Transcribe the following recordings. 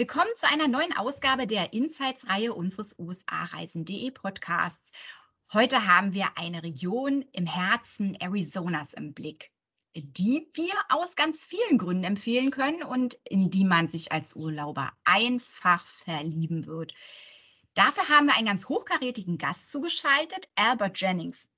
Willkommen zu einer neuen Ausgabe der Insights-Reihe unseres USA-Reisen.de Podcasts. Heute haben wir eine Region im Herzen Arizonas im Blick, die wir aus ganz vielen Gründen empfehlen können und in die man sich als Urlauber einfach verlieben wird. Dafür haben wir einen ganz hochkarätigen Gast zugeschaltet, Albert Jennings.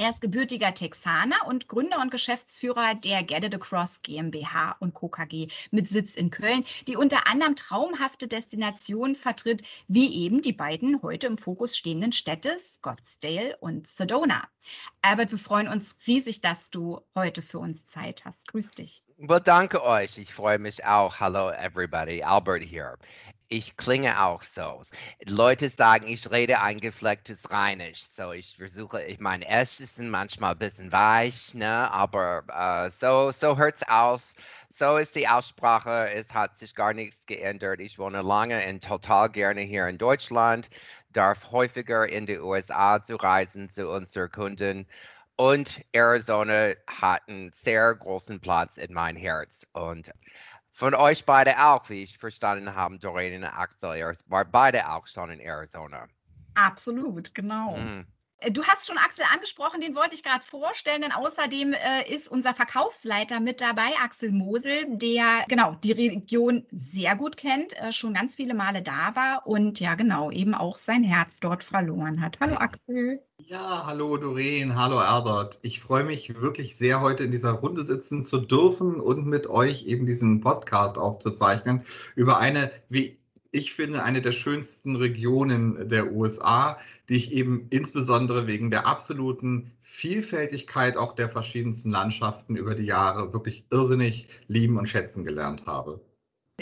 Er ist gebürtiger Texaner und Gründer und Geschäftsführer der Get It Across GmbH und Co. KG mit Sitz in Köln, die unter anderem traumhafte Destinationen vertritt, wie eben die beiden heute im Fokus stehenden Städte Scottsdale und Sedona. Albert, wir freuen uns riesig, dass du heute für uns Zeit hast. Grüß dich. Well, danke euch. Ich freue mich auch. Hello, everybody. Albert hier ich klinge auch so. Leute sagen, ich rede ein geflecktes Rheinisch. So, ich versuche, ich meine, es ist manchmal ein bisschen weich, ne? aber äh, so, so hört es aus. So ist die Aussprache. Es hat sich gar nichts geändert. Ich wohne lange und total gerne hier in Deutschland, darf häufiger in die USA zu reisen zu unseren Kunden. Und Arizona hat einen sehr großen Platz in mein Herz. Und von euch beide auch, wie ich verstanden habe, Doreen und Axel. Ihr war beide auch schon in Arizona. Absolut, genau. Mhm. Du hast schon Axel angesprochen, den wollte ich gerade vorstellen, denn außerdem äh, ist unser Verkaufsleiter mit dabei, Axel Mosel, der genau die Region sehr gut kennt, äh, schon ganz viele Male da war und ja genau eben auch sein Herz dort verloren hat. Hallo Axel. Ja, hallo Doreen, hallo Albert. Ich freue mich wirklich sehr, heute in dieser Runde sitzen zu dürfen und mit euch eben diesen Podcast aufzuzeichnen über eine, wie ich finde, eine der schönsten Regionen der USA, die ich eben insbesondere wegen der absoluten Vielfältigkeit auch der verschiedensten Landschaften über die Jahre wirklich irrsinnig lieben und schätzen gelernt habe.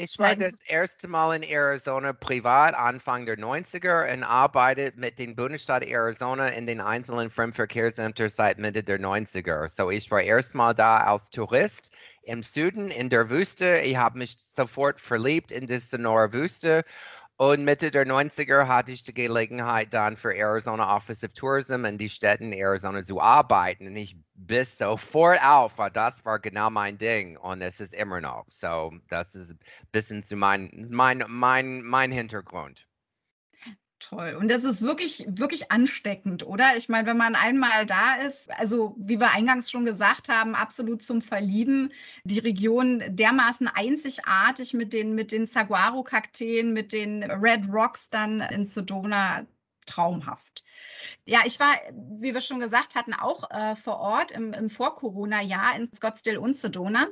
Ich war das erste Mal in Arizona privat Anfang der 90er und arbeite mit dem Bundesstaat Arizona in den einzelnen Fremdverkehrsämtern seit Mitte der 90er. So ich war erstmal da als Tourist im Süden in der Wüste. Ich habe mich sofort verliebt in die Sonora Wüste. Und Mitte der 90er hatte ich die Gelegenheit dann für Arizona Office of Tourism in die Städte in Arizona zu arbeiten. Und ich bis sofort auf, weil das war genau mein Ding. Und es ist immer noch. So, das ist ein bisschen zu mein, mein, mein, mein Hintergrund. Toll. Und das ist wirklich, wirklich ansteckend, oder? Ich meine, wenn man einmal da ist, also wie wir eingangs schon gesagt haben, absolut zum Verlieben. Die Region dermaßen einzigartig mit den, mit den Saguaro-Kakteen, mit den Red Rocks dann in Sedona. Traumhaft. Ja, ich war, wie wir schon gesagt hatten, auch äh, vor Ort im, im Vor-Corona-Jahr in Scottsdale und Sedona.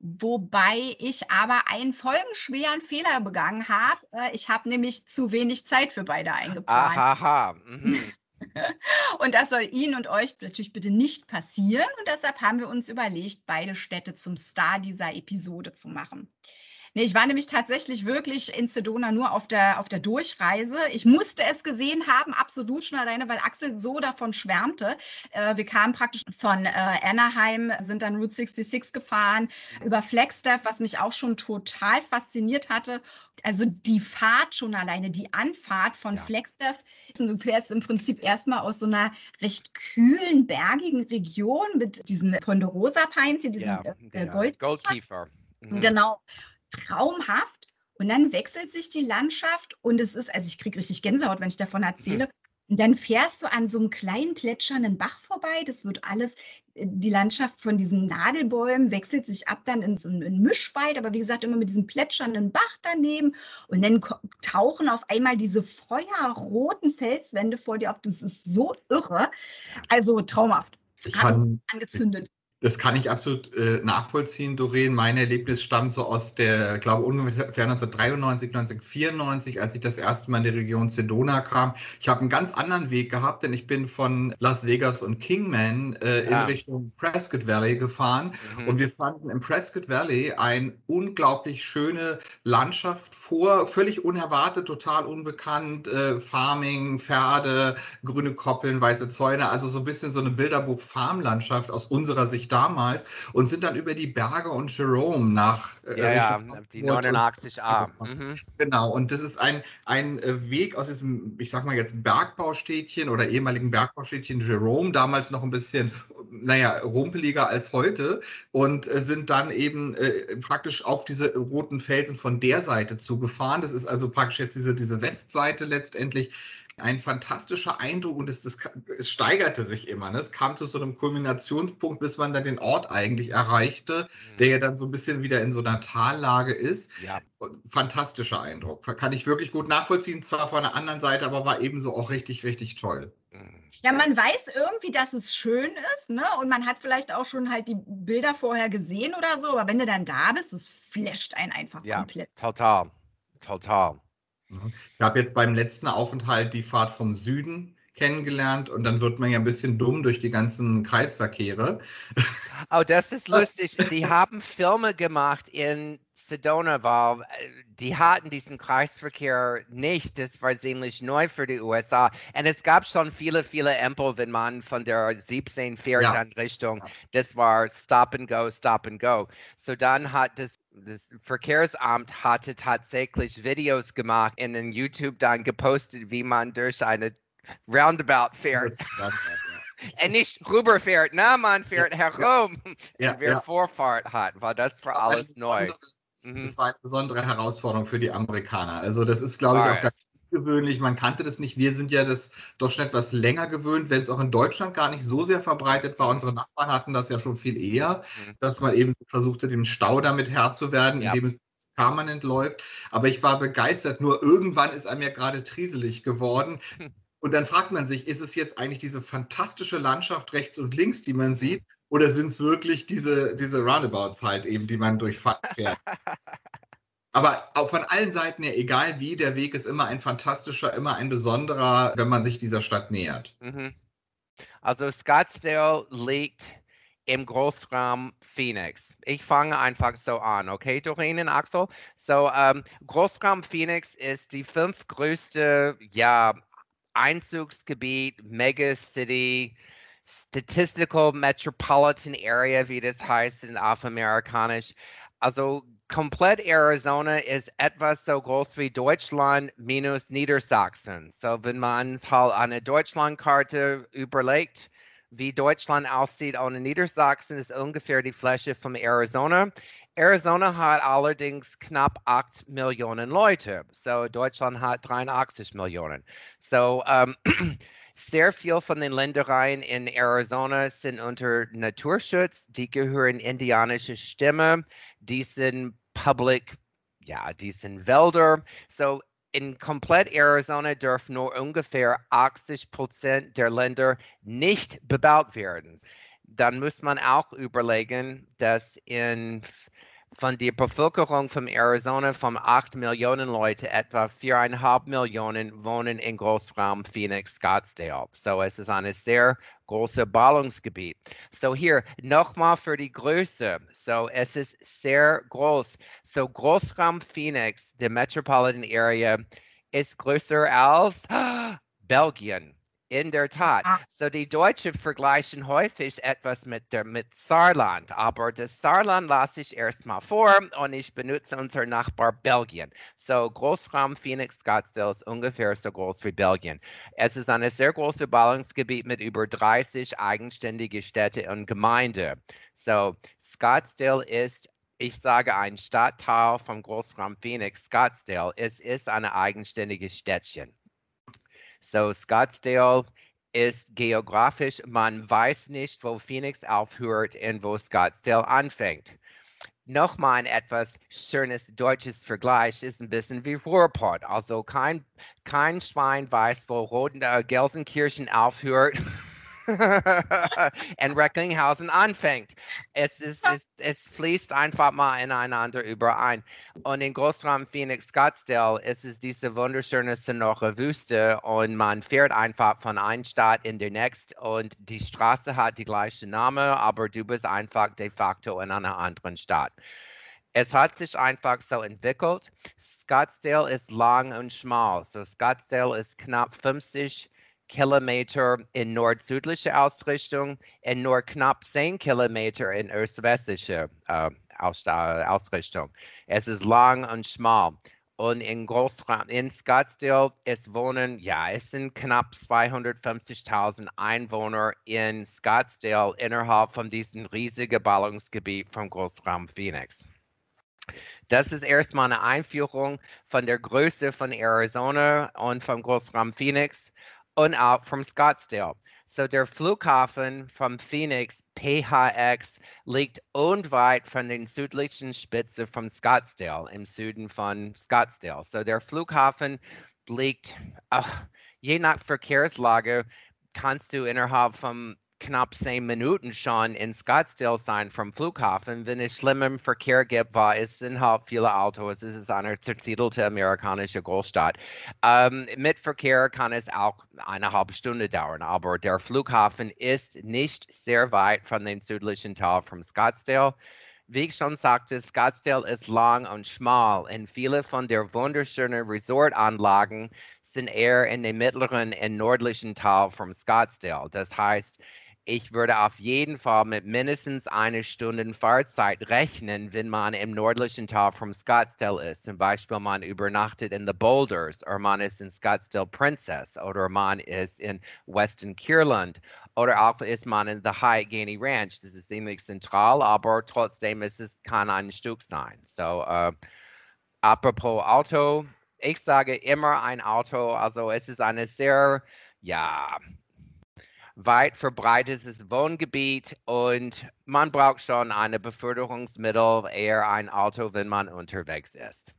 Wobei ich aber einen folgenschweren Fehler begangen habe. Äh, ich habe nämlich zu wenig Zeit für beide eingeplant. Aha. Mhm. und das soll Ihnen und euch natürlich bitte nicht passieren. Und deshalb haben wir uns überlegt, beide Städte zum Star dieser Episode zu machen. Nee, ich war nämlich tatsächlich wirklich in Sedona nur auf der, auf der Durchreise. Ich musste es gesehen haben, absolut schon alleine, weil Axel so davon schwärmte. Äh, wir kamen praktisch von äh, Anaheim, sind dann Route 66 gefahren, über Flagstaff, was mich auch schon total fasziniert hatte. Also die Fahrt schon alleine, die Anfahrt von ja. Flagstaff. Du fährst im Prinzip erstmal aus so einer recht kühlen, bergigen Region mit diesen Ponderosa Pines, hier diesen ja, äh, Gold Goldkiefer. Mhm. Genau traumhaft. Und dann wechselt sich die Landschaft und es ist, also ich kriege richtig Gänsehaut, wenn ich davon erzähle. Mhm. Und dann fährst du an so einem kleinen plätschernden Bach vorbei. Das wird alles, äh, die Landschaft von diesen Nadelbäumen wechselt sich ab dann in so einen Mischwald, aber wie gesagt, immer mit diesem plätschernden Bach daneben. Und dann tauchen auf einmal diese feuerroten Felswände vor dir auf. Das ist so irre. Also traumhaft. Ich kann, angezündet. Das kann ich absolut äh, nachvollziehen, Doreen. Mein Erlebnis stammt so aus der, glaube ungefähr 1993, 1994, als ich das erste Mal in die Region Sedona kam. Ich habe einen ganz anderen Weg gehabt, denn ich bin von Las Vegas und Kingman äh, ja. in Richtung Prescott Valley gefahren. Mhm. Und wir fanden im Prescott Valley eine unglaublich schöne Landschaft vor, völlig unerwartet, total unbekannt. Äh, Farming, Pferde, grüne Koppeln, weiße Zäune, also so ein bisschen so eine Bilderbuch-Farmlandschaft aus unserer Sicht ich damals, und sind dann über die Berge und Jerome nach. Äh, ja, ja, die 89a. Mhm. Genau, und das ist ein, ein äh, Weg aus diesem, ich sag mal jetzt Bergbaustädtchen oder ehemaligen Bergbaustädtchen Jerome, damals noch ein bisschen, naja, rumpeliger als heute, und äh, sind dann eben äh, praktisch auf diese roten Felsen von der Seite zugefahren. Das ist also praktisch jetzt diese, diese Westseite letztendlich ein fantastischer Eindruck und es, es, es steigerte sich immer. Ne? Es kam zu so einem Kulminationspunkt, bis man dann den Ort eigentlich erreichte, mhm. der ja dann so ein bisschen wieder in so einer Tallage ist. Ja. Fantastischer Eindruck. Kann ich wirklich gut nachvollziehen, zwar von der anderen Seite, aber war ebenso auch richtig, richtig toll. Mhm. Ja, man weiß irgendwie, dass es schön ist, ne? Und man hat vielleicht auch schon halt die Bilder vorher gesehen oder so, aber wenn du dann da bist, das flasht einen einfach ja, komplett. Total. Total. Mhm. Ich habe jetzt beim letzten Aufenthalt die Fahrt vom Süden kennengelernt und dann wird man ja ein bisschen dumm durch die ganzen Kreisverkehre. Oh, das ist lustig. Die haben Filme gemacht in Sedona, weil äh, die hatten diesen Kreisverkehr nicht. Das war ziemlich neu für die USA. Und es gab schon viele, viele Ampel, wenn man von der 17 fährt ja. in Richtung. Das war Stop and Go, Stop and Go. So dann hat das das Verkehrsamt hatte tatsächlich Videos gemacht in den YouTube dann gepostet, wie man durch eine Roundabout fährt. Und nicht rüberfährt, na, man fährt ja, herum, ja, wer ja. Vorfahrt hat, weil das war alles neu. Mhm. Das war eine besondere Herausforderung für die Amerikaner. Also das ist, glaube ich, auch ganz ungewöhnlich. Man kannte das nicht. Wir sind ja das doch schon etwas länger gewöhnt, wenn es auch in Deutschland gar nicht so sehr verbreitet war. Unsere Nachbarn hatten das ja schon viel eher, mhm. dass man eben versuchte, dem Stau damit Herr zu werden, ja. indem es permanent läuft. Aber ich war begeistert. Nur irgendwann ist einem ja gerade trieselig geworden. Und dann fragt man sich, ist es jetzt eigentlich diese fantastische Landschaft rechts und links, die man sieht, oder sind es wirklich diese, diese Roundabouts halt eben, die man durchfährt? Aber auch von allen Seiten her, egal wie, der Weg ist immer ein fantastischer, immer ein besonderer, wenn man sich dieser Stadt nähert. Mhm. Also Scottsdale liegt im Großraum Phoenix. Ich fange einfach so an, okay, Doreen und Axel? So, ähm, Großraum Phoenix ist die fünftgrößte, ja, Einzugsgebiet, Megacity, Statistical Metropolitan Area, wie das heißt in Afroamerikanisch. Also komplett Arizona ist etwas so groß wie Deutschland minus Niedersachsen. So, wenn man halt eine Deutschlandkarte überlegt, wie Deutschland aussieht ohne Niedersachsen, ist ungefähr die Fläche von Arizona. Arizona hat allerdings knapp 8 Millionen Leute. So, Deutschland hat 83 Millionen. So, um, Sehr viel von den Ländereien in Arizona sind unter Naturschutz. Die gehören indianische Stämme. Die sind Public, ja, die sind Wälder. So in komplett Arizona dürfen nur ungefähr 80 Prozent der Länder nicht bebaut werden. Dann muss man auch überlegen, dass in von der Bevölkerung von Arizona von 8 Millionen Leute, etwa 4,5 Millionen wohnen im Großraum Phoenix, Scottsdale. So es ist ein sehr großes Ballungsgebiet. So hier nochmal für die Größe. So es ist sehr groß. So Großraum Phoenix, der Metropolitan Area, ist größer als Belgien. In der Tat. Ah. So die Deutschen vergleichen häufig etwas mit, der, mit Saarland, aber das Saarland lasse ich erstmal vor und ich benutze unser Nachbar Belgien. So Großraum Phoenix Scottsdale ist ungefähr so groß wie Belgien. Es ist ein sehr großes Ballungsgebiet mit über 30 eigenständige Städte und Gemeinden. So Scottsdale ist ich sage ein Stadtteil vom Großraum Phoenix, Scottsdale. Es ist ein eigenständiges Städtchen. So Scottsdale ist geografisch, man weiß nicht, wo Phoenix aufhört und wo Scottsdale anfängt. Nochmal ein etwas schönes deutsches Vergleich ist ein bisschen wie Ruhrpott. Also kein, kein Schwein weiß, wo Roden, äh, Gelsenkirchen aufhört und Recklinghausen anfängt. Es, ist, es, es fließt einfach mal ineinander überein. Und in Großraum Phoenix Scottsdale ist es diese wunderschöne sonore Wüste und man fährt einfach von einer Stadt in die nächste und die Straße hat die gleiche Name, aber du bist einfach de facto in einer anderen Stadt. Es hat sich einfach so entwickelt. Scottsdale ist lang und schmal. So Scottsdale ist knapp 50 Kilometer in nord-südliche Ausrichtung und nur knapp 10 Kilometer in öst-westliche äh, Ausrichtung. Es ist lang und schmal. Und in in Scottsdale, es wohnen, ja, es sind knapp 250.000 Einwohner in Scottsdale innerhalb von diesem riesigen Ballungsgebiet vom Großraum Phoenix. Das ist erstmal eine Einführung von der Größe von Arizona und vom Großraum Phoenix auch vom Scottsdale. So der Flughafen from Phoenix PHX liegt unweit von den südlichen Spitze von Scottsdale, im Süden von Scottsdale. So der Flughafen liegt, ach, je nach Verkehrslage, kannst du innerhalb von knapp zehn Minuten schon in Scottsdale sein vom Flughafen. Wenn es schlimm im Verkehr gibt, war es sind halt viele Autos. Es ist eine zersiedelte amerikanische Großstadt. Ähm, mit Verkehr kann es auch eine halbe Stunde dauern, aber der Flughafen ist nicht sehr weit von den südlichen Teil von Scottsdale. Wie ich schon sagte, Scottsdale ist lang und schmal und viele von der wunderschönen Resortanlagen sind eher in den mittleren und nördlichen Teil von Scottsdale. Das heißt, ich würde auf jeden Fall mit mindestens einer Stunde Fahrzeit rechnen, wenn man im nördlichen Teil von Scottsdale ist. Zum Beispiel man übernachtet in the Boulders oder man ist in Scottsdale Princess oder man ist in Weston Kierland oder auch ist man in the Hyatt Gainey Ranch. Das ist ziemlich zentral, aber trotzdem ist es kann ein Stück sein. So, uh, apropos Auto, ich sage immer ein Auto. Also es ist eine sehr, ja, weit verbreitetes Wohngebiet und man braucht schon eine Beförderungsmittel, eher ein Auto, wenn man unterwegs ist.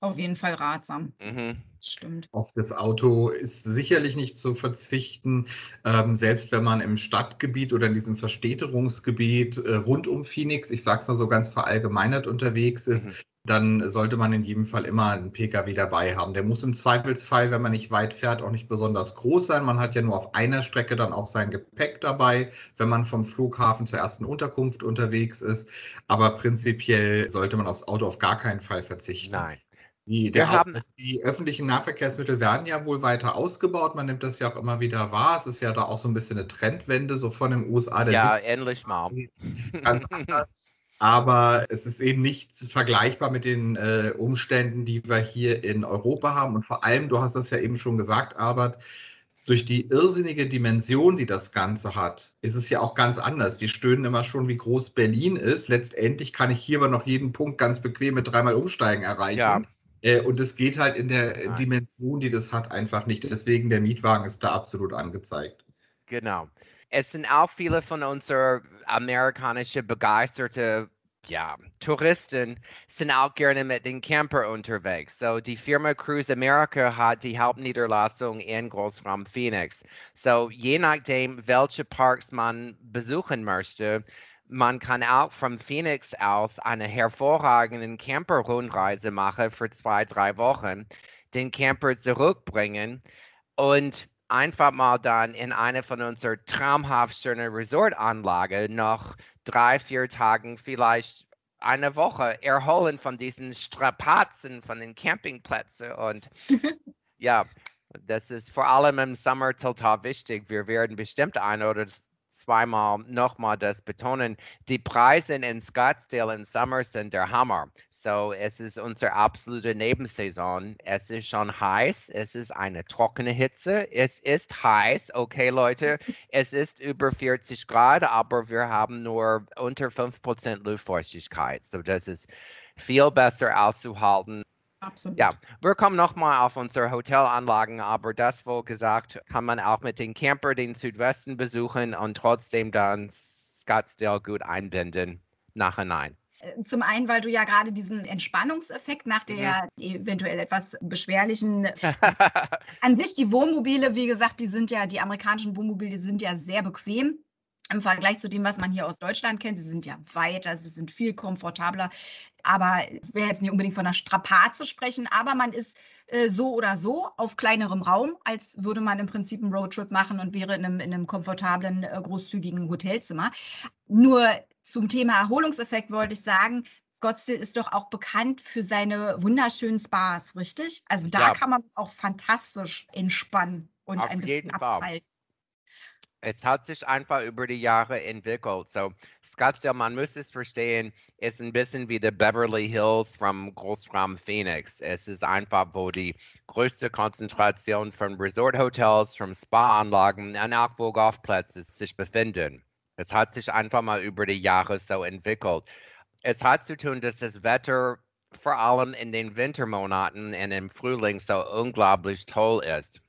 Auf jeden Fall ratsam. Mhm. Stimmt. Auf das Auto ist sicherlich nicht zu verzichten, ähm, selbst wenn man im Stadtgebiet oder in diesem Verstädterungsgebiet äh, rund um Phoenix, ich sage es mal so ganz verallgemeinert unterwegs ist, mhm dann sollte man in jedem Fall immer einen Pkw dabei haben. Der muss im Zweifelsfall, wenn man nicht weit fährt, auch nicht besonders groß sein. Man hat ja nur auf einer Strecke dann auch sein Gepäck dabei, wenn man vom Flughafen zur ersten Unterkunft unterwegs ist. Aber prinzipiell sollte man aufs Auto auf gar keinen Fall verzichten. Nein. Die, der, die, öffentlichen Nahverkehrsmittel werden ja wohl weiter ausgebaut. Man nimmt das ja auch immer wieder wahr. Es ist ja da auch so ein bisschen eine Trendwende, so von den USA. ja, endlich mal. Ganz anders. Aber es ist eben nicht vergleichbar mit den äh, Umständen, die wir hier in Europa haben. Und vor allem, du hast das ja eben schon gesagt, Albert, durch die irrsinnige Dimension, die das Ganze hat, ist es ja auch ganz anders. Die stöhnen immer schon, wie groß Berlin ist. Letztendlich kann ich hier aber noch jeden Punkt ganz bequem mit dreimal Umsteigen erreichen. Ja. Äh, und es geht halt in der Nein. Dimension, die das hat, einfach nicht. Deswegen der Mietwagen ist da absolut angezeigt. Genau es sind auch viele von unseren amerikanischen begeisterte ja, Touristen sind auch gerne mit den Camper unterwegs. So, die Firma Cruise America hat die Hauptniederlassung in Großraum Phoenix. So, je nachdem, welche Parks man besuchen möchte, man kann auch von Phoenix aus eine hervorragende Camper-Rundreise machen für zwei, drei Wochen, den Camper zurückbringen und einfach mal dann in eine von unseren traumhaft schönen Resortanlagen noch drei, vier Tagen, vielleicht eine Woche erholen von diesen Strapazen von den Campingplätzen. Und ja, das ist vor allem im Sommer total wichtig. Wir werden bestimmt ein oder zweimal nochmal das betonen. Die Preise in Scottsdale im Sommer sind der Hammer. So, es ist unsere absolute Nebensaison. Es ist schon heiß. Es ist eine trockene Hitze. Es ist heiß. Okay, Leute, es ist über 40 Grad, aber wir haben nur unter 5% Luftfeuchtigkeit. So, das ist viel besser auszuhalten Absolut. Ja, wir kommen nochmal auf unsere Hotelanlagen, aber das wohl gesagt, kann man auch mit den Camper den Südwesten besuchen und trotzdem dann Scottsdale gut einbinden, nachhinein. Äh, zum einen, weil du ja gerade diesen Entspannungseffekt nach der mhm. eventuell etwas beschwerlichen, an sich die Wohnmobile, wie gesagt, die sind ja, die amerikanischen Wohnmobile, die sind ja sehr bequem im Vergleich zu dem, was man hier aus Deutschland kennt. Sie sind ja weiter, sie sind viel komfortabler. Aber es wäre jetzt nicht unbedingt von einer Strapaze sprechen, aber man ist äh, so oder so auf kleinerem Raum, als würde man im Prinzip einen Roadtrip machen und wäre in einem, in einem komfortablen, äh, großzügigen Hotelzimmer. Nur zum Thema Erholungseffekt wollte ich sagen, Scottsdale ist doch auch bekannt für seine wunderschönen Spas, richtig? Also da ja. kann man auch fantastisch entspannen. und Auf ein bisschen. Asphalt. Es hat sich einfach über die Jahre entwickelt. So, Scottsdale, man muss es verstehen, ist ein bisschen wie die Beverly Hills vom Großraum Phoenix. Es ist einfach, wo die größte Konzentration von Resort-Hotels, von Spa-Anlagen und auch wo Golfplätze sich befinden. Es hat sich einfach mal über die Jahre so entwickelt. Es hat zu tun, dass das Wetter vor allem in den Wintermonaten und im Frühling so unglaublich toll ist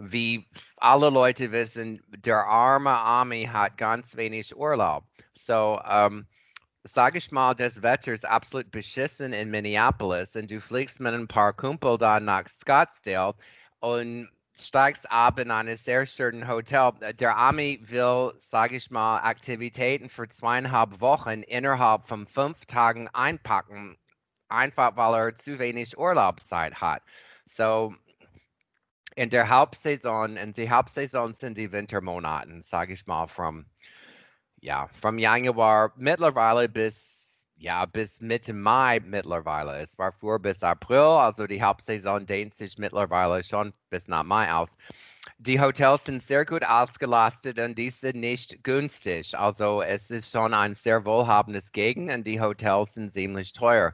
wie alle Leute wissen, der arme Ami hat ganz wenig Urlaub. So, ähm, sage ich mal, das Wetter ist absolut beschissen in Minneapolis und du fliegst mit ein paar Kumpel dann nach Scottsdale und steigst ab in ein sehr schönes Hotel. Der Ami will, sage ich mal, Aktivitäten für zweieinhalb Wochen innerhalb von fünf Tagen einpacken, einfach weil er zu wenig Urlaubszeit hat. So, in der Hauptsaison, in die Hauptsaison sind die Wintermonaten, sage ich mal, vom, ja, vom Januar mittlerweile bis, ja, bis Mitte Mai mittlerweile. Es war vor bis April, also die Hauptsaison dehnt sich mittlerweile schon bis nach Mai aus. Die Hotels sind sehr gut ausgelastet und die sind nicht günstig. Also es ist schon ein sehr wohlhabendes Gegend und die Hotels sind ziemlich teuer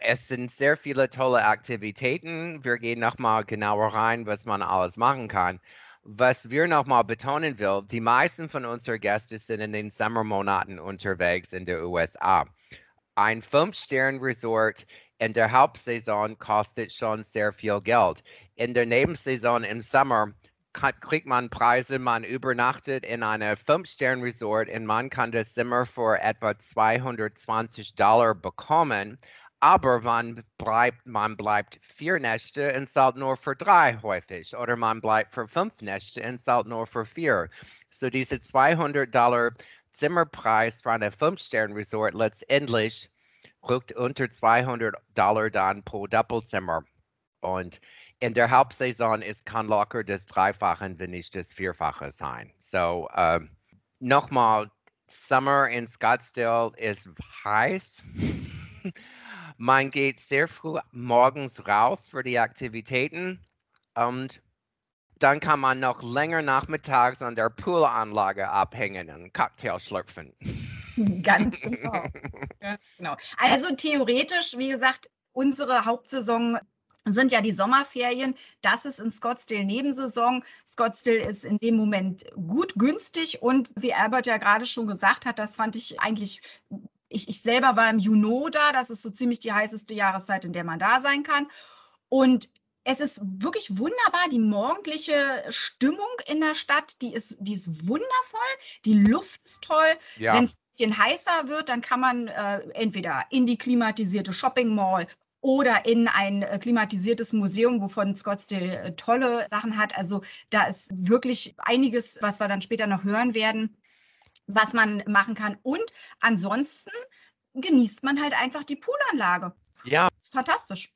es sind sehr viele tolle Aktivitäten. Wir gehen nochmal genauer rein, was man alles machen kann. Was wir nochmal betonen will, die meisten von unseren Gästen sind in den Sommermonaten unterwegs in der USA. Ein Fünf-Sterne-Resort in der Hauptsaison kostet schon sehr viel Geld. In der Nebensaison im Sommer kriegt man Preise, man übernachtet in einem Fünf-Sterne-Resort und man kann das Zimmer für etwa 220 Dollar bekommen aber man bleibt, man bleibt vier Nächte und zahlt nur für drei häufig. Oder man bleibt für fünf Nächte und zahlt nur für vier. So diese 200 Dollar Zimmerpreis für ein Fünf-Sterne-Resort letztendlich rückt unter 200 Dollar dann pro Doppelzimmer. Und in der Hauptsaison ist kann locker das Dreifache, wenn nicht das Vierfache sein. So, uh, nochmal, Summer in Scottsdale ist heiß. Man geht sehr früh morgens raus für die Aktivitäten und dann kann man noch länger nachmittags an der Poolanlage abhängen und Cocktail schlürfen. Ganz genau. Ganz genau. Also theoretisch, wie gesagt, unsere Hauptsaison sind ja die Sommerferien. Das ist in Scottsdale Nebensaison. Scottsdale ist in dem Moment gut günstig und wie Albert ja gerade schon gesagt hat, das fand ich eigentlich ich, ich selber war im Juno da, das ist so ziemlich die heißeste Jahreszeit, in der man da sein kann. Und es ist wirklich wunderbar, die morgendliche Stimmung in der Stadt, die ist, die ist wundervoll, die Luft ist toll. Ja. Wenn es ein bisschen heißer wird, dann kann man äh, entweder in die klimatisierte Shopping Mall oder in ein äh, klimatisiertes Museum, wovon Scottsdale äh, tolle Sachen hat. Also da ist wirklich einiges, was wir dann später noch hören werden was man machen kann. Und ansonsten genießt man halt einfach die Poolanlage. Ja. Fantastisch.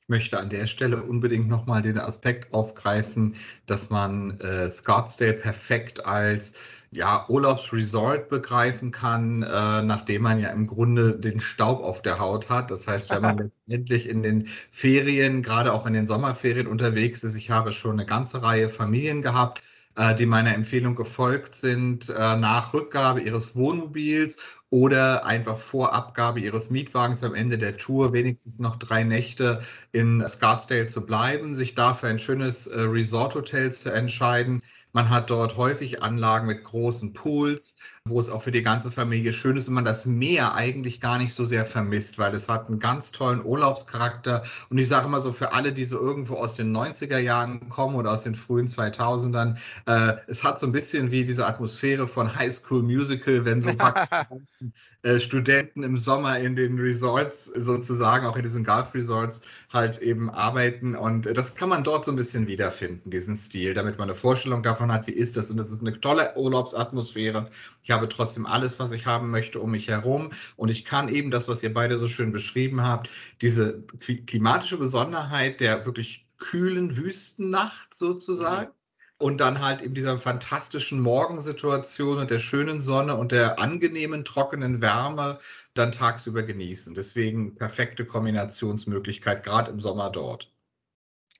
Ich möchte an der Stelle unbedingt nochmal den Aspekt aufgreifen, dass man äh, Scottsdale perfekt als ja, Urlaubsresort begreifen kann, äh, nachdem man ja im Grunde den Staub auf der Haut hat. Das heißt, wenn man letztendlich in den Ferien, gerade auch in den Sommerferien unterwegs ist, ich habe schon eine ganze Reihe Familien gehabt, äh, die meiner Empfehlung gefolgt sind, äh, nach Rückgabe ihres Wohnmobils oder einfach vor Abgabe ihres Mietwagens am Ende der Tour wenigstens noch drei Nächte in Scottsdale zu bleiben, sich dafür ein schönes äh, Resort-Hotel zu entscheiden. Man hat dort häufig Anlagen mit großen Pools, wo es auch für die ganze Familie schön ist und man das Meer eigentlich gar nicht so sehr vermisst, weil es hat einen ganz tollen Urlaubscharakter. Und ich sage immer so, für alle, die so irgendwo aus den 90er Jahren kommen oder aus den frühen 2000ern, äh, es hat so ein bisschen wie diese Atmosphäre von High School Musical, wenn so ganzen, äh, Studenten im Sommer in den Resorts sozusagen, auch in diesen Golf Resorts halt eben arbeiten. Und das kann man dort so ein bisschen wiederfinden, diesen Stil, damit man eine Vorstellung davon hat, wie ist das. Und das ist eine tolle Urlaubsatmosphäre. Ich habe trotzdem alles, was ich haben möchte, um mich herum. Und ich kann eben das, was ihr beide so schön beschrieben habt, diese klimatische Besonderheit der wirklich kühlen Wüstennacht sozusagen. Und dann halt in dieser fantastischen Morgensituation und der schönen Sonne und der angenehmen trockenen Wärme dann tagsüber genießen. Deswegen perfekte Kombinationsmöglichkeit, gerade im Sommer dort.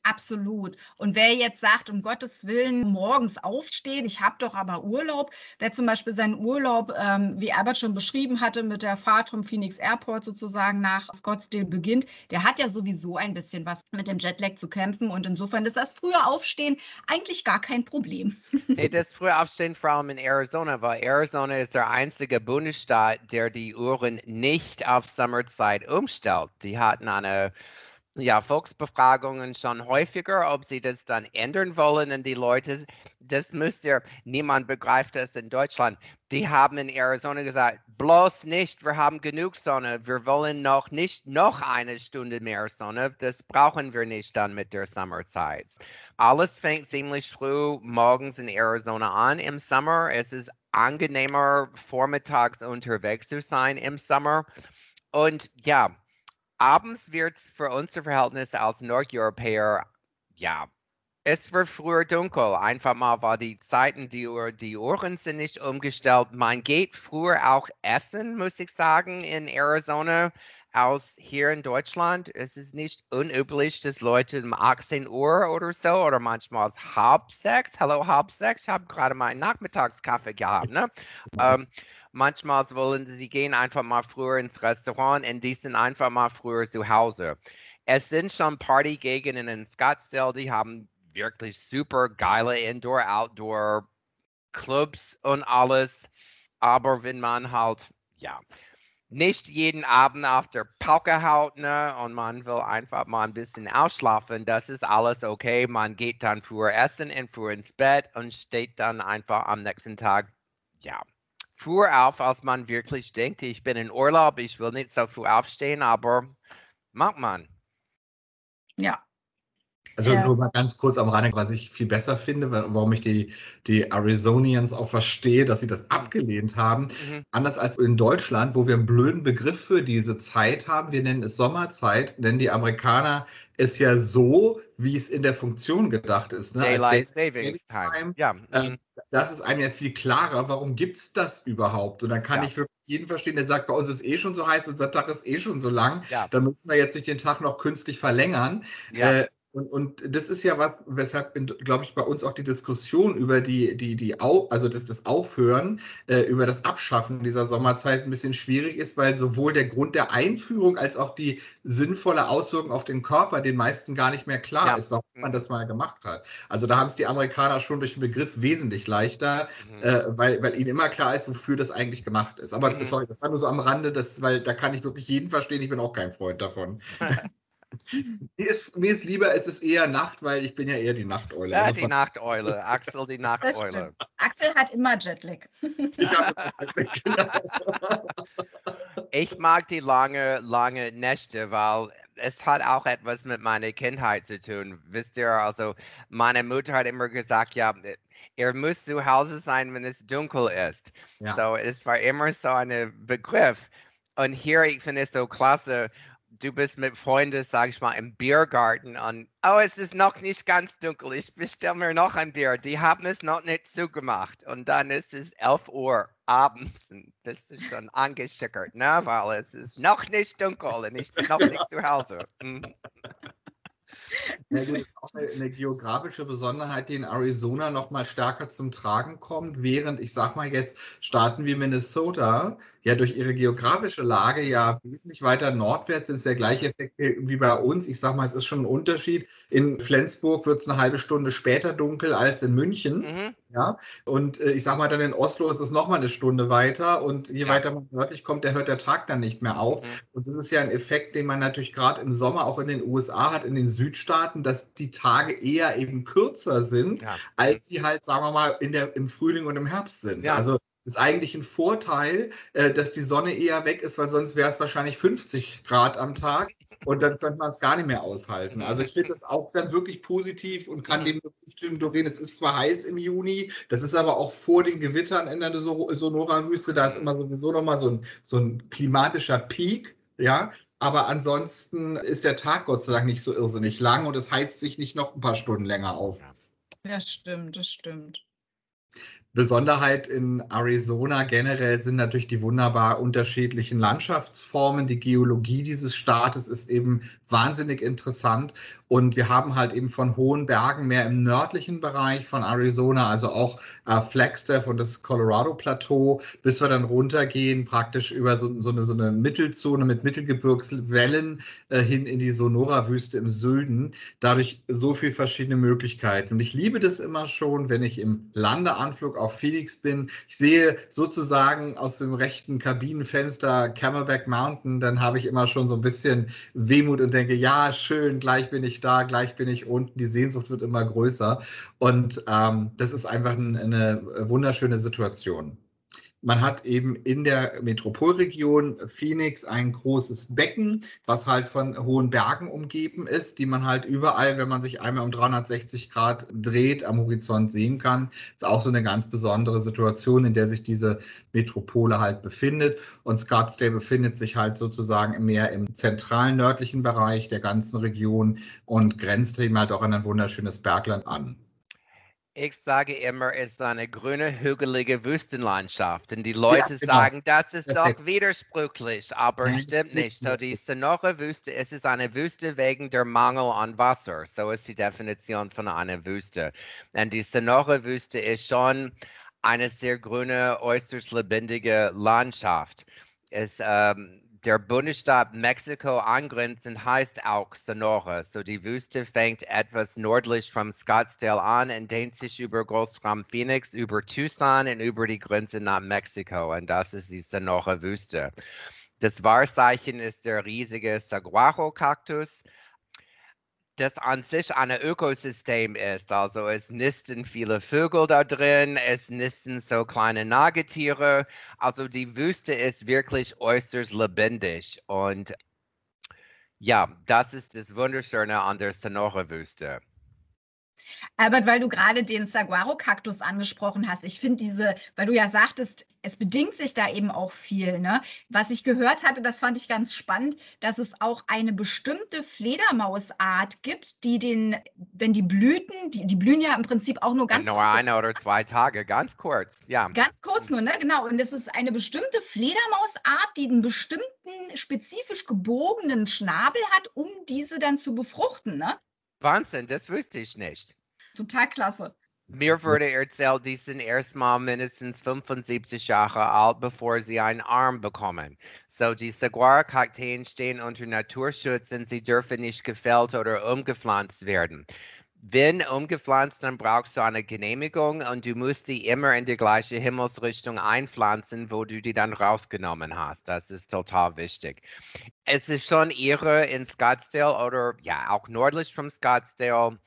Absolut. Und wer jetzt sagt, um Gottes Willen, morgens aufstehen, ich habe doch aber Urlaub, wer zum Beispiel seinen Urlaub, ähm, wie Albert schon beschrieben hatte, mit der Fahrt vom Phoenix Airport sozusagen nach Scottsdale beginnt, der hat ja sowieso ein bisschen was mit dem Jetlag zu kämpfen. Und insofern ist das frühe Aufstehen eigentlich gar kein Problem. Nee, das frühe Aufstehen vor allem in Arizona, weil Arizona ist der einzige Bundesstaat, der die Uhren nicht auf Sommerzeit umstellt. Die hatten eine ja, Volksbefragungen schon häufiger, ob sie das dann ändern wollen. Und die Leute, das müsst ihr, niemand begreift das in Deutschland. Die haben in Arizona gesagt, bloß nicht, wir haben genug Sonne, wir wollen noch nicht noch eine Stunde mehr Sonne. Das brauchen wir nicht dann mit der Sommerzeit. Alles fängt ziemlich früh morgens in Arizona an im Sommer. Es ist angenehmer, vormittags unterwegs zu sein im Sommer. Und ja, abends wird es für unsere Verhältnisse als Nordeuropäer, ja, es wird früher dunkel. Einfach mal, weil die Zeiten, die, Uhr, die Uhren sind nicht umgestellt. Man geht früher auch essen, muss ich sagen, in Arizona als hier in Deutschland. Es ist nicht unüblich, dass Leute um 18 Uhr oder so oder manchmal halb sechs, hallo halb sechs, ich habe gerade meinen Nachmittagskaffee gehabt. Ne? ähm, Manchmal wollen sie gehen einfach mal früher ins Restaurant und die sind einfach mal früher zu Hause. Es sind schon Partygegenden in Scottsdale, die haben wirklich super geile Indoor-Outdoor Clubs und alles. Aber wenn man halt, ja, nicht jeden Abend auf der Pauke haut, ne, und man will einfach mal ein bisschen ausschlafen, das ist alles okay. Man geht dann früher essen und früher ins Bett und steht dann einfach am nächsten Tag, ja, früher auf, als man wirklich denkt, ich bin in Urlaub, ich will nicht so früh aufstehen, aber macht man. Ja. Also ja. nur mal ganz kurz am Rande, was ich viel besser finde, warum ich die, die Arizonians auch verstehe, dass sie das mhm. abgelehnt haben. Mhm. Anders als in Deutschland, wo wir einen blöden Begriff für diese Zeit haben. Wir nennen es Sommerzeit, nennen die Amerikaner es ja so, wie es in der Funktion gedacht ist. Ne? Daylight Savings Time. Time. Ja. Ähm, das ist einem ja viel klarer, warum gibt es das überhaupt? Und dann kann ja. ich wirklich jeden verstehen, der sagt, bei uns ist eh schon so heiß, unser Tag ist eh schon so lang. Ja. Dann müssen wir jetzt nicht den Tag noch künstlich verlängern. Ja. Äh, und, und das ist ja was, weshalb, glaube ich, bei uns auch die Diskussion über die, die, die Au also das, das Aufhören, äh, über das Abschaffen dieser Sommerzeit ein bisschen schwierig ist, weil sowohl der Grund der Einführung als auch die sinnvolle Auswirkung auf den Körper den meisten gar nicht mehr klar ja. ist, warum man das mal gemacht hat. Also da haben es die Amerikaner schon durch den Begriff wesentlich leichter, mhm. äh, weil, weil ihnen immer klar ist, wofür das eigentlich gemacht ist. Aber mhm. sorry, das war nur so am Rande, das, weil da kann ich wirklich jeden verstehen, ich bin auch kein Freund davon. mir, ist, mir ist lieber, es ist eher Nacht, weil ich bin ja eher die Nachteule. Ja, die Nachteule. Axel, die Nachteule. Axel hat immer Jetlag. Ich, Jetlag, genau. ich mag die lange, lange Nächte, weil es hat auch etwas mit meiner Kindheit zu tun. Wisst ihr, also meine Mutter hat immer gesagt, ja, ihr müsst zu Hause sein, wenn es dunkel ist. Ja. So, es war immer so ein Begriff. Und hier, ich finde es so klasse, du bist mit Freunden, sag ich mal, im Biergarten und oh, es ist noch nicht ganz dunkel, ich bestelle mir noch ein Bier. Die haben es noch nicht zugemacht und dann ist es 11 Uhr abends und bist du schon angestickert, ne? weil es ist noch nicht dunkel und ich bin noch nicht zu Hause. Ja, das ist auch eine, eine, geografische Besonderheit, die in Arizona noch mal stärker zum Tragen kommt, während ich sag mal jetzt Staaten wie Minnesota ja durch ihre geografische Lage ja wesentlich weiter nordwärts ist der gleiche Effekt wie bei uns. Ich sag mal, es ist schon ein Unterschied. In Flensburg wird es eine halbe Stunde später dunkel als in München. Mhm. Ja, und äh, ich sag mal, dann in Oslo ist es noch mal eine Stunde weiter und je ja. weiter man nördlich kommt, der hört der Tag dann nicht mehr auf. Mhm. Und das ist ja ein Effekt, den man natürlich gerade im Sommer auch in den USA hat, in den Südstaaten, dass die Tage eher eben kürzer sind, ja. als sie halt, sagen wir mal, in der, im Frühling und im Herbst sind. Ja. Also ist eigentlich ein Vorteil, äh, dass die Sonne eher weg ist, weil sonst wäre es wahrscheinlich 50 Grad am Tag und dann könnte man es gar nicht mehr aushalten. Also ich finde das auch dann wirklich positiv und kann dem zustimmen, Doreen. Es ist zwar heiß im Juni, das ist aber auch vor den Gewittern in der Sonora-Wüste, da ist immer sowieso nochmal so ein, so ein klimatischer Peak, ja. Aber ansonsten ist der Tag Gott sei Dank nicht so irrsinnig lang und es heizt sich nicht noch ein paar Stunden länger auf. Das stimmt, das stimmt. Besonderheit in Arizona generell sind natürlich die wunderbar unterschiedlichen Landschaftsformen. Die Geologie dieses Staates ist eben wahnsinnig interessant. Und wir haben halt eben von hohen Bergen mehr im nördlichen Bereich von Arizona, also auch äh, Flagstaff und das Colorado Plateau, bis wir dann runtergehen, praktisch über so, so, eine, so eine Mittelzone mit Mittelgebirgswellen äh, hin in die Sonora-Wüste im Süden. Dadurch so viele verschiedene Möglichkeiten. Und ich liebe das immer schon, wenn ich im Landeanflug auf Phoenix bin. Ich sehe sozusagen aus dem rechten Kabinenfenster Camelback Mountain, dann habe ich immer schon so ein bisschen Wehmut und denke, ja, schön, gleich bin ich da, gleich bin ich unten. Die Sehnsucht wird immer größer. Und ähm, das ist einfach ein, eine wunderschöne Situation. Man hat eben in der Metropolregion Phoenix ein großes Becken, was halt von hohen Bergen umgeben ist, die man halt überall, wenn man sich einmal um 360 Grad dreht, am Horizont sehen kann. Ist auch so eine ganz besondere Situation, in der sich diese Metropole halt befindet. Und Scottsdale befindet sich halt sozusagen mehr im zentralen nördlichen Bereich der ganzen Region und grenzt eben halt auch an ein wunderschönes Bergland an. Ich sage immer, es ist eine grüne, hügelige Wüstenlandschaft. Und die Leute ja, genau. sagen, das ist Perfekt. doch widersprüchlich, aber Nein, stimmt nicht. So, die Sonora-Wüste, es ist eine Wüste wegen der Mangel an Wasser. So ist die Definition von einer Wüste. Und die Sonora-Wüste ist schon eine sehr grüne, äußerst lebendige Landschaft. Es ähm, der Bundesstaat Mexiko angrenzend heißt auch Sonora. So die Wüste fängt etwas nördlich von Scottsdale an und dehnt sich über Großraum Phoenix, über Tucson und über die Grenze nach Mexiko. Und das ist die Sonora-Wüste. Das Wahrzeichen ist der riesige Saguaro-Kaktus das an sich ein Ökosystem ist. Also es nisten viele Vögel da drin, es nisten so kleine Nagetiere. Also die Wüste ist wirklich äußerst lebendig. Und ja, das ist das Wunderschöne an der Sonora-Wüste. Albert, weil du gerade den Saguaro-Kaktus angesprochen hast, ich finde diese, weil du ja sagtest, es bedingt sich da eben auch viel. Ne? Was ich gehört hatte, das fand ich ganz spannend, dass es auch eine bestimmte Fledermausart gibt, die den, wenn die Blüten, die, die blühen ja im Prinzip auch nur ganz Nur eine oder zwei Tage, ganz kurz, ja. Ganz kurz nur, ne? Genau. Und es ist eine bestimmte Fledermausart, die einen bestimmten, spezifisch gebogenen Schnabel hat, um diese dann zu befruchten, ne? Wahnsinn, das wüsste ich nicht. Total klasse. Mir wurde erzählt, die sind erstmal mindestens 75 Jahre alt, bevor sie einen Arm bekommen. So, die Saguaro-Kakteen stehen unter Naturschutz und sie dürfen nicht gefällt oder umgepflanzt werden. Wenn umgepflanzt, dann brauchst du eine Genehmigung und du musst sie immer in die gleiche Himmelsrichtung einpflanzen, wo du die dann rausgenommen hast. Das ist total wichtig. Es ist schon irre in Scottsdale oder ja auch nördlich von Scottsdale,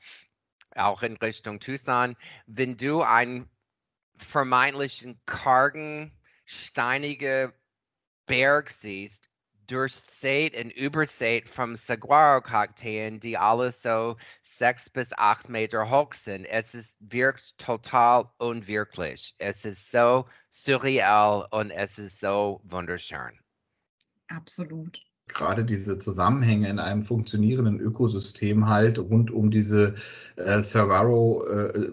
auch in Richtung Tucson, wenn du einen vermeintlichen kargen, steinigen Berg siehst, durchsät und übersät vom Saguaro-Kakteen, die alle so sechs bis acht Meter hoch sind. Es ist, wirkt total unwirklich. Es ist so surreal und es ist so wunderschön. Absolut gerade diese Zusammenhänge in einem funktionierenden Ökosystem halt rund um diese äh, Saguaro äh,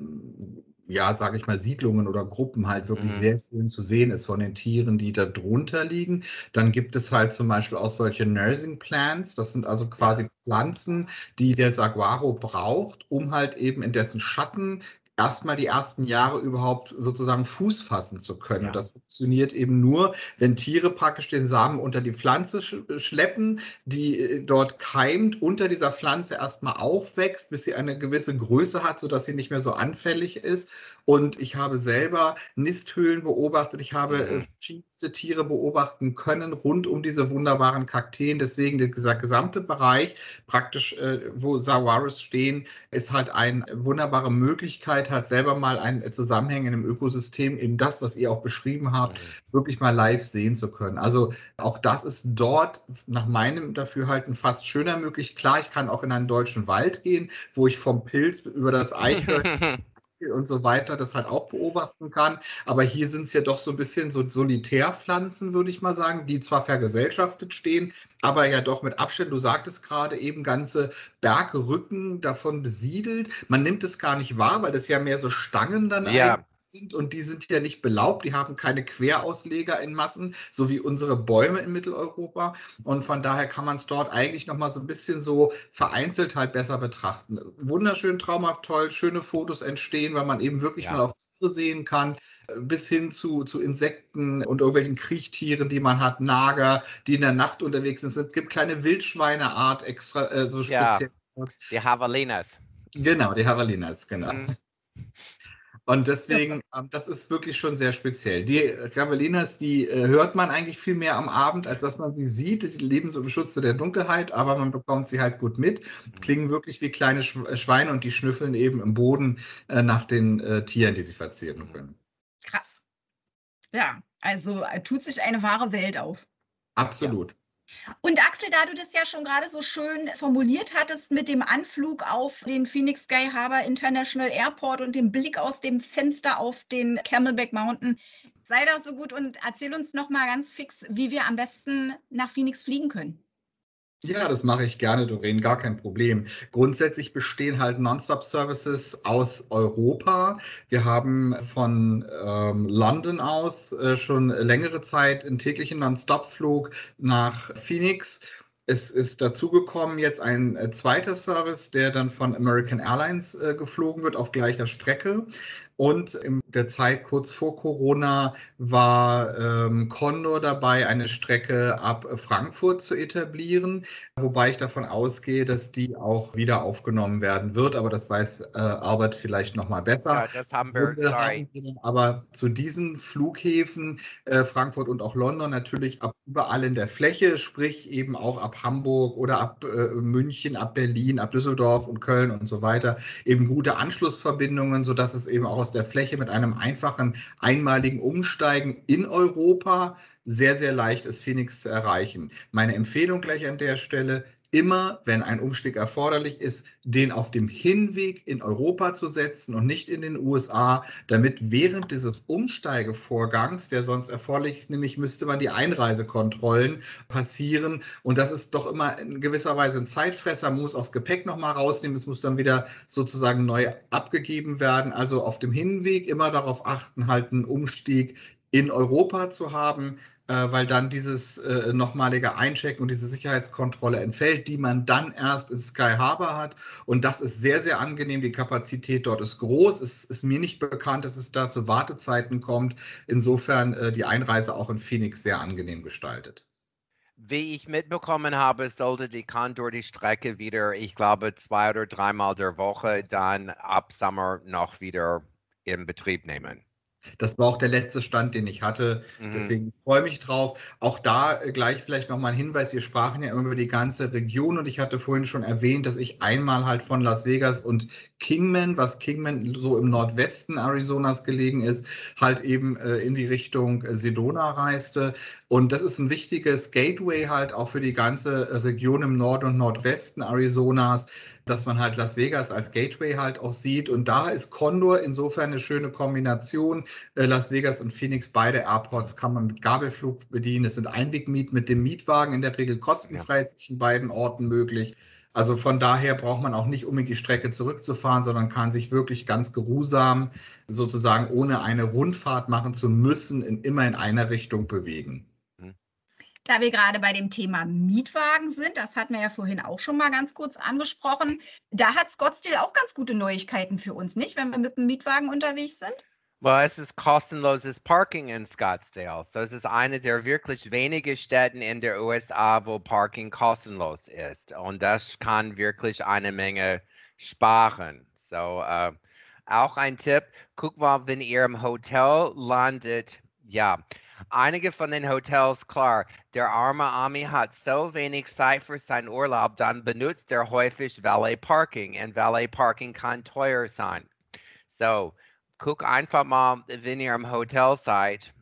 ja, sage ich mal, Siedlungen oder Gruppen halt wirklich mhm. sehr schön zu sehen ist von den Tieren, die da drunter liegen. Dann gibt es halt zum Beispiel auch solche Nursing Plants. Das sind also quasi Pflanzen, die der Saguaro braucht, um halt eben in dessen Schatten erstmal die ersten Jahre überhaupt sozusagen Fuß fassen zu können. Ja. Das funktioniert eben nur, wenn Tiere praktisch den Samen unter die Pflanze schleppen, die äh, dort keimt, unter dieser Pflanze erstmal aufwächst, bis sie eine gewisse Größe hat, sodass sie nicht mehr so anfällig ist. Und ich habe selber Nisthöhlen beobachtet, ich habe äh, mhm. verschiedenste Tiere beobachten können rund um diese wunderbaren Kakteen. Deswegen dieser gesamte Bereich, praktisch, äh, wo Sawaris stehen, ist halt eine wunderbare Möglichkeit, hat, selber mal ein Zusammenhang in einem Ökosystem, eben das, was ihr auch beschrieben habt, mhm. wirklich mal live sehen zu können. Also auch das ist dort nach meinem Dafürhalten fast schöner möglich. Klar, ich kann auch in einen deutschen Wald gehen, wo ich vom Pilz über das Eichhörnchen und so weiter das halt auch beobachten kann. Aber hier sind es ja doch so ein bisschen so Solitärpflanzen, würde ich mal sagen, die zwar vergesellschaftet stehen, aber ja doch mit Abstand, du sagtest gerade eben, ganze Bergrücken davon besiedelt. Man nimmt es gar nicht wahr, weil das ja mehr so Stangen dann ja. Sind und die sind ja nicht belaubt, die haben keine Querausleger in Massen, so wie unsere Bäume in Mitteleuropa. Und von daher kann man es dort eigentlich nochmal so ein bisschen so vereinzelt halt besser betrachten. Wunderschön, traumhaft toll, schöne Fotos entstehen, weil man eben wirklich ja. mal auch Tiere sehen kann bis hin zu, zu Insekten und irgendwelchen Kriechtieren, die man hat, Nager, die in der Nacht unterwegs sind. Es gibt kleine Wildschweineart extra, äh, so speziell. Ja, die Javalinas. Genau, die Javalinas, genau. Mhm. Und deswegen, ja. ähm, das ist wirklich schon sehr speziell. Die Javelinas, die äh, hört man eigentlich viel mehr am Abend, als dass man sie sieht. Die leben so im Schutze der Dunkelheit, aber man bekommt sie halt gut mit. Mhm. Klingen wirklich wie kleine äh, Schweine und die schnüffeln eben im Boden äh, nach den äh, Tieren, die sie verzehren mhm. können. Krass. Ja, also äh, tut sich eine wahre Welt auf. Absolut. Ja. Und Axel, da du das ja schon gerade so schön formuliert hattest mit dem Anflug auf den Phoenix Sky Harbor International Airport und dem Blick aus dem Fenster auf den Camelback Mountain, sei doch so gut und erzähl uns noch mal ganz fix, wie wir am besten nach Phoenix fliegen können. Ja, das mache ich gerne, Doreen, gar kein Problem. Grundsätzlich bestehen halt Non-Stop-Services aus Europa. Wir haben von ähm, London aus äh, schon längere Zeit einen täglichen Non-Stop-Flug nach Phoenix. Es ist dazugekommen jetzt ein äh, zweiter Service, der dann von American Airlines äh, geflogen wird auf gleicher Strecke. Und in der Zeit kurz vor Corona war ähm, Condor dabei, eine Strecke ab Frankfurt zu etablieren, wobei ich davon ausgehe, dass die auch wieder aufgenommen werden wird. Aber das weiß äh, Albert vielleicht noch mal besser. Ja, das haben wir. Sorry. aber zu diesen Flughäfen äh, Frankfurt und auch London natürlich ab überall in der Fläche, sprich eben auch ab Hamburg oder ab äh, München, ab Berlin, ab Düsseldorf und Köln und so weiter eben gute Anschlussverbindungen, sodass es eben auch aus aus der Fläche mit einem einfachen einmaligen Umsteigen in Europa sehr, sehr leicht ist, Phoenix zu erreichen. Meine Empfehlung gleich an der Stelle, immer, wenn ein Umstieg erforderlich ist, den auf dem Hinweg in Europa zu setzen und nicht in den USA, damit während dieses Umsteigevorgangs, der sonst erforderlich ist, nämlich müsste man die Einreisekontrollen passieren. Und das ist doch immer in gewisser Weise ein Zeitfresser, man muss auch das Gepäck nochmal rausnehmen, es muss dann wieder sozusagen neu abgegeben werden. Also auf dem Hinweg immer darauf achten, halt einen Umstieg in Europa zu haben, weil dann dieses äh, nochmalige Einchecken und diese Sicherheitskontrolle entfällt, die man dann erst in Sky Harbor hat. Und das ist sehr, sehr angenehm. Die Kapazität dort ist groß. Es ist mir nicht bekannt, dass es da zu Wartezeiten kommt. Insofern äh, die Einreise auch in Phoenix sehr angenehm gestaltet. Wie ich mitbekommen habe, sollte die Condor die Strecke wieder, ich glaube, zwei oder dreimal der Woche dann ab Sommer noch wieder in Betrieb nehmen. Das war auch der letzte Stand, den ich hatte. Mhm. Deswegen freue ich mich drauf. Auch da äh, gleich vielleicht nochmal ein Hinweis. Wir sprachen ja immer über die ganze Region und ich hatte vorhin schon erwähnt, dass ich einmal halt von Las Vegas und Kingman, was Kingman so im Nordwesten Arizonas gelegen ist, halt eben äh, in die Richtung äh, Sedona reiste. Und das ist ein wichtiges Gateway halt auch für die ganze Region im Nord- und Nordwesten Arizonas dass man halt Las Vegas als Gateway halt auch sieht. Und da ist Condor insofern eine schöne Kombination. Äh, Las Vegas und Phoenix, beide Airports kann man mit Gabelflug bedienen. Es sind Einwegmiet mit dem Mietwagen in der Regel kostenfrei ja. zwischen beiden Orten möglich. Also von daher braucht man auch nicht unbedingt die Strecke zurückzufahren, sondern kann sich wirklich ganz geruhsam sozusagen ohne eine Rundfahrt machen zu müssen, in, immer in einer Richtung bewegen. Da wir gerade bei dem Thema Mietwagen sind, das hatten wir ja vorhin auch schon mal ganz kurz angesprochen, da hat Scottsdale auch ganz gute Neuigkeiten für uns, nicht, wenn wir mit dem Mietwagen unterwegs sind? Well, es ist kostenloses Parking in Scottsdale. So es ist eine der wirklich wenigen Städten in der USA, wo Parking kostenlos ist. Und das kann wirklich eine Menge sparen. So uh, auch ein Tipp, guck mal, wenn ihr im Hotel landet, ja, Einige von den Hotels, klar, der arme Ami hat so wenig Zeit für seinen Urlaub, dann benutzt er häufig Valet Parking und Valet Parking kann teuer sein. So, guck einfach mal, wenn ihr im Hotel seid,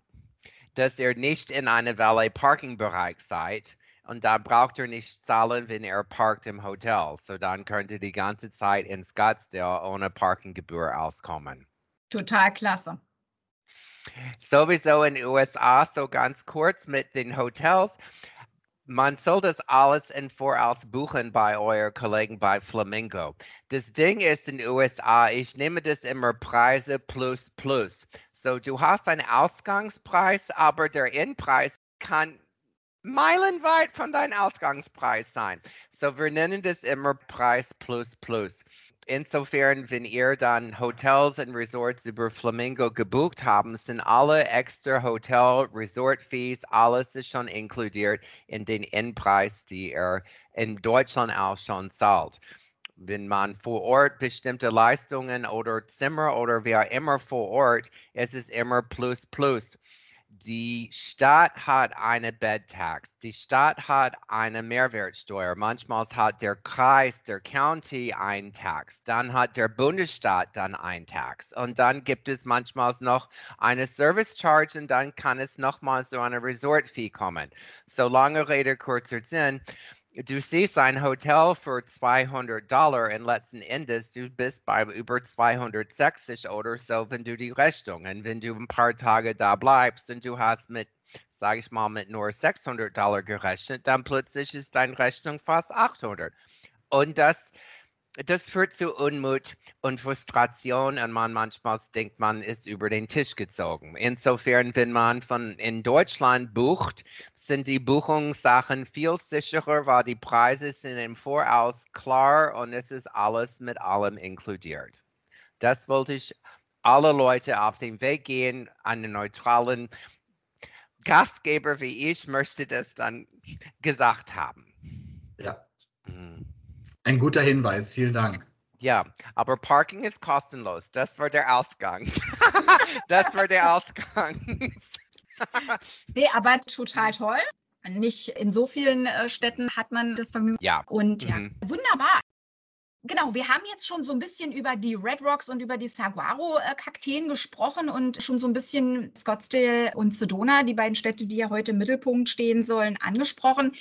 dass ihr nicht in einem Valet Parking Bereich seid und da braucht ihr nicht zahlen, wenn ihr parkt im Hotel. So dann könnt ihr die ganze Zeit in Scottsdale ohne Parkinggebühr auskommen. Total klasse. Sowieso in den USA, so ganz kurz mit den Hotels. man soll das alles in Voraus buchen bei euren Kollegen bei Flamingo. Das Ding ist in den USA, ich nehme das immer Preise plus plus. So, du hast einen Ausgangspreis, aber der Endpreis kann meilenweit von deinem Ausgangspreis sein. So, wir nennen das immer Preis plus plus. Insofern, wenn ihr dann Hotels und Resorts über Flamingo gebucht haben, sind alle extra Hotel, Resort-Fees, alles ist schon inkludiert in den Endpreis, die ihr in Deutschland auch schon zahlt. Wenn man vor Ort bestimmte Leistungen oder Zimmer oder wer immer vor Ort, es ist immer plus plus die Stadt hat eine Bed-Tax, die Stadt hat eine Mehrwertsteuer, manchmal hat der Kreis, der County einen Tax, dann hat der Bundesstaat dann einen Tax. Und dann gibt es manchmal noch eine Service Charge und dann kann es nochmal so eine Resort Fee kommen. So lange Rede, kurzer Sinn du siehst ein Hotel für 200 Dollar und letzten Endes du bist bei über 260 oder so, wenn du die Rechnung und wenn du ein paar Tage da bleibst und du hast mit, sag ich mal, mit nur 600 Dollar gerechnet, dann plötzlich ist deine Rechnung fast 800. Und das das führt zu Unmut und Frustration und man manchmal denkt, man ist über den Tisch gezogen. Insofern, wenn man von in Deutschland bucht, sind die Buchungssachen viel sicherer, weil die Preise sind im Voraus klar und es ist alles mit allem inkludiert. Das wollte ich alle Leute auf den Weg gehen, einen neutralen Gastgeber wie ich möchte das dann gesagt haben. Ja. Mhm. Ein guter Hinweis, vielen Dank. Ja, aber Parking ist kostenlos. Das war der Ausgang. das war der Ausgang. nee, aber total toll. Nicht in so vielen äh, Städten hat man das Vergnügen. Ja. Und ja, mhm. wunderbar. Genau, wir haben jetzt schon so ein bisschen über die Red Rocks und über die Saguaro-Kakteen gesprochen und schon so ein bisschen Scottsdale und Sedona, die beiden Städte, die ja heute im Mittelpunkt stehen sollen, angesprochen.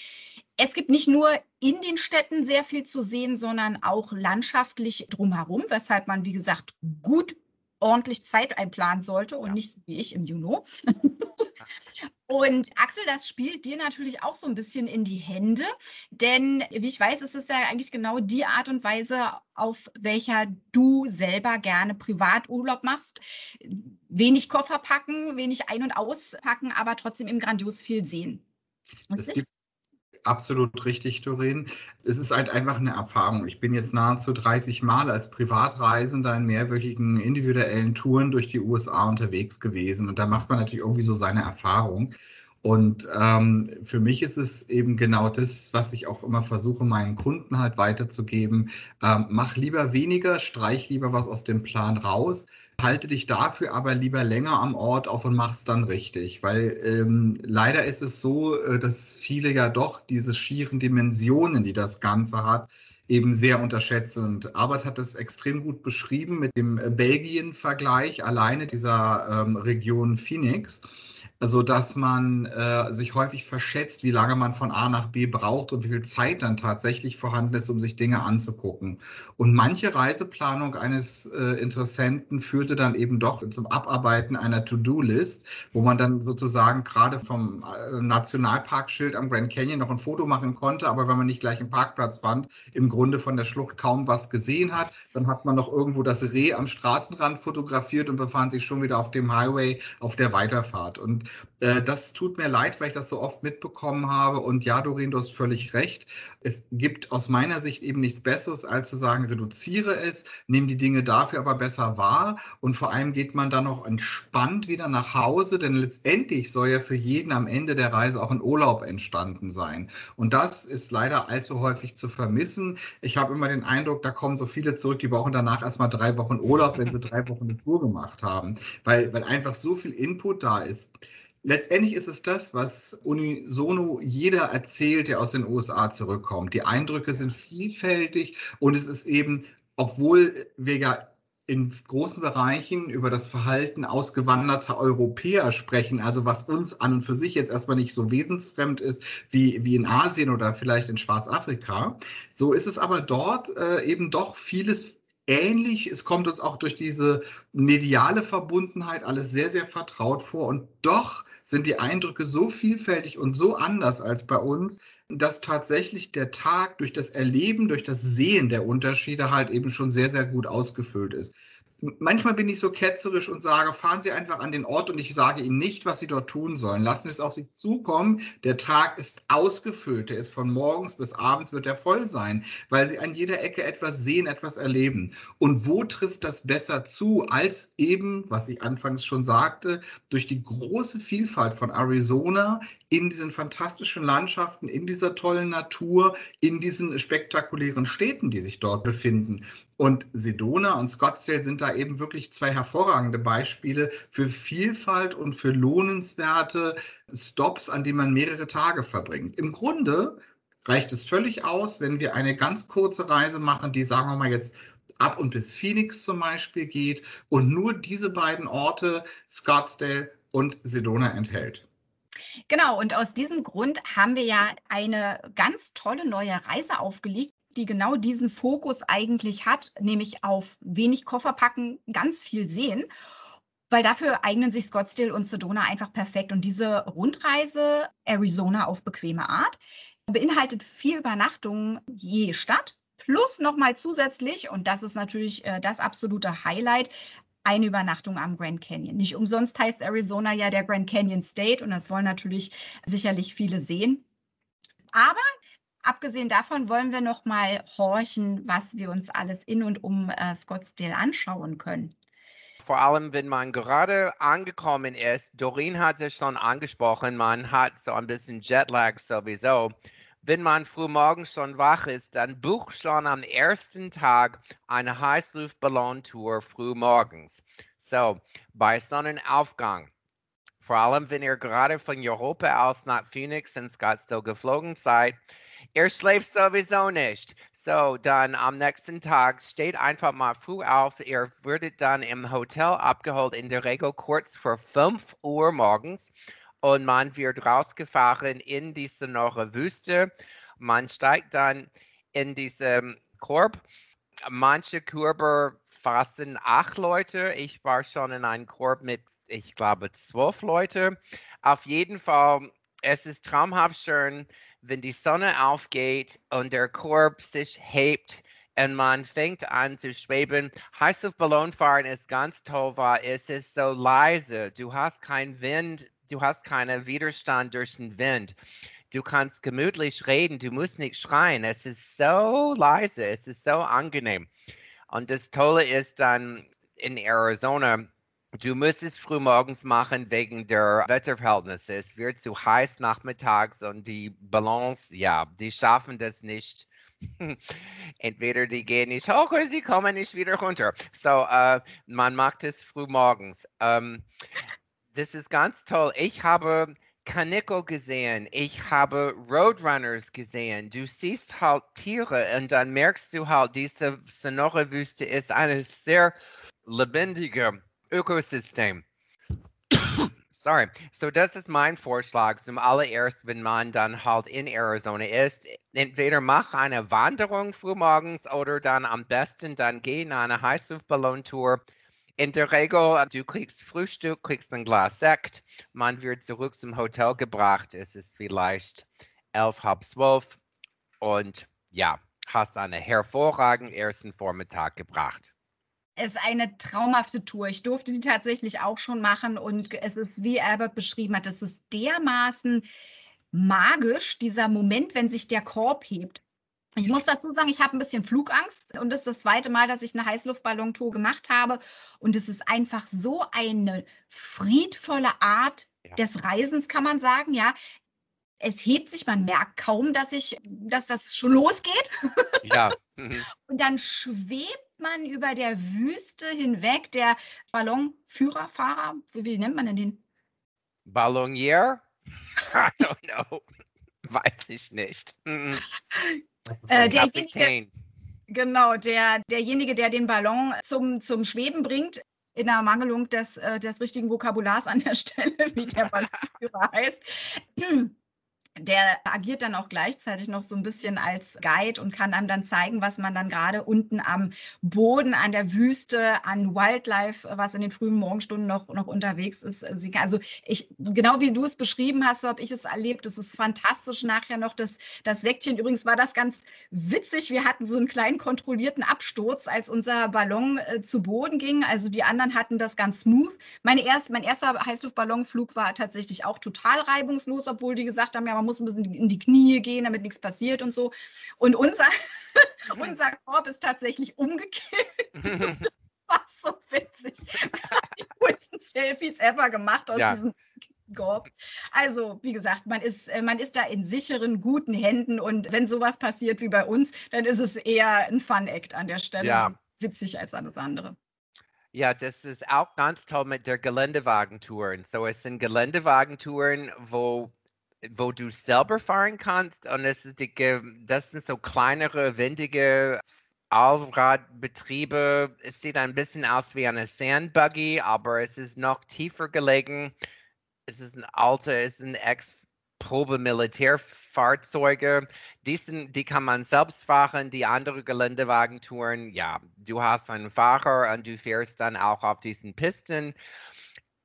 Es gibt nicht nur in den Städten sehr viel zu sehen, sondern auch landschaftlich drumherum, weshalb man, wie gesagt, gut ordentlich Zeit einplanen sollte und ja. nicht so wie ich im Juni. und Axel, das spielt dir natürlich auch so ein bisschen in die Hände, denn wie ich weiß, ist es ja eigentlich genau die Art und Weise, auf welcher du selber gerne Privaturlaub machst. Wenig Koffer packen, wenig ein- und auspacken, aber trotzdem eben grandios viel sehen. Es gibt, Absolut richtig, Doreen. Es ist halt einfach eine Erfahrung. Ich bin jetzt nahezu 30 Mal als Privatreisender in mehrwöchigen individuellen Touren durch die USA unterwegs gewesen. Und da macht man natürlich irgendwie so seine Erfahrung. Und ähm, für mich ist es eben genau das, was ich auch immer versuche, meinen Kunden halt weiterzugeben. Ähm, mach lieber weniger, streich lieber was aus dem Plan raus Halte dich dafür aber lieber länger am Ort auf und mach's dann richtig, weil ähm, leider ist es so, äh, dass viele ja doch diese schieren Dimensionen, die das Ganze hat, eben sehr unterschätzen. Und Arbeit hat das extrem gut beschrieben mit dem äh, Belgien-Vergleich alleine dieser ähm, Region Phoenix so dass man äh, sich häufig verschätzt, wie lange man von A nach B braucht und wie viel Zeit dann tatsächlich vorhanden ist, um sich Dinge anzugucken. Und manche Reiseplanung eines äh, Interessenten führte dann eben doch zum Abarbeiten einer To-Do-List, wo man dann sozusagen gerade vom äh, Nationalparkschild am Grand Canyon noch ein Foto machen konnte, aber wenn man nicht gleich einen Parkplatz fand, im Grunde von der Schlucht kaum was gesehen hat. Dann hat man noch irgendwo das Reh am Straßenrand fotografiert und befand sich schon wieder auf dem Highway auf der Weiterfahrt. Und äh, das tut mir leid, weil ich das so oft mitbekommen habe. Und ja, Doreen, du hast völlig recht. Es gibt aus meiner Sicht eben nichts Besseres, als zu sagen, reduziere es, nehme die Dinge dafür aber besser wahr. Und vor allem geht man dann noch entspannt wieder nach Hause, denn letztendlich soll ja für jeden am Ende der Reise auch ein Urlaub entstanden sein. Und das ist leider allzu häufig zu vermissen. Ich habe immer den Eindruck, da kommen so viele zurück, die brauchen danach erstmal drei Wochen Urlaub, wenn sie drei Wochen eine Tour gemacht haben, weil, weil einfach so viel Input da ist. Letztendlich ist es das, was unisono jeder erzählt, der aus den USA zurückkommt. Die Eindrücke sind vielfältig und es ist eben, obwohl wir ja in großen Bereichen über das Verhalten ausgewanderter Europäer sprechen, also was uns an und für sich jetzt erstmal nicht so wesensfremd ist wie, wie in Asien oder vielleicht in Schwarzafrika. So ist es aber dort äh, eben doch vieles ähnlich. Es kommt uns auch durch diese mediale Verbundenheit alles sehr, sehr vertraut vor und doch sind die Eindrücke so vielfältig und so anders als bei uns, dass tatsächlich der Tag durch das Erleben, durch das Sehen der Unterschiede halt eben schon sehr, sehr gut ausgefüllt ist manchmal bin ich so ketzerisch und sage, fahren Sie einfach an den Ort und ich sage Ihnen nicht, was Sie dort tun sollen. Lassen Sie es auf Sie zukommen. Der Tag ist ausgefüllt. Der ist von morgens bis abends wird er voll sein, weil Sie an jeder Ecke etwas sehen, etwas erleben. Und wo trifft das besser zu, als eben, was ich anfangs schon sagte, durch die große Vielfalt von Arizona in diesen fantastischen Landschaften, in dieser tollen Natur, in diesen spektakulären Städten, die sich dort befinden. Und Sedona und Scottsdale sind da eben wirklich zwei hervorragende Beispiele für Vielfalt und für lohnenswerte Stops, an denen man mehrere Tage verbringt. Im Grunde reicht es völlig aus, wenn wir eine ganz kurze Reise machen, die, sagen wir mal jetzt, ab und bis Phoenix zum Beispiel geht und nur diese beiden Orte, Scottsdale und Sedona, enthält. Genau, und aus diesem Grund haben wir ja eine ganz tolle neue Reise aufgelegt, die genau diesen Fokus eigentlich hat, nämlich auf wenig Koffer packen, ganz viel sehen. Weil dafür eignen sich Scottsdale und Sedona einfach perfekt. Und diese Rundreise Arizona auf bequeme Art beinhaltet vier Übernachtungen je Stadt, plus nochmal zusätzlich, und das ist natürlich äh, das absolute Highlight, eine Übernachtung am Grand Canyon. Nicht umsonst heißt Arizona ja der Grand Canyon State und das wollen natürlich sicherlich viele sehen. Aber abgesehen davon wollen wir noch mal horchen, was wir uns alles in und um äh, Scottsdale anschauen können. Vor allem, wenn man gerade angekommen ist, Doreen hat es schon angesprochen, man hat so ein bisschen Jetlag sowieso. Wenn man frühmorgens schon wach ist, dann bucht schon am ersten Tag eine Heißluftballontour frühmorgens. So, bei Sonnenaufgang. Vor allem, wenn ihr gerade von Europa aus nach Phoenix und Scottsdale geflogen seid, Ihr schläft sowieso nicht. So, dann am nächsten Tag steht einfach mal früh auf. Ihr würdet dann im Hotel abgeholt, in der Regel kurz vor 5 Uhr morgens. Und man wird rausgefahren in die Sonore Wüste. Man steigt dann in diesen Korb. Manche Körper fassen acht Leute. Ich war schon in einem Korb mit, ich glaube, zwölf Leute. Auf jeden Fall, es ist traumhaft schön wenn die Sonne aufgeht und der Korb sich hebt und man fängt an zu schweben. Heißluftballonfahren ist ganz toll, weil es ist so leise. Du hast keinen Wind, du hast keinen Widerstand durch den Wind. Du kannst gemütlich reden, du musst nicht schreien. Es ist so leise, es ist so angenehm. Und das Tolle ist dann in Arizona, Du musst es früh morgens machen wegen der Wetterverhältnisse. Es wird zu heiß nachmittags und die Ballons, ja, die schaffen das nicht. Entweder die gehen nicht hoch oder sie kommen nicht wieder runter. So, äh, man macht es früh morgens. Ähm, das ist ganz toll. Ich habe Kanickel gesehen, ich habe Roadrunners gesehen. Du siehst halt Tiere und dann merkst du halt, diese Sonora-Wüste ist eine sehr lebendige Ökosystem. Sorry. So, das ist mein Vorschlag. Zum allererst, wenn man dann halt in Arizona ist, entweder mach eine Wanderung frühmorgens oder dann am besten dann geh in eine Heißluftballontour. In der Regel, du kriegst Frühstück, kriegst ein Glas Sekt, man wird zurück zum Hotel gebracht. Es ist vielleicht elf, halb zwölf und ja, hast einen hervorragenden ersten Vormittag gebracht ist eine traumhafte Tour. Ich durfte die tatsächlich auch schon machen und es ist, wie Albert beschrieben hat, es ist dermaßen magisch, dieser Moment, wenn sich der Korb hebt. Ich muss dazu sagen, ich habe ein bisschen Flugangst und das ist das zweite Mal, dass ich eine Heißluftballontour gemacht habe. Und es ist einfach so eine friedvolle Art ja. des Reisens, kann man sagen. Ja, es hebt sich, man merkt kaum, dass ich, dass das schon losgeht. Ja. Mhm. und dann schwebt man über der Wüste hinweg, der Ballonführer, Fahrer, wie nennt man denn den? Ballonier? I don't know. Weiß ich nicht. Mhm. Äh, derjenige, genau, der, derjenige, der den Ballon zum, zum Schweben bringt, in der Mangelung des, äh, des richtigen Vokabulars an der Stelle, wie der Ballonführer heißt der agiert dann auch gleichzeitig noch so ein bisschen als Guide und kann einem dann zeigen, was man dann gerade unten am Boden, an der Wüste, an Wildlife, was in den frühen Morgenstunden noch, noch unterwegs ist. Also ich, genau wie du es beschrieben hast, so habe ich es erlebt. Es ist fantastisch. Nachher noch das, das Säckchen. Übrigens war das ganz witzig. Wir hatten so einen kleinen kontrollierten Absturz, als unser Ballon äh, zu Boden ging. Also die anderen hatten das ganz smooth. Meine erst, mein erster Heißluftballonflug war tatsächlich auch total reibungslos, obwohl die gesagt haben, ja, man muss ein bisschen in die Knie gehen, damit nichts passiert und so. Und unser, unser Korb ist tatsächlich umgekehrt. war so witzig. die coolsten Selfies ever gemacht aus ja. diesem Korb. Also, wie gesagt, man ist, äh, man ist da in sicheren, guten Händen und wenn sowas passiert wie bei uns, dann ist es eher ein Fun-Act an der Stelle. Ja. Witzig als alles andere. Ja, das ist auch ganz toll mit der Geländewagentouren. So, es sind Geländewagentouren, wo wo du selber fahren kannst und es ist die, das sind so kleinere, windige Allradbetriebe. Es sieht ein bisschen aus wie eine Sandbuggy, aber es ist noch tiefer gelegen. Es ist ein alter, es sind Ex-Probe-Militärfahrzeuge. Die, die kann man selbst fahren. Die anderen Geländewagentouren, ja, du hast einen Fahrer und du fährst dann auch auf diesen Pisten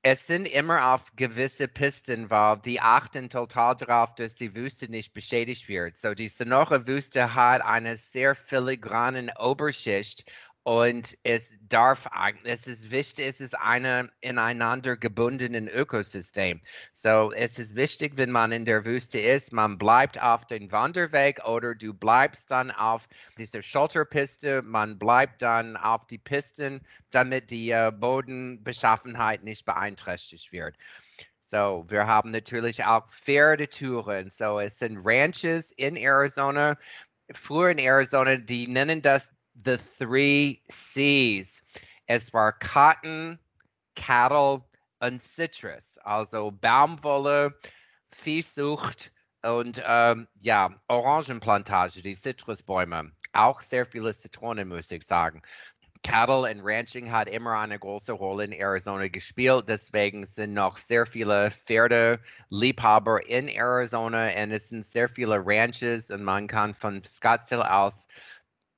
es sind immer auf gewisse Pisten, weil die achten total darauf, dass die Wüste nicht beschädigt wird. So die Sonora-Wüste hat eine sehr filigrane Oberschicht und es darf, es ist wichtig, es ist ein ineinander gebundenes Ökosystem. So, es ist wichtig, wenn man in der Wüste ist, man bleibt auf dem Wanderweg oder du bleibst dann auf dieser Schulterpiste, man bleibt dann auf die Pisten, damit die äh, Bodenbeschaffenheit nicht beeinträchtigt wird. So, wir haben natürlich auch Pferdetouren. So, es sind Ranches in Arizona. Früher in Arizona, die nennen das the three C's. Es war Cotton, Cattle und Citrus, also Baumwolle, Viehzucht und ähm, ja, Orangenplantage, die Zitrusbäume. Auch sehr viele Zitronen, muss ich sagen. Cattle and Ranching hat immer eine große Rolle in Arizona gespielt. Deswegen sind noch sehr viele Pferdeliebhaber in Arizona und es sind sehr viele Ranches und man kann von Scottsdale aus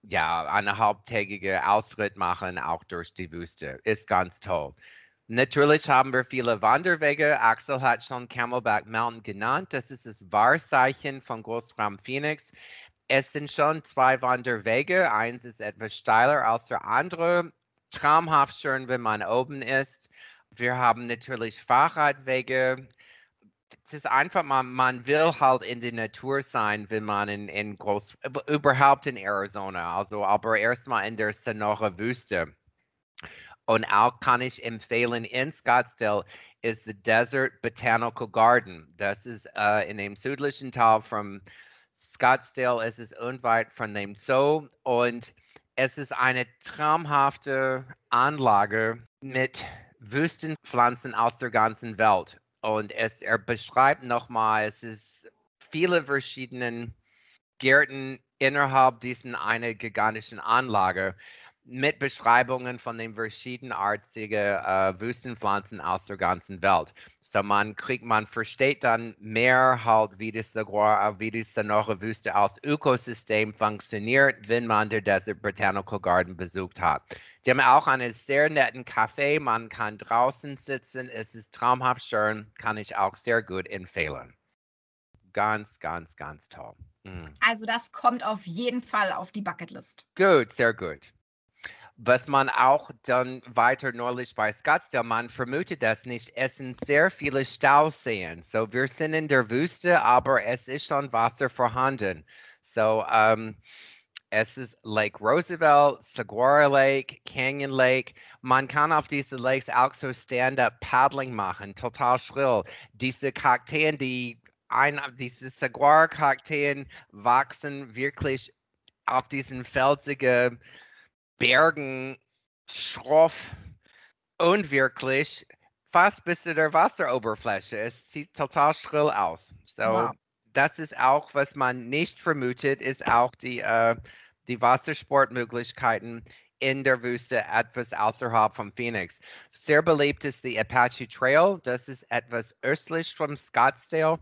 ja, eine haupttägige Ausritt machen, auch durch die Wüste. Ist ganz toll. Natürlich haben wir viele Wanderwege. Axel hat schon Camelback Mountain genannt. Das ist das Wahrzeichen von Großraum Phoenix. Es sind schon zwei Wanderwege. Eins ist etwas steiler als der andere. Traumhaft schön, wenn man oben ist. Wir haben natürlich Fahrradwege es ist einfach, man, man will halt in der Natur sein, wenn man in, in groß, überhaupt in Arizona, also aber erstmal in der Sonora Wüste. Und auch kann ich empfehlen, in Scottsdale ist der Desert Botanical Garden. Das ist äh, in dem südlichen Teil von Scottsdale, es ist unweit von dem Zoo und es ist eine traumhafte Anlage mit Wüstenpflanzen aus der ganzen Welt. Und es, er beschreibt nochmal, es ist viele verschiedene Gärten innerhalb dieser eine gigantischen Anlage mit Beschreibungen von den verschiedenartigen äh, Wüstenpflanzen aus der ganzen Welt. So man kriegt, man versteht dann mehr halt, wie das Saguaro, wie die Sonora Wüste als Ökosystem funktioniert, wenn man der Desert Botanical Garden besucht hat. Die haben auch einen sehr netten Café. Man kann draußen sitzen. Es ist traumhaft schön. Kann ich auch sehr gut empfehlen. Ganz, ganz, ganz toll. Mhm. Also das kommt auf jeden Fall auf die Bucketlist. Gut, sehr gut. Was man auch dann weiter nördlich bei Scottsdale, man vermutet das nicht, es sind sehr viele Stauseen. So, wir sind in der Wüste, aber es ist schon Wasser vorhanden. So, um, es ist Lake Roosevelt, Saguaro Lake, Canyon Lake. Man kann auf diese Lakes auch so Stand-up-Paddling machen, total schrill. Diese Kakteen, die ein, diese Saguaro-Kakteen wachsen wirklich auf diesen felsigen Bergen schroff und wirklich fast bis zu der Wasseroberfläche. Es sieht total schrill aus. So, wow. das ist auch, was man nicht vermutet, ist auch die äh, die Wassersportmöglichkeiten in der Wüste etwas außerhalb von Phoenix. Sehr beliebt ist der Apache Trail. Das ist etwas östlich von Scottsdale.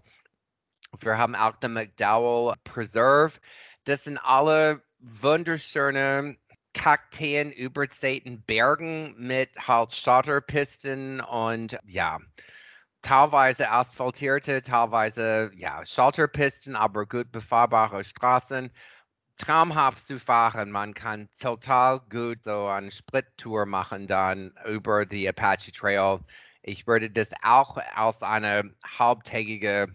Wir haben auch den McDowell Preserve. Das sind alle wunderschöne Kakteen übersäten Bergen mit halt Schotterpisten und ja, teilweise asphaltierte, teilweise ja, Schotterpisten, aber gut befahrbare Straßen. Traumhaft zu fahren. Man kann total gut so eine Sprittour machen dann über die Apache Trail. Ich würde das auch als eine halbtägige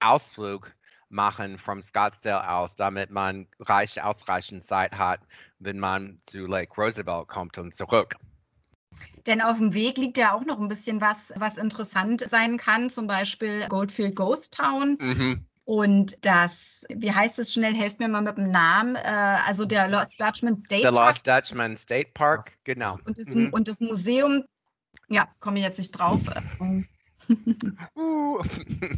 Ausflug machen vom Scottsdale aus, damit man reich, ausreichend Zeit hat, wenn man zu Lake Roosevelt kommt und zurück. Denn auf dem Weg liegt ja auch noch ein bisschen was, was interessant sein kann, zum Beispiel Goldfield Ghost Town. Mhm. Und das, wie heißt es schnell, helft mir mal mit dem Namen, äh, also der Lost Dutchman State Park. Der Lost Dutchman State Park, genau. Und das, mhm. und das Museum, ja, komme ich jetzt nicht drauf. uh.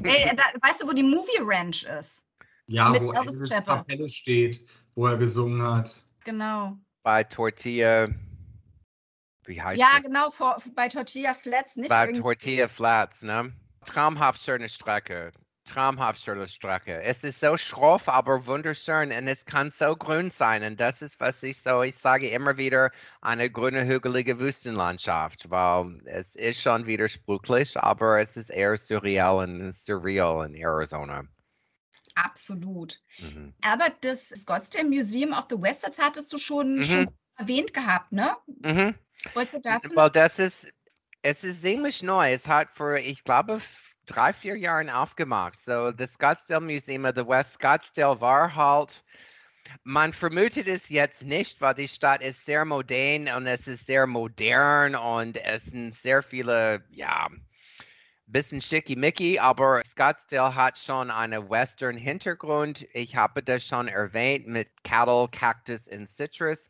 Ey, da, weißt du, wo die Movie Ranch ist? Ja, Mit wo Elvis Kapelle steht, wo er gesungen hat. Genau. Bei Tortilla. Wie heißt Ja, das? genau, vor, bei Tortilla Flats, nicht? Bei Tortilla Flats, ne? Traumhaft schöne Strecke. Traumhaft schöne Strecke. Es ist so schroff, aber wunderschön und es kann so grün sein. Und das ist, was ich so, ich sage immer wieder, eine grüne, hügelige Wüstenlandschaft, weil es ist schon widersprüchlich, aber es ist eher surreal und surreal in Arizona. Absolut. Mhm. Aber das Scottsdale Museum of the West, das hattest du schon, mhm. schon erwähnt gehabt, ne? Mhm. Wolltest du dazu? Well, das ist, es ist ziemlich neu. Es hat vor, ich glaube, drei, vier Jahren aufgemacht. So, das Scottsdale Museum of the West Scottsdale war halt, man vermutet es jetzt nicht, weil die Stadt ist sehr modern und es ist sehr modern und es sind sehr viele, ja, bisschen schickimicki, aber Scottsdale hat schon einen Western-Hintergrund. Ich habe das schon erwähnt mit Cattle, Cactus und Citrus.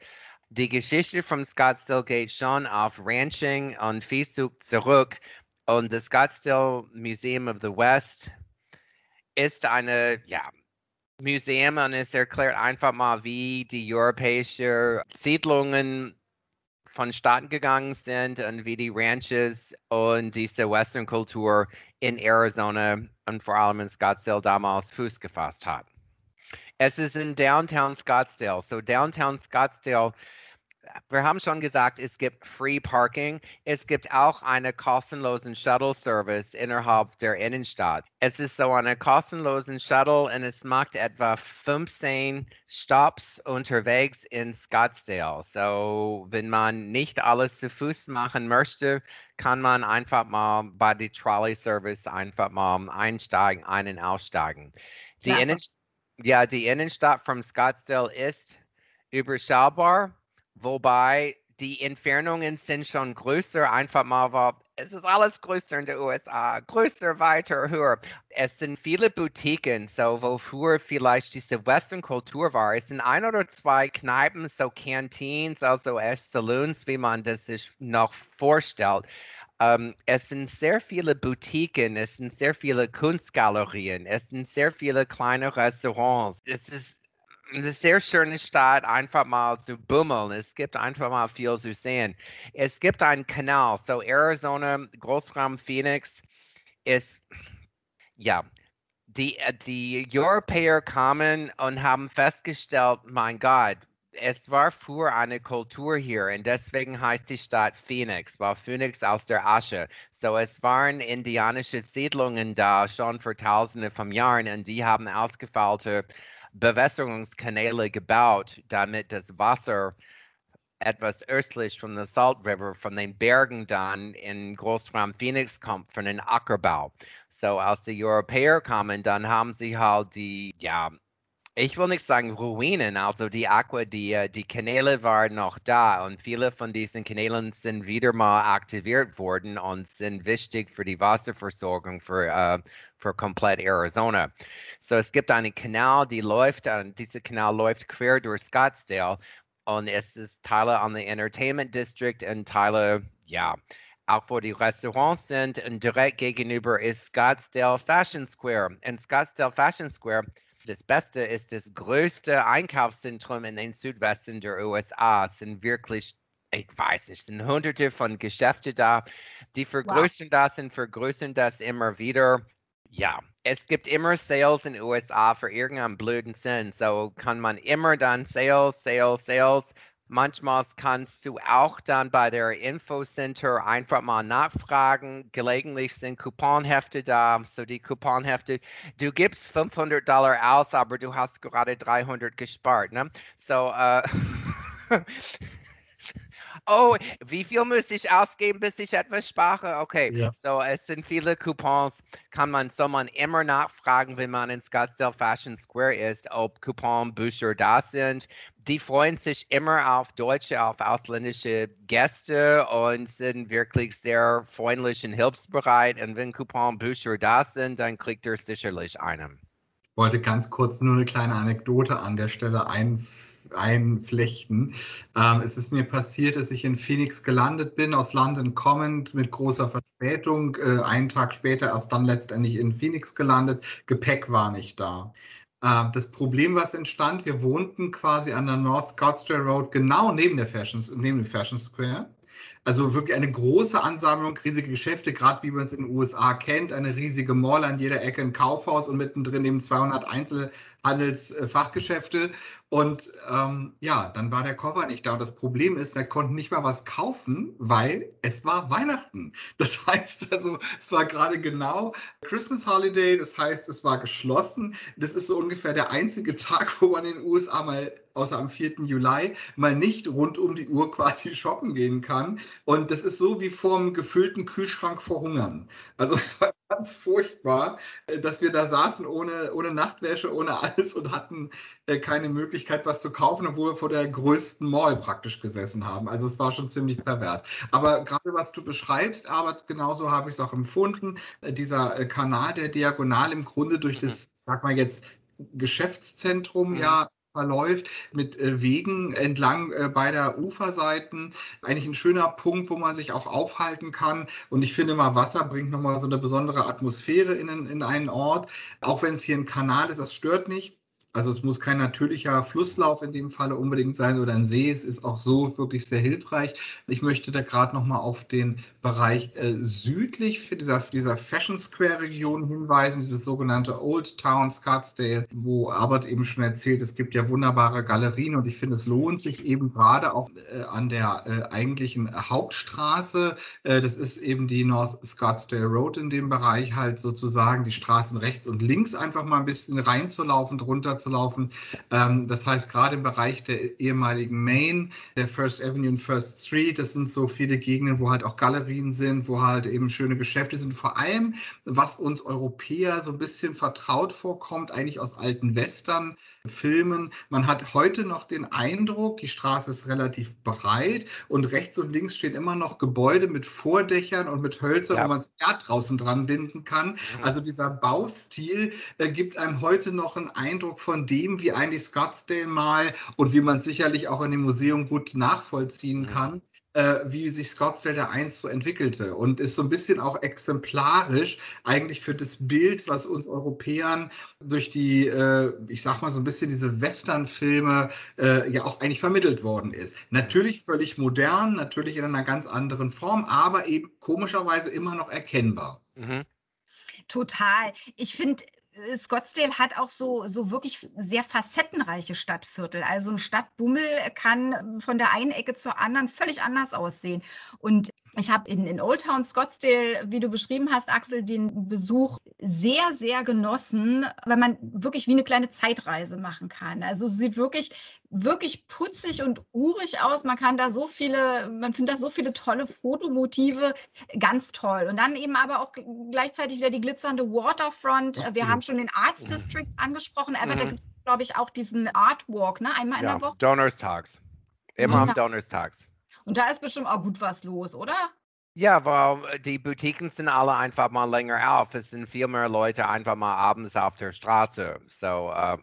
Die Geschichte von Scottsdale geht schon auf Ranching und Viehzug zurück. Und das Scottsdale Museum of the West ist eine, ja, Museum und es erklärt einfach mal, wie die europäischen Siedlungen vonstatten gegangen sind und wie die Ranches und diese Western-Kultur in Arizona und vor allem in Scottsdale damals Fuß gefasst hat. Es ist in Downtown Scottsdale. So Downtown Scottsdale wir haben schon gesagt, es gibt Free Parking. Es gibt auch einen kostenlosen Shuttle-Service innerhalb der Innenstadt. Es ist so eine kostenlosen Shuttle und es macht etwa 15 Stops unterwegs in Scottsdale. So, wenn man nicht alles zu Fuß machen möchte, kann man einfach mal bei der Trolley-Service einfach mal einsteigen, ein- und aussteigen. Die, Innen ja, die Innenstadt von Scottsdale ist überschaubar Wobei die Entfernungen sind schon größer, einfach mal, weil es ist alles größer in den USA, größer, weiter, höher. Es sind viele Boutiquen, so wo früher vielleicht diese Western-Kultur war. Es sind ein oder zwei Kneipen, so Canteens, also echt Saloons, wie man das sich noch vorstellt. Um, ähm, es sind sehr viele Boutiquen, es sind sehr viele Kunstgalerien, es sind sehr viele kleine Restaurants. Es ist eine sehr schöne Stadt, einfach mal zu bummeln. Es gibt einfach mal viel zu sehen. Es gibt einen Kanal, so Arizona, Großraum Phoenix ist, ja, die, äh, die Europäer kamen und haben festgestellt, mein Gott, es war früher eine Kultur hier und deswegen heißt die Stadt Phoenix, war Phoenix aus der Asche. So es waren indianische Siedlungen da schon vor tausende von Jahren und die haben ausgefeilte Bewässerungskanäle gebaut, damit das Wasser etwas östlich von der Salt River, von den Bergen dann in Großraum Phoenix kommt, von den Ackerbau. So, als die Europäer kamen, dann haben sie halt die, ja, ich will nicht sagen Ruinen, also die Aqua, die, äh, die Kanäle waren noch da und viele von diesen Kanälen sind wieder mal aktiviert worden und sind wichtig für die Wasserversorgung für, uh, für komplett Arizona. So es gibt einen Kanal, die läuft, und dieser Kanal läuft quer durch Scottsdale und es ist Teile an der Entertainment District und Teile, ja, auch wo die Restaurants sind und direkt gegenüber ist Scottsdale Fashion Square. In Scottsdale Fashion Square das Beste ist das größte Einkaufszentrum in den Südwesten der USA. Es sind wirklich, ich weiß nicht, sind hunderte von Geschäften da. Die vergrößern wow. das und vergrößern das immer wieder. Ja, es gibt immer Sales in den USA für irgendeinen blöden Sinn. So kann man immer dann Sales, Sales, Sales. Manchmal kannst du auch dann bei der Infocenter einfach mal nachfragen. Gelegentlich sind Couponhefte da. So die Couponhefte, du gibst 500 Dollar aus, aber du hast gerade 300 gespart. Ne? So, äh, oh, wie viel muss ich ausgeben, bis ich etwas spare? Okay, ja. so es sind viele Coupons, kann man, soll man immer nachfragen, wenn man in Scottsdale Fashion Square ist, ob Couponbücher da sind. Die freuen sich immer auf deutsche, auf ausländische Gäste und sind wirklich sehr freundlich und hilfsbereit. Und wenn Couponbücher da sind, dann kriegt er sicherlich einen. Ich wollte ganz kurz nur eine kleine Anekdote an der Stelle einfügen einflechten. Ähm, es ist mir passiert, dass ich in Phoenix gelandet bin, aus London kommend, mit großer Verspätung, äh, einen Tag später erst dann letztendlich in Phoenix gelandet. Gepäck war nicht da. Äh, das Problem, was entstand, wir wohnten quasi an der North Scottsdale Road, genau neben der Fashion, neben dem Fashion Square. Also wirklich eine große Ansammlung, riesige Geschäfte, gerade wie man es in den USA kennt, eine riesige Mall an jeder Ecke, ein Kaufhaus und mittendrin eben 200 Einzelhandelsfachgeschäfte. Und ähm, ja, dann war der Koffer nicht da. Und das Problem ist, wir konnten nicht mal was kaufen, weil es war Weihnachten. Das heißt also, es war gerade genau Christmas Holiday. Das heißt, es war geschlossen. Das ist so ungefähr der einzige Tag, wo man in den USA mal außer am 4. Juli, mal nicht rund um die Uhr quasi shoppen gehen kann. Und das ist so wie vor einem gefüllten Kühlschrank vor Hungern. Also es war ganz furchtbar, äh, dass wir da saßen ohne, ohne Nachtwäsche, ohne alles und hatten äh, keine Möglichkeit, was zu kaufen, obwohl wir vor der größten Mall praktisch gesessen haben. Also es war schon ziemlich pervers. Aber gerade was du beschreibst, aber genauso habe ich es auch empfunden, äh, dieser Kanal der Diagonal im Grunde durch mhm. das, sag mal jetzt, Geschäftszentrum mhm. ja verläuft mit äh, Wegen entlang äh, beider Uferseiten. Eigentlich ein schöner Punkt, wo man sich auch aufhalten kann. Und ich finde mal, Wasser bringt nochmal so eine besondere Atmosphäre in, in einen Ort. Auch wenn es hier ein Kanal ist, das stört nicht. Also es muss kein natürlicher Flusslauf in dem Falle unbedingt sein oder ein See. Es ist auch so wirklich sehr hilfreich. Ich möchte da gerade noch mal auf den Bereich äh, südlich für dieser, dieser Fashion Square Region hinweisen, dieses sogenannte Old Town Scottsdale, wo Albert eben schon erzählt, es gibt ja wunderbare Galerien und ich finde, es lohnt sich eben gerade auch äh, an der äh, eigentlichen Hauptstraße. Äh, das ist eben die North Scottsdale Road in dem Bereich halt sozusagen die Straßen rechts und links einfach mal ein bisschen reinzulaufen, drunter zu zu laufen. Ähm, das heißt, gerade im Bereich der ehemaligen Main, der First Avenue und First Street, das sind so viele Gegenden, wo halt auch Galerien sind, wo halt eben schöne Geschäfte sind. Vor allem, was uns Europäer so ein bisschen vertraut vorkommt, eigentlich aus alten Western. Filmen. Man hat heute noch den Eindruck, die Straße ist relativ breit und rechts und links stehen immer noch Gebäude mit Vordächern und mit Hölzern, ja. wo man das Erd draußen dran binden kann. Mhm. Also dieser Baustil äh, gibt einem heute noch einen Eindruck von dem, wie eigentlich Scottsdale mal und wie man sicherlich auch in dem Museum gut nachvollziehen mhm. kann, äh, wie sich Scottsdale der 1 so entwickelte und ist so ein bisschen auch exemplarisch eigentlich für das Bild, was uns Europäern durch die, äh, ich sag mal so ein bisschen diese Western-Filme äh, ja auch eigentlich vermittelt worden ist. Natürlich völlig modern, natürlich in einer ganz anderen Form, aber eben komischerweise immer noch erkennbar. Mhm. Total. Ich finde, Scottsdale hat auch so, so wirklich sehr facettenreiche Stadtviertel. Also ein Stadtbummel kann von der einen Ecke zur anderen völlig anders aussehen. Und ich habe in, in Old Town Scottsdale, wie du beschrieben hast, Axel, den Besuch sehr, sehr genossen, weil man wirklich wie eine kleine Zeitreise machen kann. Also es sieht wirklich, wirklich putzig und urig aus. Man kann da so viele, man findet da so viele tolle Fotomotive, ganz toll. Und dann eben aber auch gleichzeitig wieder die glitzernde Waterfront. Ach, Wir haben schon den Arts mhm. District angesprochen, aber mhm. da gibt es, glaube ich, auch diesen Art Walk, ne? Einmal ja, in der Woche. Donnerstags. Immer am Donnerstags. Und da ist bestimmt auch gut was los, oder? Ja, weil äh, die Boutiquen sind alle einfach mal länger auf. Es sind viel mehr Leute einfach mal abends auf der Straße. So, uh,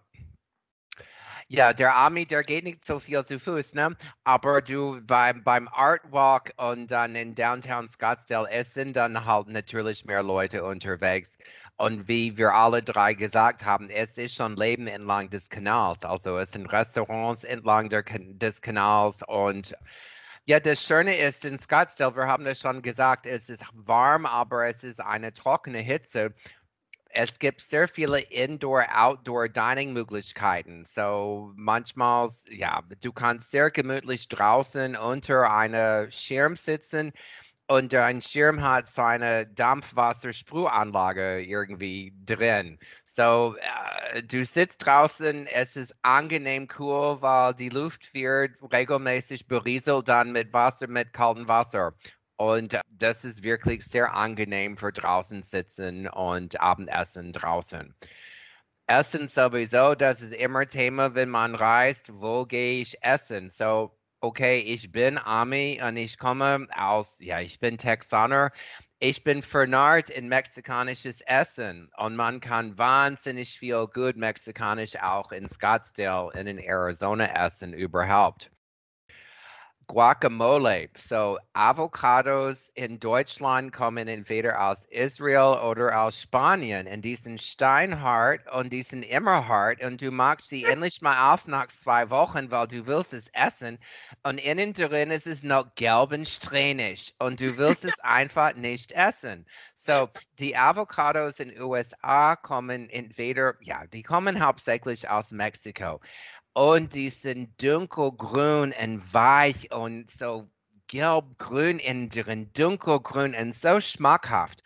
ja, der Army, der geht nicht so viel zu Fuß, ne? Aber du beim, beim Art Walk und dann in Downtown Scottsdale, es sind dann halt natürlich mehr Leute unterwegs. Und wie wir alle drei gesagt haben, es ist schon Leben entlang des Kanals. Also es sind Restaurants entlang der, des Kanals und ja, das Schöne ist in Scottsdale, wir haben das schon gesagt, es ist warm, aber es ist eine trockene Hitze. es gibt sehr viele Indoor-Outdoor-Dining-Möglichkeiten. So manchmal, ja, du kannst sehr gemütlich draußen unter einer Schirm sitzen und dein Schirm hat seine Dampfwasserspruhanlage irgendwie drin. So, äh, du sitzt draußen, es ist angenehm cool, weil die Luft wird regelmäßig berieselt dann mit Wasser, mit kaltem Wasser. Und das ist wirklich sehr angenehm für draußen sitzen und Abendessen draußen. Essen sowieso, das ist immer Thema, wenn man reist, wo gehe ich essen? So, okay, ich bin Ami und ich komme aus, ja, ich bin Texaner. Ich bin vernarrt in mexikanisches Essen und man kann wahnsinnig viel gut mexikanisch auch in Scottsdale und in Arizona essen überhaupt. Guacamole. So Avocados in Deutschland kommen entweder aus Israel oder aus Spanien. Und die sind steinhart und die sind immer hart. Und du machst sie endlich mal auf nach zwei Wochen, weil du willst es essen. Und innen drin ist es noch gelb und strähnig. Und du willst es einfach nicht essen. So, die Avocados in den USA kommen entweder, ja, die kommen hauptsächlich aus Mexiko und die sind dunkelgrün und weich und so gelbgrün innen drin, dunkelgrün und so schmackhaft.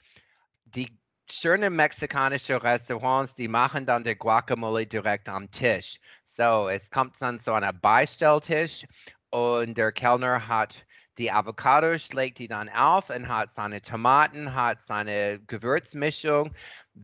Die schönen mexikanischen Restaurants, die machen dann die Guacamole direkt am Tisch. So, es kommt dann so ein Beistelltisch und der Kellner hat die Avocado, schlägt die dann auf und hat seine Tomaten, hat seine Gewürzmischung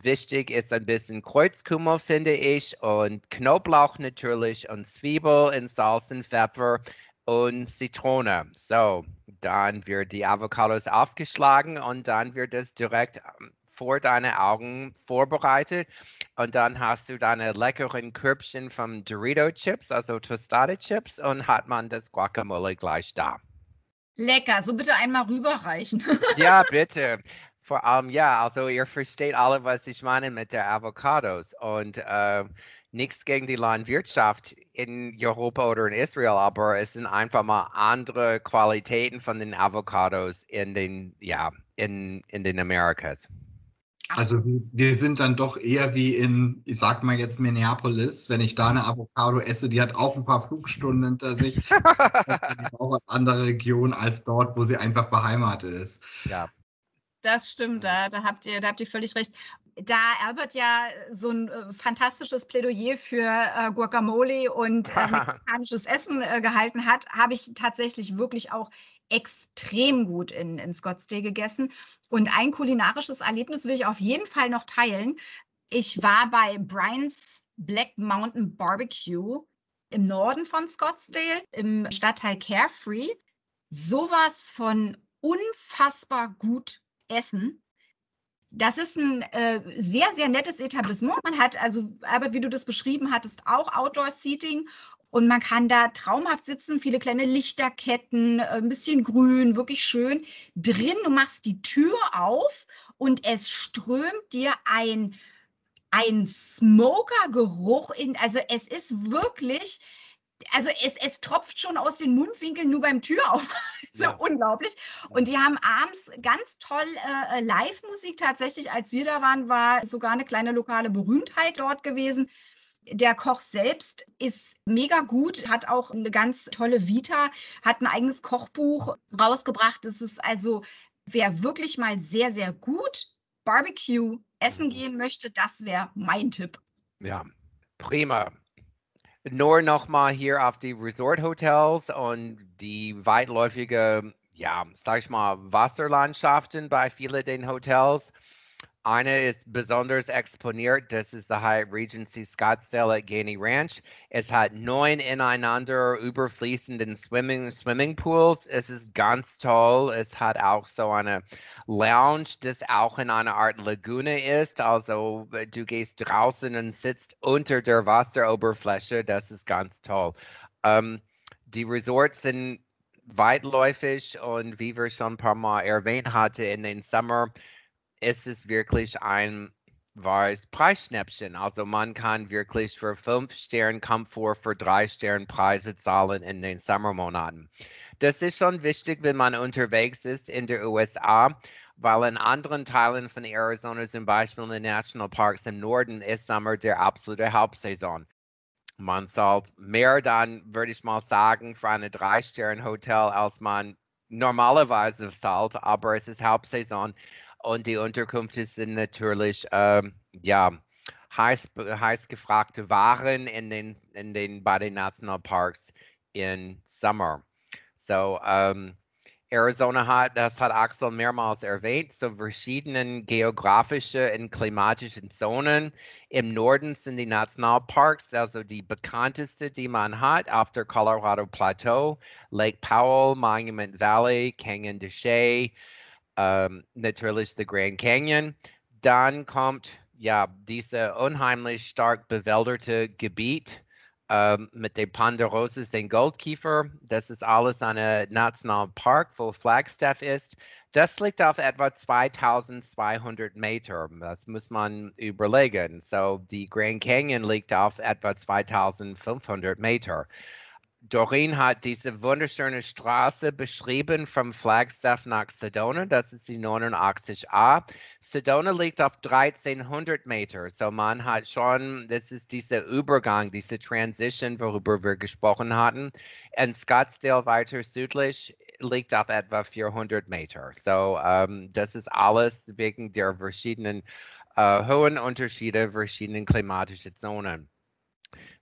Wichtig ist ein bisschen Kreuzkümmel, finde ich, und Knoblauch natürlich und Zwiebel und Salz und Pfeffer und Zitrone. So, dann wird die Avocados aufgeschlagen und dann wird es direkt ähm, vor deine Augen vorbereitet und dann hast du deine leckeren Körbchen von Dorito Chips, also Tostada Chips und hat man das Guacamole gleich da. Lecker, so bitte einmal rüberreichen. ja, bitte. Vor allem, ja, also ihr versteht alle, was ich meine mit der Avocados. Und äh, nichts gegen die Landwirtschaft in Europa oder in Israel, aber es sind einfach mal andere Qualitäten von den Avocados in den, ja, in, in den Amerikas. Also wir sind dann doch eher wie in, ich sag mal jetzt Minneapolis, wenn ich da eine Avocado esse, die hat auch ein paar Flugstunden hinter sich. auch aus anderer Region als dort, wo sie einfach beheimatet ist. Ja. Das stimmt, da, da, habt ihr, da habt ihr völlig recht. Da Albert ja so ein äh, fantastisches Plädoyer für äh, Guacamole und äh, mexikanisches Essen äh, gehalten hat, habe ich tatsächlich wirklich auch extrem gut in, in Scottsdale gegessen. Und ein kulinarisches Erlebnis will ich auf jeden Fall noch teilen. Ich war bei Brian's Black Mountain Barbecue im Norden von Scottsdale, im Stadtteil Carefree. Sowas von unfassbar gut Essen. Das ist ein äh, sehr, sehr nettes Etablissement. Man hat also, Albert, wie du das beschrieben hattest, auch Outdoor-Seating und man kann da traumhaft sitzen, viele kleine Lichterketten, äh, ein bisschen grün, wirklich schön. Drin, du machst die Tür auf und es strömt dir ein, ein Smoker-Geruch in, also es ist wirklich, also es, es tropft schon aus den Mundwinkeln nur beim Türauf. so ja. unglaublich. Und die haben abends ganz toll äh, Live-Musik tatsächlich. Als wir da waren, war sogar eine kleine lokale Berühmtheit dort gewesen. Der Koch selbst ist mega gut, hat auch eine ganz tolle Vita, hat ein eigenes Kochbuch rausgebracht. Das ist also, wer wirklich mal sehr, sehr gut Barbecue essen mhm. gehen möchte, das wäre mein Tipp. Ja, prima nur nochmal hier auf die Resort-Hotels und die weitläufige, ja, sag ich mal, Wasserlandschaften bei vielen den Hotels. Eine is besonders exponiert, das ist der Hyatt Regency Scottsdale at Gainey Ranch. Es hat neun ineinander überfließenden Swimming, swimming pools. Es ist ganz toll. Es hat auch so eine Lounge, das auch in einer Art Lagune ist. Also uh, du gehst draußen und sitzt unter der Wasseroberfläche. Das ist ganz toll. Ähm, die Resorts sind weitläufig und wie wir schon ein paar Mal erwähnt hatten, in den Sommer ist es wirklich ein wahres Preisschnäppchen. Also man kann wirklich für fünf Sterne Komfort für drei Sterne Preise zahlen in den Sommermonaten. Das ist schon wichtig, wenn man unterwegs ist in der USA, weil in anderen Teilen von Arizona, zum Beispiel in den Nationalparks im Norden, ist Sommer der absolute Hauptsaison. Man zahlt mehr dann, würde ich mal sagen, für ein Drei-Sterne-Hotel, als man normalerweise zahlt, aber es ist Hauptsaison und die Unterkünfte sind natürlich, ähm, ja, heiß, heiß gefragte Waren in den, in den, bei den Nationalparks im Sommer. So, ähm, Arizona hat, das hat Axel mehrmals erwähnt, so verschiedenen geografischen und klimatischen Zonen. Im Norden sind die Nationalparks, also die bekannteste, die man hat, auf der Colorado Plateau, Lake Powell, Monument Valley, Canyon de Chelly, ähm, natürlich der Grand Canyon. Dann kommt ja diese unheimlich stark bewälderte Gebiet ähm, mit den Ponderosas, den Goldkiefer. Das ist alles ein Nationalpark, wo Flagstaff ist. Das liegt auf etwa 2200 Meter. Das muss man überlegen. So, die Grand Canyon liegt auf etwa 2500 Meter. Doreen hat diese wunderschöne Straße beschrieben vom Flagstaff nach Sedona. Das ist die 89a. Sedona liegt auf 1300 Meter. So man hat schon, das ist dieser Übergang, diese Transition, worüber wir gesprochen hatten. Und Scottsdale weiter südlich liegt auf etwa 400 Meter. So um, das ist alles wegen der verschiedenen uh, hohen Unterschiede, verschiedenen klimatischen Zonen.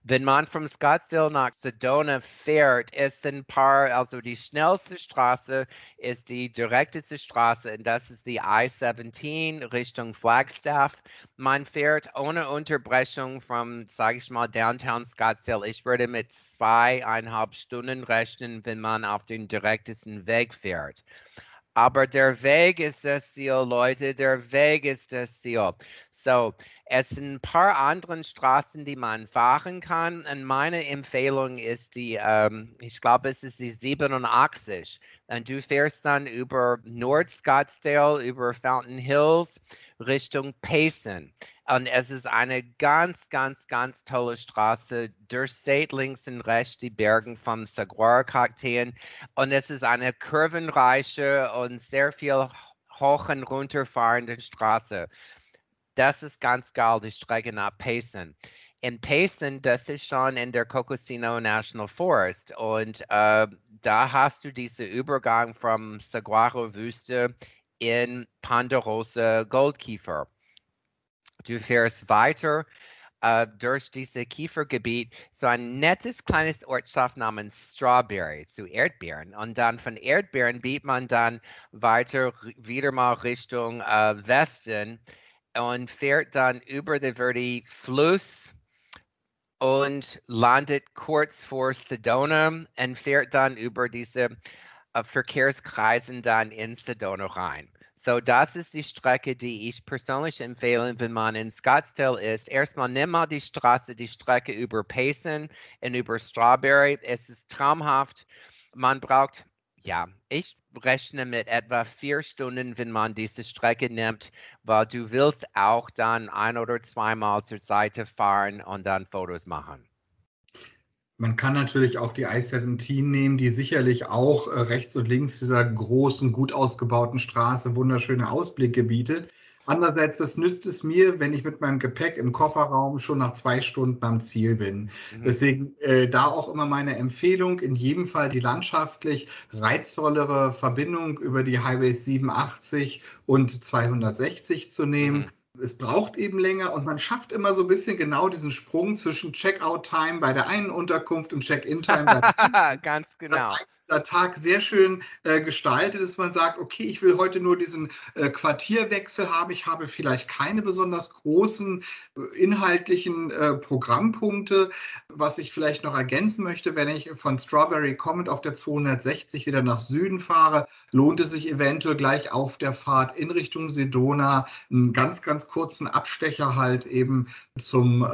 Wenn man von Scottsdale nach Sedona fährt, ist ein paar, also die schnellste Straße ist die direkteste Straße und das ist die I-17 Richtung Flagstaff. Man fährt ohne Unterbrechung von, sage ich mal, Downtown Scottsdale. Ich würde mit zweieinhalb Stunden rechnen, wenn man auf den direktesten Weg fährt. Aber der Weg ist das Ziel, Leute, der Weg ist das Ziel. So, es sind ein paar andere Straßen, die man fahren kann. Und meine Empfehlung ist die, ähm, ich glaube, es ist die 87. Und du fährst dann über Nord Scottsdale, über Fountain Hills Richtung Payson. Und es ist eine ganz, ganz, ganz tolle Straße. Durchseht links und rechts die Berge vom Saguaro-Kakteen. Und es ist eine kurvenreiche und sehr viel hoch und runter fahrende Straße. Das ist ganz geil, die Strecke nach Payson. In Payson, das ist schon in der Cocosino National Forest. Und äh, da hast du diesen Übergang vom Saguaro-Wüste in Ponderosa Goldkiefer. Du fährst weiter äh, durch dieses Kiefergebiet, so ein nettes kleines Ortschaft namens Strawberry zu Erdbeeren. Und dann von Erdbeeren biegt man dann weiter wieder mal Richtung äh, Westen und fährt dann über den Verdi Fluss und landet kurz vor Sedona und fährt dann über diese äh, Verkehrskreisen dann in Sedona rein. So, das ist die Strecke, die ich persönlich empfehle, wenn man in Scottsdale ist. Erstmal nimm mal die Straße, die Strecke über Payson und über Strawberry. Es ist traumhaft. Man braucht, ja, ich rechne mit etwa vier Stunden, wenn man diese Strecke nimmt, weil du willst auch dann ein oder zweimal zur Seite fahren und dann Fotos machen. Man kann natürlich auch die I-17 nehmen, die sicherlich auch äh, rechts und links dieser großen, gut ausgebauten Straße wunderschöne Ausblicke bietet. Andererseits, was nützt es mir, wenn ich mit meinem Gepäck im Kofferraum schon nach zwei Stunden am Ziel bin? Mhm. Deswegen äh, da auch immer meine Empfehlung, in jedem Fall die landschaftlich reizvollere Verbindung über die Highways 87 und 260 zu nehmen. Mhm es braucht eben länger und man schafft immer so ein bisschen genau diesen Sprung zwischen Checkout-Time bei der einen Unterkunft und Check-in-Time bei der anderen. Ganz genau. Das dieser Tag sehr schön äh, gestaltet ist. Man sagt, okay, ich will heute nur diesen äh, Quartierwechsel haben. Ich habe vielleicht keine besonders großen äh, inhaltlichen äh, Programmpunkte. Was ich vielleicht noch ergänzen möchte, wenn ich von Strawberry Comet auf der 260 wieder nach Süden fahre, lohnt es sich eventuell gleich auf der Fahrt in Richtung Sedona einen ganz, ganz kurzen Abstecher halt eben zum äh,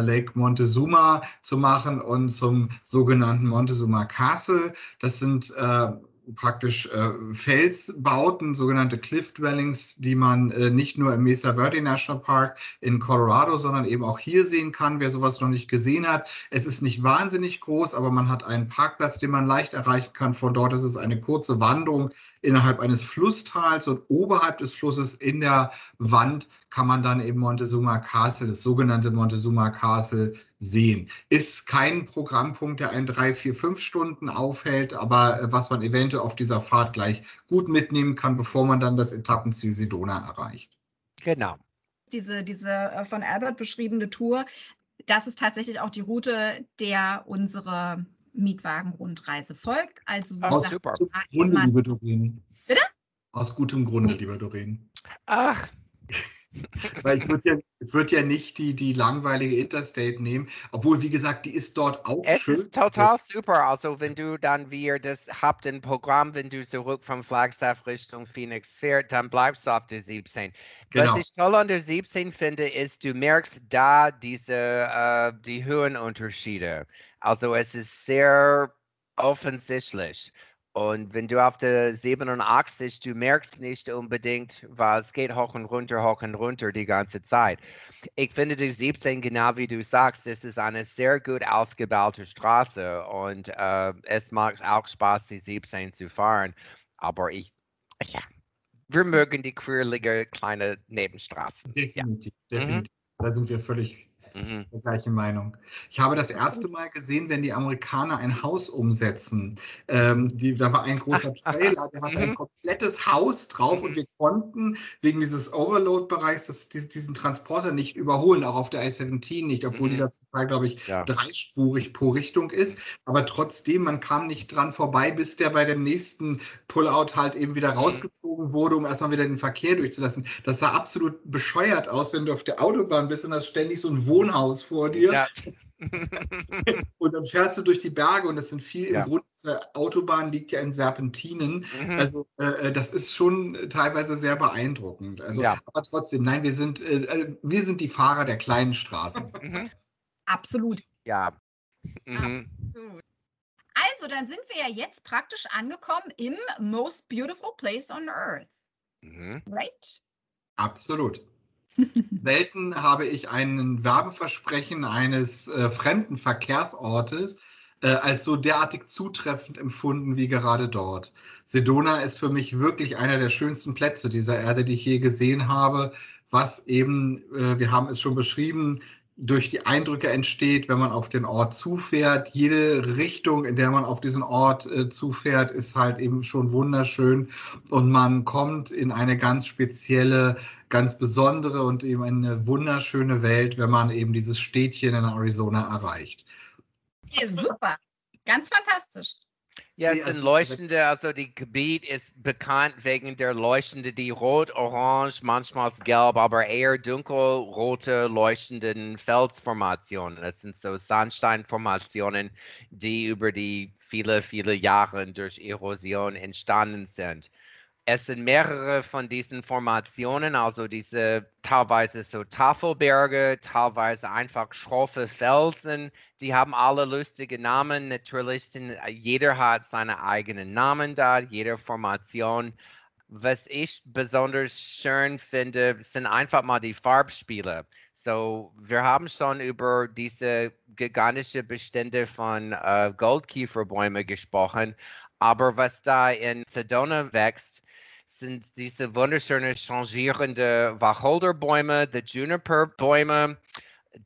Lake Montezuma zu machen und zum sogenannten Montezuma Castle. Das sind äh, praktisch äh, Felsbauten, sogenannte Cliff Dwellings, die man äh, nicht nur im Mesa Verde National Park in Colorado, sondern eben auch hier sehen kann, wer sowas noch nicht gesehen hat. Es ist nicht wahnsinnig groß, aber man hat einen Parkplatz, den man leicht erreichen kann. Von dort ist es eine kurze Wanderung innerhalb eines Flusstals und oberhalb des Flusses in der Wand kann man dann eben Montezuma Castle, das sogenannte Montezuma Castle, sehen. Ist kein Programmpunkt, der einen drei, vier, fünf Stunden aufhält, aber äh, was man eventuell auf dieser Fahrt gleich gut mitnehmen kann, bevor man dann das Etappenziel Sedona erreicht. Genau. Diese, diese äh, von Albert beschriebene Tour, das ist tatsächlich auch die Route, der unsere Mietwagen-Rundreise folgt. Also Aus gutem Grunde, liebe Doreen. Bitte? Aus gutem Grunde, lieber Doreen. Ach, weil ich würde ja, würd ja nicht die, die langweilige Interstate nehmen, obwohl, wie gesagt, die ist dort auch es schön. Es ist total super. Also, wenn du dann wir das habt ein Programm, wenn du zurück vom Flagstaff Richtung Phoenix fährst, dann bleibst du auf der 17. Genau. Was ich toll an der 17 finde, ist, du merkst da diese, äh, die Höhenunterschiede. Also, es ist sehr offensichtlich. Und wenn du auf der 87, du merkst nicht unbedingt, was geht hoch und runter, hoch und runter die ganze Zeit. Ich finde die 17, genau wie du sagst, das ist eine sehr gut ausgebaute Straße und äh, es macht auch Spaß, die 17 zu fahren. Aber ich, ja, wir mögen die quirlige kleine Nebenstraßen. Definitiv, ja. definitiv. Mhm. Da sind wir völlig Mhm. Der gleichen Meinung. Ich habe das erste Mal gesehen, wenn die Amerikaner ein Haus umsetzen. Ähm, die, da war ein großer Trailer, der hatte ein mhm. komplettes Haus drauf und mhm. wir konnten wegen dieses Overload-Bereichs diesen Transporter nicht überholen, auch auf der I-17 nicht, obwohl die da zum Teil, glaube ich, ja. dreispurig pro Richtung ist. Aber trotzdem, man kam nicht dran vorbei, bis der bei dem nächsten Pullout halt eben wieder rausgezogen wurde, um erstmal wieder den Verkehr durchzulassen. Das sah absolut bescheuert aus, wenn du auf der Autobahn bist und das ständig so ein Wohn Wohnhaus vor dir. Ja. und dann fährst du durch die Berge und das sind viel, ja. im Grunde diese Autobahn liegt ja in Serpentinen. Mhm. Also äh, das ist schon teilweise sehr beeindruckend. Also, ja. aber trotzdem, nein, wir sind, äh, äh wir sind die Fahrer der kleinen Straßen. Mhm. Absolut. Ja. Mhm. Absolut. Also, dann sind wir ja jetzt praktisch angekommen im most beautiful place on earth. Mhm. Right? Absolut. Selten habe ich ein Werbeversprechen eines äh, fremden Verkehrsortes äh, als so derartig zutreffend empfunden wie gerade dort. Sedona ist für mich wirklich einer der schönsten Plätze dieser Erde, die ich je gesehen habe, was eben, äh, wir haben es schon beschrieben, durch die Eindrücke entsteht, wenn man auf den Ort zufährt. Jede Richtung, in der man auf diesen Ort äh, zufährt, ist halt eben schon wunderschön und man kommt in eine ganz spezielle, ganz besondere und eben eine wunderschöne Welt, wenn man eben dieses Städtchen in Arizona erreicht. Ja, super, ganz fantastisch. Ja, es sind leuchtende, also die Gebiet ist bekannt wegen der leuchtende, die rot, orange, manchmal gelb, aber eher dunkelrote leuchtenden Felsformationen. Das sind so Sandsteinformationen, die über die viele, viele Jahre durch Erosion entstanden sind es sind mehrere von diesen Formationen, also diese teilweise so Tafelberge, teilweise einfach schroffe Felsen. Die haben alle lustige Namen. Natürlich sind, jeder hat seine eigenen Namen da, jede Formation. Was ich besonders schön finde, sind einfach mal die Farbspiele. So, wir haben schon über diese gigantische Bestände von äh, Goldkieferbäumen gesprochen, aber was da in Sedona wächst, sind diese wunderschönen changierende Wacholderbäume, die Juniperbäume.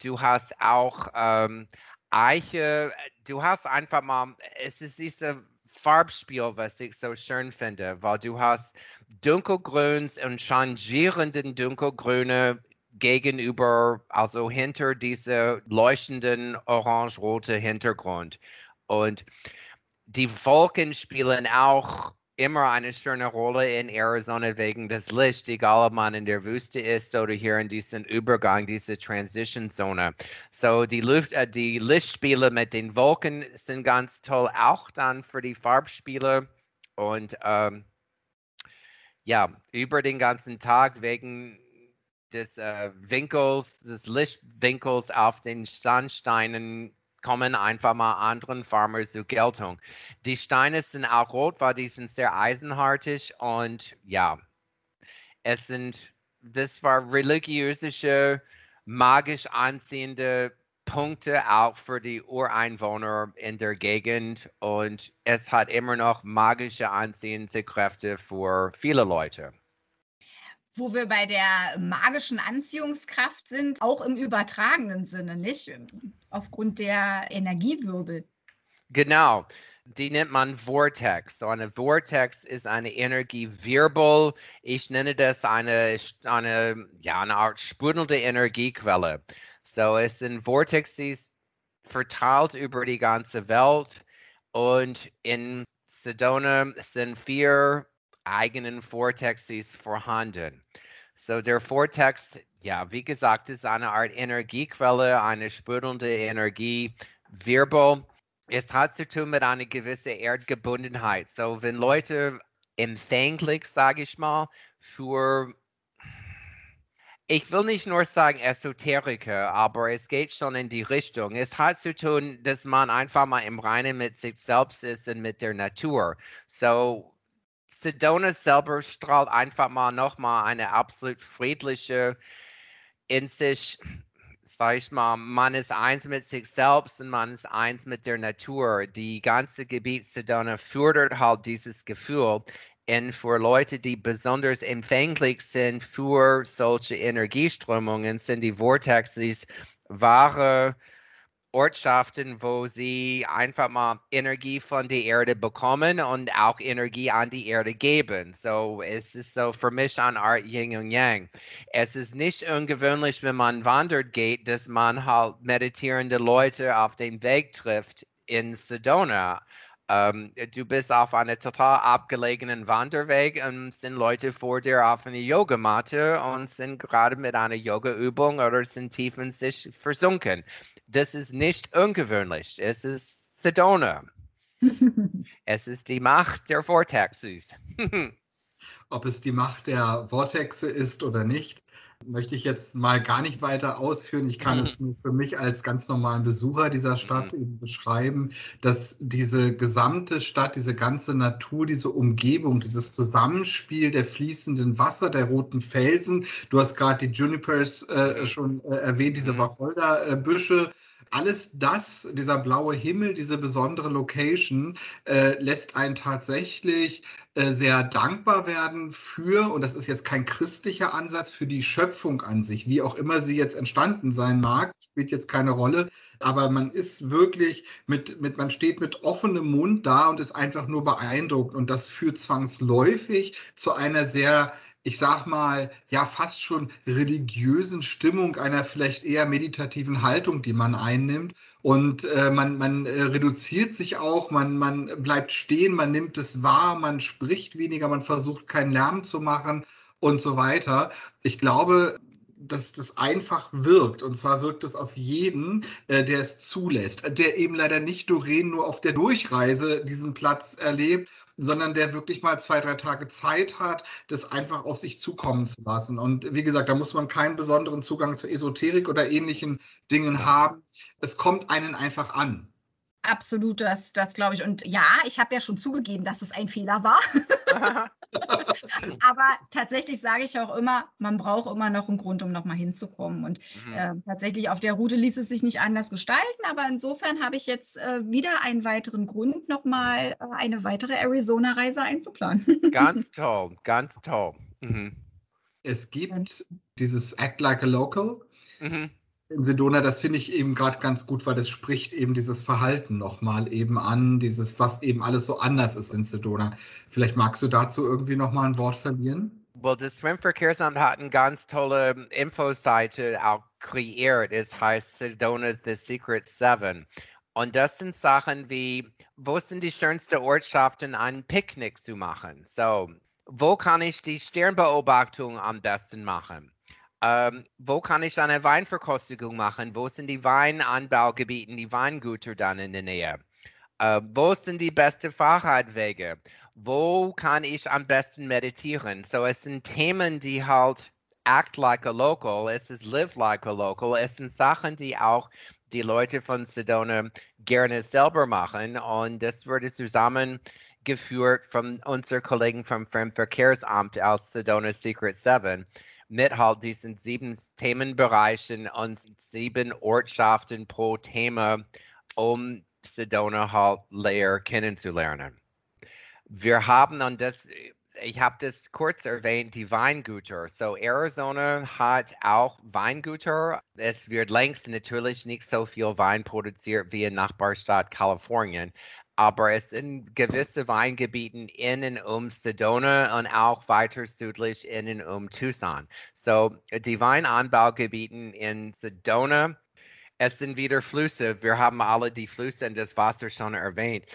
Du hast auch ähm, Eiche. Du hast einfach mal, es ist dieses Farbspiel, was ich so schön finde, weil du hast dunkelgrüns und changierenden dunkelgrüne gegenüber, also hinter diesem leuchtenden orange-rote Hintergrund. Und die Wolken spielen auch immer eine schöne Rolle in Arizona wegen des Lichts, egal ob man in der Wüste ist oder hier in diesem Übergang, diese Transition Zone. So die Luft, äh, die Lichtspiele mit den Wolken sind ganz toll, auch dann für die Farbspiele und ähm, ja, über den ganzen Tag wegen des äh, Winkels, des Lichtwinkels auf den Sandsteinen kommen einfach mal anderen Farmers zur Geltung. Die Steine sind auch rot, weil die sind sehr eisenhartig und ja, es sind, das war religiöse, magisch anziehende Punkte auch für die Ureinwohner in der Gegend und es hat immer noch magische anziehende Kräfte für viele Leute. Wo wir bei der magischen Anziehungskraft sind, auch im übertragenen Sinne, nicht? Aufgrund der Energiewirbel. Genau. Die nennt man Vortex. So eine Vortex ist eine Energiewirbel. Ich nenne das eine, eine, ja, eine Art sprudelnde Energiequelle. So es sind Vortexes verteilt über die ganze Welt und in Sedona sind vier eigenen Vortexes vorhanden. So der Vortex, ja, wie gesagt, ist eine Art Energiequelle, eine sprudelnde Energiewirbel. Es hat zu tun mit einer gewissen Erdgebundenheit. So wenn Leute empfänglich, sage ich mal, für ich will nicht nur sagen Esoteriker, aber es geht schon in die Richtung. Es hat zu tun, dass man einfach mal im Reinen mit sich selbst ist und mit der Natur. So, Sedona selber strahlt einfach mal nochmal eine absolut friedliche, in sich, sag ich mal, man ist eins mit sich selbst und man ist eins mit der Natur. Die ganze Gebiet Sedona fördert halt dieses Gefühl. Und für Leute, die besonders empfänglich sind für solche Energieströmungen, sind die Vortexes wahre Ortschaften, wo sie einfach mal Energie von der Erde bekommen und auch Energie an die Erde geben. So, es ist so für mich eine Art Yin und Yang. Es ist nicht ungewöhnlich, wenn man wandert geht, dass man halt meditierende Leute auf den Weg trifft in Sedona. Ähm, du bist auf einem total abgelegenen Wanderweg und sind Leute vor dir auf einer Yogamatte und sind gerade mit einer Yoga-Übung oder sind tief in sich versunken das ist nicht ungewöhnlich. Es ist Sedona. es ist die Macht der Vortexes. Ob es die Macht der Vortexe ist oder nicht, möchte ich jetzt mal gar nicht weiter ausführen. Ich kann mhm. es nur für mich als ganz normalen Besucher dieser Stadt mhm. eben beschreiben, dass diese gesamte Stadt, diese ganze Natur, diese Umgebung, dieses Zusammenspiel der fließenden Wasser, der roten Felsen, du hast gerade die Junipers äh, schon äh, erwähnt, diese mhm. Wacholderbüsche, alles das, dieser blaue Himmel, diese besondere Location, äh, lässt einen tatsächlich äh, sehr dankbar werden für, und das ist jetzt kein christlicher Ansatz, für die Schöpfung an sich, wie auch immer sie jetzt entstanden sein mag, spielt jetzt keine Rolle. Aber man ist wirklich mit, mit, man steht mit offenem Mund da und ist einfach nur beeindruckt. Und das führt zwangsläufig zu einer sehr ich sag mal, ja, fast schon religiösen Stimmung, einer vielleicht eher meditativen Haltung, die man einnimmt. Und äh, man, man äh, reduziert sich auch, man, man bleibt stehen, man nimmt es wahr, man spricht weniger, man versucht keinen Lärm zu machen und so weiter. Ich glaube, dass das einfach wirkt. Und zwar wirkt es auf jeden, äh, der es zulässt, der eben leider nicht Doreen nur auf der Durchreise diesen Platz erlebt, sondern der wirklich mal zwei, drei Tage Zeit hat, das einfach auf sich zukommen zu lassen. Und wie gesagt, da muss man keinen besonderen Zugang zur Esoterik oder ähnlichen Dingen haben. Es kommt einen einfach an. Absolut, das, das glaube ich. Und ja, ich habe ja schon zugegeben, dass es ein Fehler war. Aber tatsächlich sage ich auch immer, man braucht immer noch einen Grund, um nochmal hinzukommen. Und mhm. äh, tatsächlich auf der Route ließ es sich nicht anders gestalten. Aber insofern habe ich jetzt äh, wieder einen weiteren Grund, nochmal äh, eine weitere Arizona-Reise einzuplanen. ganz toll, ganz toll. Mhm. Es gibt dieses Act Like a Local. Mhm in Sedona, das finde ich eben gerade ganz gut, weil das spricht eben dieses Verhalten nochmal eben an, dieses, was eben alles so anders ist in Sedona. Vielleicht magst du dazu irgendwie nochmal ein Wort verlieren? Well, das Schwimmverkehrsamt hat eine ganz tolle Infoseite auch kreiert. Es heißt Sedona The Secret Seven. Und das sind Sachen wie, wo sind die schönsten Ortschaften, ein Picknick zu machen? So, wo kann ich die Sternbeobachtung am besten machen? Ähm, wo kann ich eine Weinverkostigung machen? Wo sind die Weinanbaugebiete, die Weingüter dann in der Nähe? Äh, wo sind die besten Fahrradwege? Wo kann ich am besten meditieren? So, es sind Themen, die halt act like a local, es ist live like a local, es sind Sachen, die auch die Leute von Sedona gerne selber machen. Und das wurde zusammengeführt von unseren Kollegen vom Fremdverkehrsamt aus Sedona Secret 7 mit halt diesen sieben Themenbereichen und sieben Ortschaften pro Thema, um Sedona halt leer kennenzulernen. Wir haben, und das ich habe das kurz erwähnt, die Weingüter. So Arizona hat auch Weingüter. Es wird längst natürlich nicht so viel Wein produziert wie in Nachbarstadt Kalifornien. Aber sind gewisse Weingebieten in und um Sedona und auch weiter südlich in und um Tucson. So die Weinanbaugebieten in Sedona, es sind wieder Flüsse. Wir haben alle die Flüsse und das Wasser schon erwähnt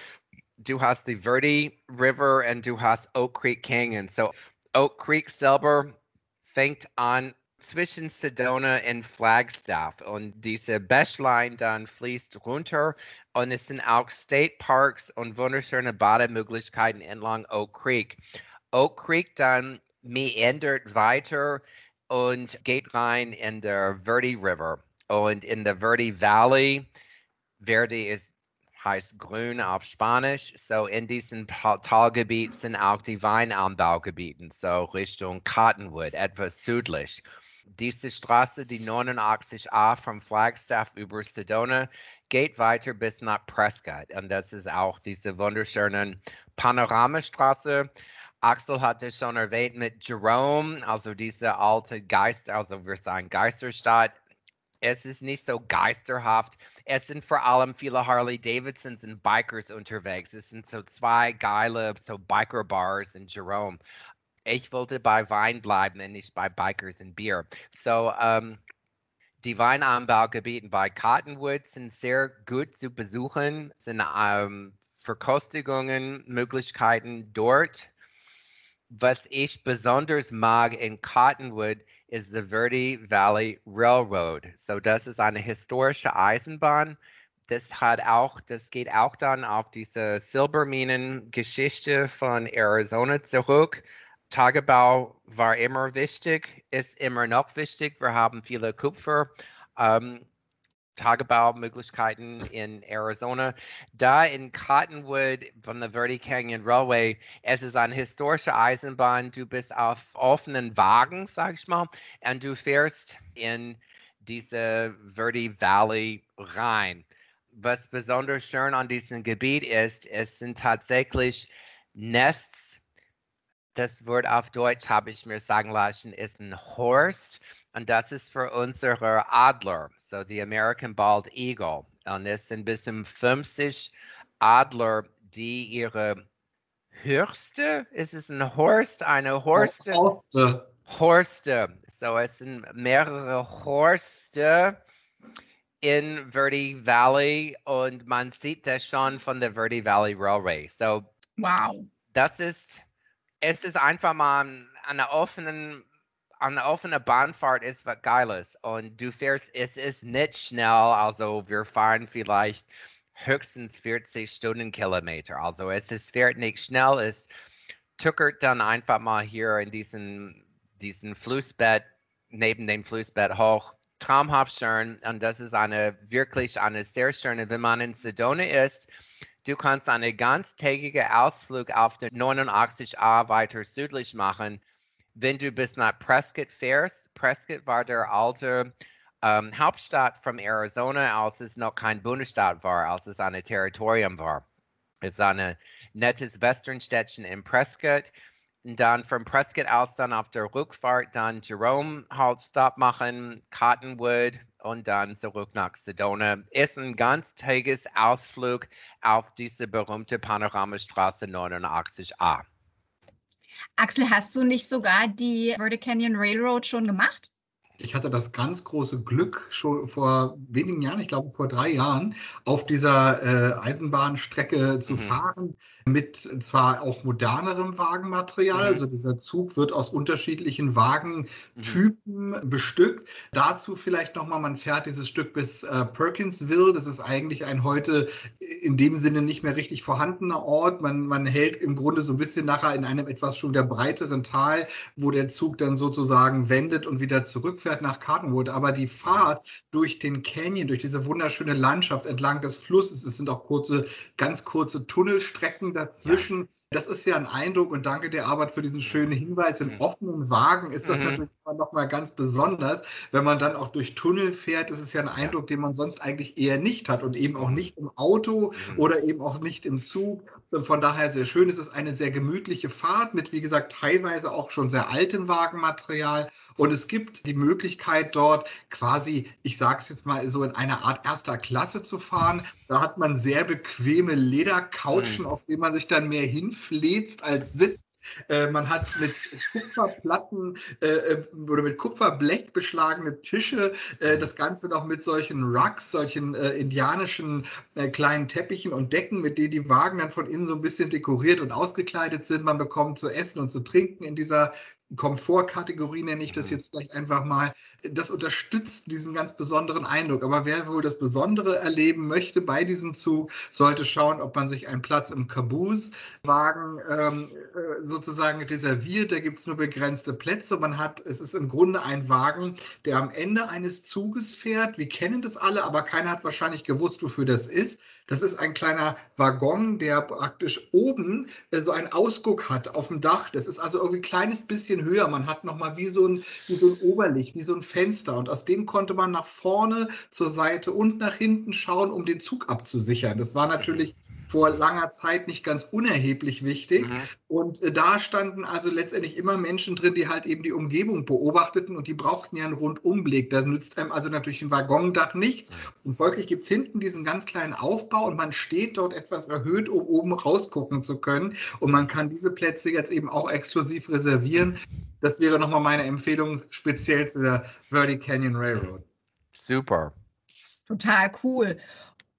du hast die Verde River und du hast Oak Creek Canyon. So Oak Creek selber fängt an zwischen Sedona und Flagstaff und diese Bächlein dann fließt runter und es sind auch State Parks und wunderschöne Bademöglichkeiten entlang Oak Creek. Oak Creek dann meandert weiter und geht rein in der Verde River und in der Verde Valley. Verde ist heißt grün auf Spanisch. So in diesem Talgebiet sind auch die Weinanbaugebieten, so Richtung Cottonwood, etwas südlich. Diese Straße, die 89a vom Flagstaff über Sedona, geht weiter bis nach Prescott. Und das ist auch diese wunderschöne Panoramastraße. Axel hatte schon erwähnt mit Jerome, also diese alte Geist, also wir sagen Geisterstadt es ist nicht so geisterhaft. Es sind vor allem viele Harley Davidsons und Bikers unterwegs. Es sind so zwei geile so Biker Bars in Jerome. Ich wollte bei Wein bleiben und nicht bei Bikers und Bier. So, ähm, die Weinanbaugebiete bei Cottonwood sind sehr gut zu besuchen, Es sind ähm, Verkostigungen, Möglichkeiten dort. Was ich besonders mag in Cottonwood is the Verde Valley Railroad. So das ist eine historische Eisenbahn. Das hat auch, das geht auch dann auf diese Silberminen-Geschichte von Arizona zurück. Tagebau war immer wichtig, ist immer noch wichtig. Wir haben viele Kupfer. Ähm, Tagebaumöglichkeiten in Arizona. Da in Cottonwood von der Verde Canyon Railway, es ist eine historische Eisenbahn. Du bist auf offenen Wagen, sag ich mal, und du fährst in diese Verde Valley rein. Was besonders schön an diesem Gebiet ist, es sind tatsächlich Nests. Das Wort auf Deutsch habe ich mir sagen lassen, ist ein Horst. Und das ist für unsere Adler, so die American Bald Eagle. Und es sind bis zu 50 Adler, die ihre Hürste, ist es ein Horst, eine Horste? Horste. Horste. So es sind mehrere Horste in Verde Valley und man sieht das schon von der Verde Valley Railway. So wow. Das ist, es ist einfach mal eine offene eine offene Bahnfahrt ist was Geiles und du fährst, es ist nicht schnell, also wir fahren vielleicht höchstens 40 Stundenkilometer. Also es ist, fährt nicht schnell, es tuckert dann einfach mal hier in diesen, diesen Flussbett, neben dem Flussbett hoch. Traumhaft schön und das ist eine wirklich eine sehr schöne, wenn man in Sedona ist, du kannst einen ganztägigen Ausflug auf der 89a weiter südlich machen wenn du bis nach Prescott fährst, Prescott war der alte ähm, Hauptstadt von Arizona, als es noch kein Bundesstaat war, als es ein Territorium war. Es ist ein nettes Westernstädtchen in Prescott. Dann von Prescott aus dann auf der Rückfahrt dann Jerome halt Stop machen, Cottonwood und dann zurück nach Sedona. Ist ein ganztägiges Ausflug auf diese berühmte Panoramastraße 89a. Axel, hast du nicht sogar die Verde Canyon Railroad schon gemacht? Ich hatte das ganz große Glück, schon vor wenigen Jahren, ich glaube vor drei Jahren, auf dieser äh, Eisenbahnstrecke zu mhm. fahren. Mit zwar auch modernerem Wagenmaterial. Mhm. Also dieser Zug wird aus unterschiedlichen Wagentypen mhm. bestückt. Dazu vielleicht nochmal, man fährt dieses Stück bis äh, Perkinsville. Das ist eigentlich ein heute in dem Sinne nicht mehr richtig vorhandener Ort. Man, man hält im Grunde so ein bisschen nachher in einem etwas schon der breiteren Tal, wo der Zug dann sozusagen wendet und wieder zurückfährt nach Cottonwood. Aber die Fahrt durch den Canyon, durch diese wunderschöne Landschaft entlang des Flusses, es sind auch kurze, ganz kurze Tunnelstrecken dazwischen. Ja. Das ist ja ein Eindruck und danke der Arbeit für diesen schönen Hinweis. Im mhm. offenen Wagen ist das mhm. natürlich noch mal ganz besonders, wenn man dann auch durch Tunnel fährt. Das ist ja ein Eindruck, den man sonst eigentlich eher nicht hat und eben auch mhm. nicht im Auto mhm. oder eben auch nicht im Zug. Von daher sehr schön. Es ist eine sehr gemütliche Fahrt mit, wie gesagt, teilweise auch schon sehr altem Wagenmaterial. Und es gibt die Möglichkeit dort quasi, ich sage es jetzt mal so, in einer Art erster Klasse zu fahren. Da hat man sehr bequeme Ledercouchen, mhm. auf denen man sich dann mehr hinfläzt als sitzt. Äh, man hat mit Kupferplatten äh, äh, oder mit Kupferblech beschlagene Tische. Äh, das Ganze noch mit solchen Rugs, solchen äh, indianischen äh, kleinen Teppichen und Decken, mit denen die Wagen dann von innen so ein bisschen dekoriert und ausgekleidet sind. Man bekommt zu essen und zu trinken in dieser Komfortkategorie nenne ich das mhm. jetzt vielleicht einfach mal. Das unterstützt diesen ganz besonderen Eindruck. Aber wer wohl das Besondere erleben möchte bei diesem Zug, sollte schauen, ob man sich einen Platz im Caboose-Wagen ähm, äh, sozusagen reserviert. Da gibt es nur begrenzte Plätze. Man hat, es ist im Grunde ein Wagen, der am Ende eines Zuges fährt. Wir kennen das alle, aber keiner hat wahrscheinlich gewusst, wofür das ist. Das ist ein kleiner Waggon, der praktisch oben äh, so einen Ausguck hat auf dem Dach. Das ist also irgendwie ein kleines bisschen höher. Man hat nochmal wie so, ein, wie so ein Oberlicht, wie so ein Fenster. Und aus dem konnte man nach vorne, zur Seite und nach hinten schauen, um den Zug abzusichern. Das war natürlich vor langer Zeit nicht ganz unerheblich wichtig. Mhm. Und äh, da standen also letztendlich immer Menschen drin, die halt eben die Umgebung beobachteten und die brauchten ja einen Rundumblick. Da nützt einem also natürlich ein Waggondach nichts. Mhm. Und folglich gibt es hinten diesen ganz kleinen Aufbau und man steht dort etwas erhöht, um oben rausgucken zu können. Und man kann diese Plätze jetzt eben auch exklusiv reservieren. Das wäre nochmal meine Empfehlung, speziell zu der Verde Canyon Railroad. Super. Total cool.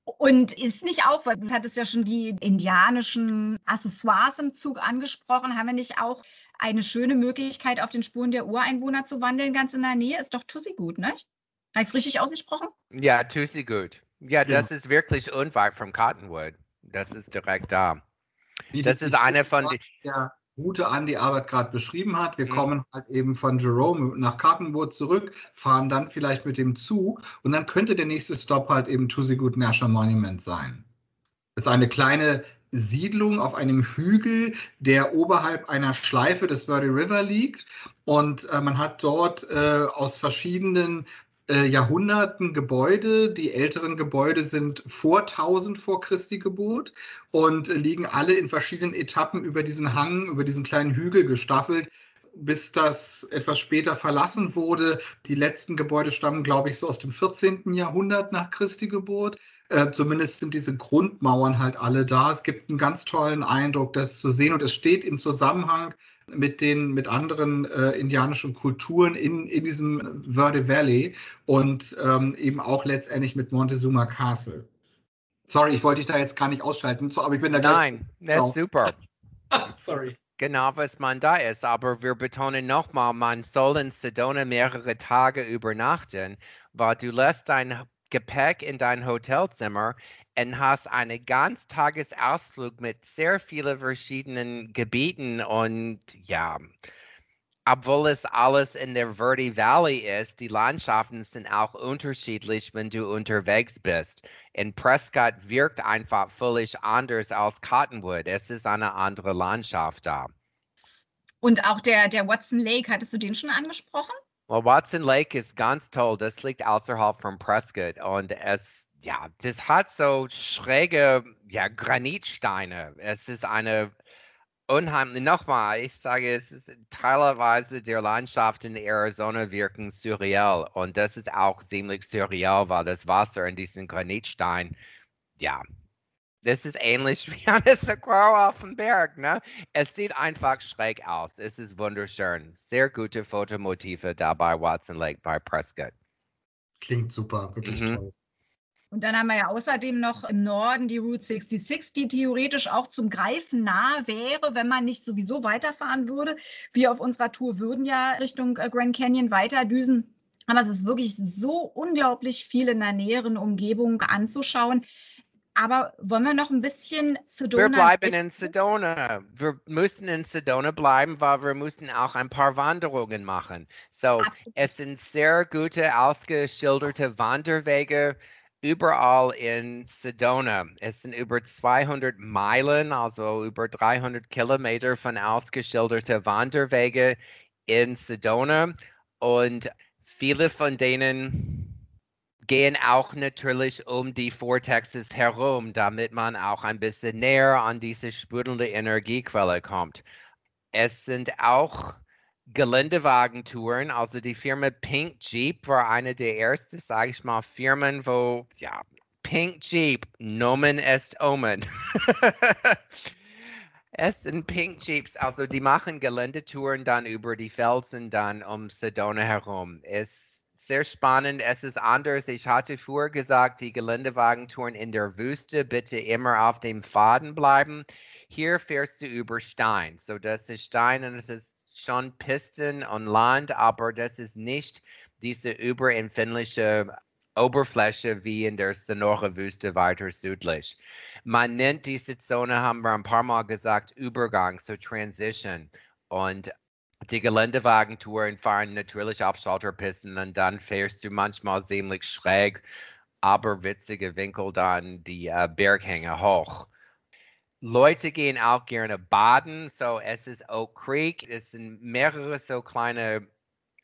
Und ist nicht auch, weil du hattest ja schon die indianischen Accessoires im Zug angesprochen, haben wir nicht auch eine schöne Möglichkeit, auf den Spuren der Ureinwohner zu wandeln, ganz in der Nähe? Ist doch Tussi gut, ne? Habe ich es richtig ausgesprochen? Ja, Tussi gut. Ja, das ja. ist wirklich unweit von Cottonwood. Das ist direkt da. Wie das ist eine von den. Ja. Route an, die Arbeit gerade beschrieben hat. Wir mhm. kommen halt eben von Jerome nach Cottonwood zurück, fahren dann vielleicht mit dem Zug und dann könnte der nächste Stop halt eben Tusigood National Monument sein. Das ist eine kleine Siedlung auf einem Hügel, der oberhalb einer Schleife des Verde River liegt. Und äh, man hat dort äh, aus verschiedenen äh, Jahrhunderten Gebäude. Die älteren Gebäude sind vor 1000 vor Christi Geburt und liegen alle in verschiedenen Etappen über diesen Hang, über diesen kleinen Hügel gestaffelt bis das etwas später verlassen wurde. Die letzten Gebäude stammen, glaube ich, so aus dem 14. Jahrhundert nach Christi Geburt. Äh, zumindest sind diese Grundmauern halt alle da. Es gibt einen ganz tollen Eindruck, das zu sehen und es steht im Zusammenhang mit den mit anderen äh, indianischen Kulturen in, in diesem Verde Valley und ähm, eben auch letztendlich mit Montezuma Castle. Sorry, ich wollte dich da jetzt gar nicht ausschalten, so, aber ich bin da Nein, das ist super. Sorry. Genau, was man da ist, aber wir betonen nochmal, man soll in Sedona mehrere Tage übernachten, weil du lässt dein Gepäck in dein Hotelzimmer und hast einen Ganztagesausflug mit sehr vielen verschiedenen Gebieten und ja, obwohl es alles in der Verde Valley ist, die Landschaften sind auch unterschiedlich, wenn du unterwegs bist. In Prescott wirkt einfach völlig anders als Cottonwood. Es ist eine andere Landschaft da. Und auch der, der Watson Lake, hattest du den schon angesprochen? Well, Watson Lake ist ganz toll. Das liegt außerhalb von Prescott und es ja, das hat so schräge ja, Granitsteine. Es ist eine unheimlich, nochmal, ich sage, es ist teilweise der Landschaft in Arizona wirken surreal. Und das ist auch ziemlich surreal, weil das Wasser in diesen Granitstein, ja, das ist ähnlich wie eine Sequoia auf dem Berg, ne? Es sieht einfach schräg aus. Es ist wunderschön. Sehr gute Fotomotive da bei Watson Lake bei Prescott. Klingt super, wirklich mhm. toll. Und dann haben wir ja außerdem noch im Norden die Route 66, die theoretisch auch zum Greifen nahe wäre, wenn man nicht sowieso weiterfahren würde. Wir auf unserer Tour würden ja Richtung äh, Grand Canyon weiterdüsen. Aber es ist wirklich so unglaublich viel in der näheren Umgebung anzuschauen. Aber wollen wir noch ein bisschen Sedona? Wir bleiben in Sedona. Wir müssen in Sedona bleiben, weil wir müssen auch ein paar Wanderungen machen. So, Absolut. es sind sehr gute, ausgeschilderte Wanderwege überall in Sedona. Es sind über 200 Meilen, also über 300 Kilometer von ausgeschilderten Wanderwege in Sedona. Und viele von denen gehen auch natürlich um die Vortexes herum, damit man auch ein bisschen näher an diese sprudelnde Energiequelle kommt. Es sind auch Geländewagentouren, also die Firma Pink Jeep war eine der ersten, sage ich mal, Firmen, wo, ja, Pink Jeep, Nomen est Omen. es sind Pink Jeeps, also die machen Geländetouren dann über die Felsen dann um Sedona herum. Es sehr spannend. Es ist anders. Ich hatte vorher gesagt, die Geländewagentouren in der Wüste bitte immer auf dem Faden bleiben. Hier fährst du über Stein. So, das ist Stein und es ist schon Pisten und Land, aber das ist nicht diese überempfindliche Oberfläche wie in der Sonora-Wüste weiter südlich. Man nennt diese Zone, haben wir ein paar Mal gesagt, Übergang, so Transition. Und die Geländewagentouren fahren natürlich auf Schulterpisten und dann fährst du manchmal ziemlich schräg, aber witzige Winkel dann die äh, Berghänge hoch. Leute auch gerne baden, so es ist Oak Creek, es sind mehrere so kleine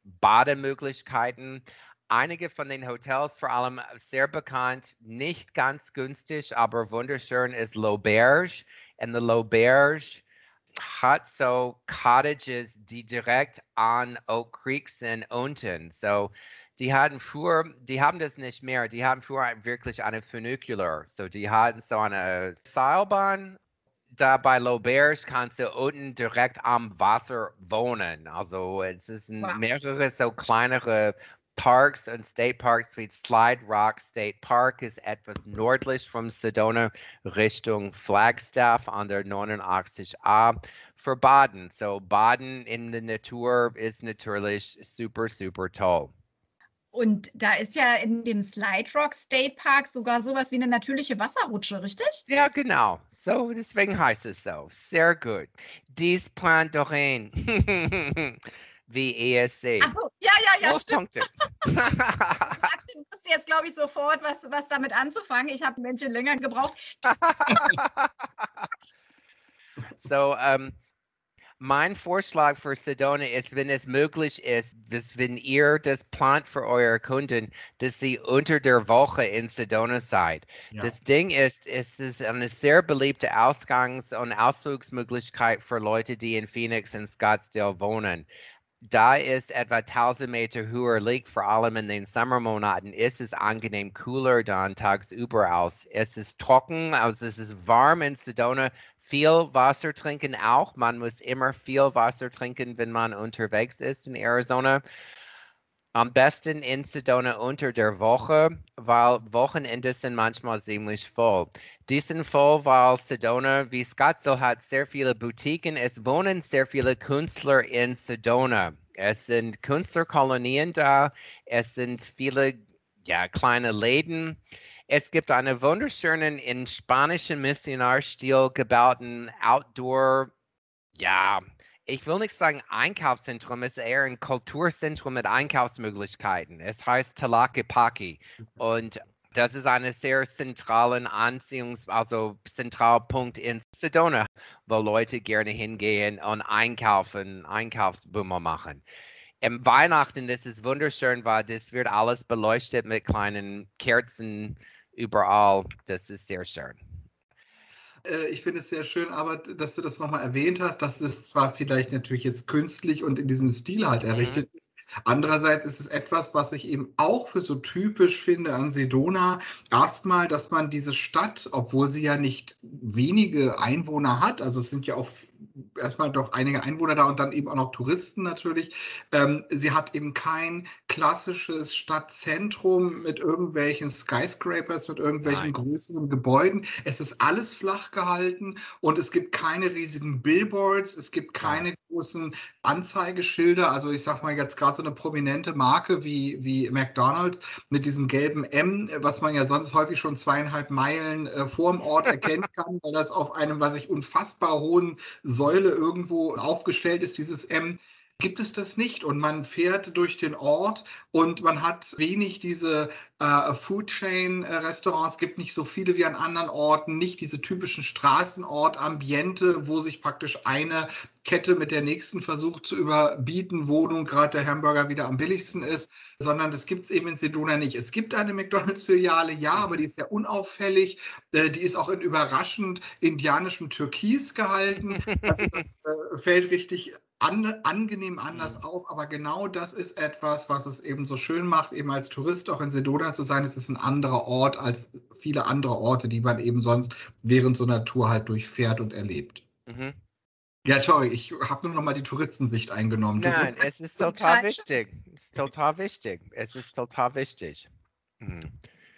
Bademöglichkeiten. Einige von den Hotels, vor allem sehr bekannt, nicht ganz günstig, aber wunderschön, ist L'Auberge. Und the L'Auberge hat so cottages, die direkt an Oak Creek sind unten. So, die hatten früher, die haben das nicht mehr, die haben früher wirklich eine Funicular. So, die hatten so eine Seilbahn. Da bei L'Auberge kannst du unten direkt am Wasser wohnen. Also es sind wow. mehrere so kleinere Parks und State Parks wie Slide Rock State Park ist etwas nördlich von Sedona Richtung Flagstaff an der 89a für Baden. So Baden in der Natur ist natürlich super, super toll. Und da ist ja in dem Slide Rock State Park sogar sowas wie eine natürliche Wasserrutsche, richtig? Ja, genau. So, deswegen heißt es so. Sehr gut. Dies Plan Doreen. wie ESC. Ach so, ja, ja, ja, stimmt. du wusste jetzt, glaube ich, sofort, was, was damit anzufangen. Ich habe ein Männchen länger gebraucht. so, ähm, mein Vorschlag für Sedona ist, wenn es möglich ist, dass wenn ihr das plant für eure Kunden, dass sie unter der Woche in Sedona seid. Ja. Das Ding ist, es ist eine sehr beliebte Ausgangs- und Ausflugsmöglichkeit für Leute, die in Phoenix und Scottsdale wohnen da es etwa 1000 Meter höher liegt, vor allem in den Sommermonaten, ist es angenehm kühler dann tagsüber aus. Es ist trocken, also es ist warm in Sedona. Viel Wasser trinken auch. Man muss immer viel Wasser trinken, wenn man unterwegs ist in Arizona. Am besten in Sedona unter der Woche, weil Wochenende sind manchmal ziemlich voll. Die sind voll, weil Sedona, wie Scottsdale hat, sehr viele Boutiquen. Es wohnen sehr viele Künstler in Sedona. Es sind Künstlerkolonien da. Es sind viele ja, kleine Läden. Es gibt einen wunderschönen, in spanischen Missionarstil gebauten Outdoor, ja, ich will nicht sagen Einkaufszentrum, es ist eher ein Kulturzentrum mit Einkaufsmöglichkeiten. Es heißt Talakepaki und das ist ein sehr zentralen Anziehungs-, also Zentralpunkt in Sedona, wo Leute gerne hingehen und einkaufen, Einkaufsbummer machen. Im Weihnachten ist es wunderschön, weil das wird alles beleuchtet mit kleinen Kerzen überall. Das ist sehr schön. Äh, ich finde es sehr schön, aber dass du das nochmal erwähnt hast, dass es zwar vielleicht natürlich jetzt künstlich und in diesem Stil halt mhm. errichtet mhm. ist. Andererseits ist es etwas, was ich eben auch für so typisch finde an Sedona. Erstmal, dass man diese Stadt, obwohl sie ja nicht wenige Einwohner hat, also es sind ja auch erstmal doch einige Einwohner da und dann eben auch noch Touristen natürlich. Ähm, sie hat eben kein klassisches Stadtzentrum mit irgendwelchen Skyscrapers, mit irgendwelchen Nein. größeren Gebäuden. Es ist alles flach gehalten und es gibt keine riesigen Billboards, es gibt keine ja. großen Anzeigeschilder. Also ich sag mal jetzt gerade so eine prominente Marke wie, wie McDonald's mit diesem gelben M, was man ja sonst häufig schon zweieinhalb Meilen äh, vor dem Ort erkennen kann, weil das auf einem, was ich unfassbar hohen Säule irgendwo aufgestellt ist, dieses M gibt es das nicht und man fährt durch den Ort und man hat wenig diese äh, Food Chain Restaurants, gibt nicht so viele wie an anderen Orten, nicht diese typischen Straßenort-Ambiente, wo sich praktisch eine Kette mit der nächsten versucht zu überbieten, wo nun gerade der Hamburger wieder am billigsten ist, sondern das gibt es eben in Sedona nicht. Es gibt eine McDonalds-Filiale, ja, aber die ist sehr unauffällig. Äh, die ist auch in überraschend indianischem Türkis gehalten. Also das äh, fällt richtig an, angenehm anders mhm. auf, aber genau das ist etwas, was es eben so schön macht, eben als Tourist auch in Sedona zu sein. Es ist ein anderer Ort als viele andere Orte, die man eben sonst während so einer Tour halt durchfährt und erlebt. Mhm. Ja, sorry, ich habe nur noch mal die Touristensicht eingenommen. Nein, es ist total wichtig. Es ist total wichtig. Es ist total wichtig. Mhm.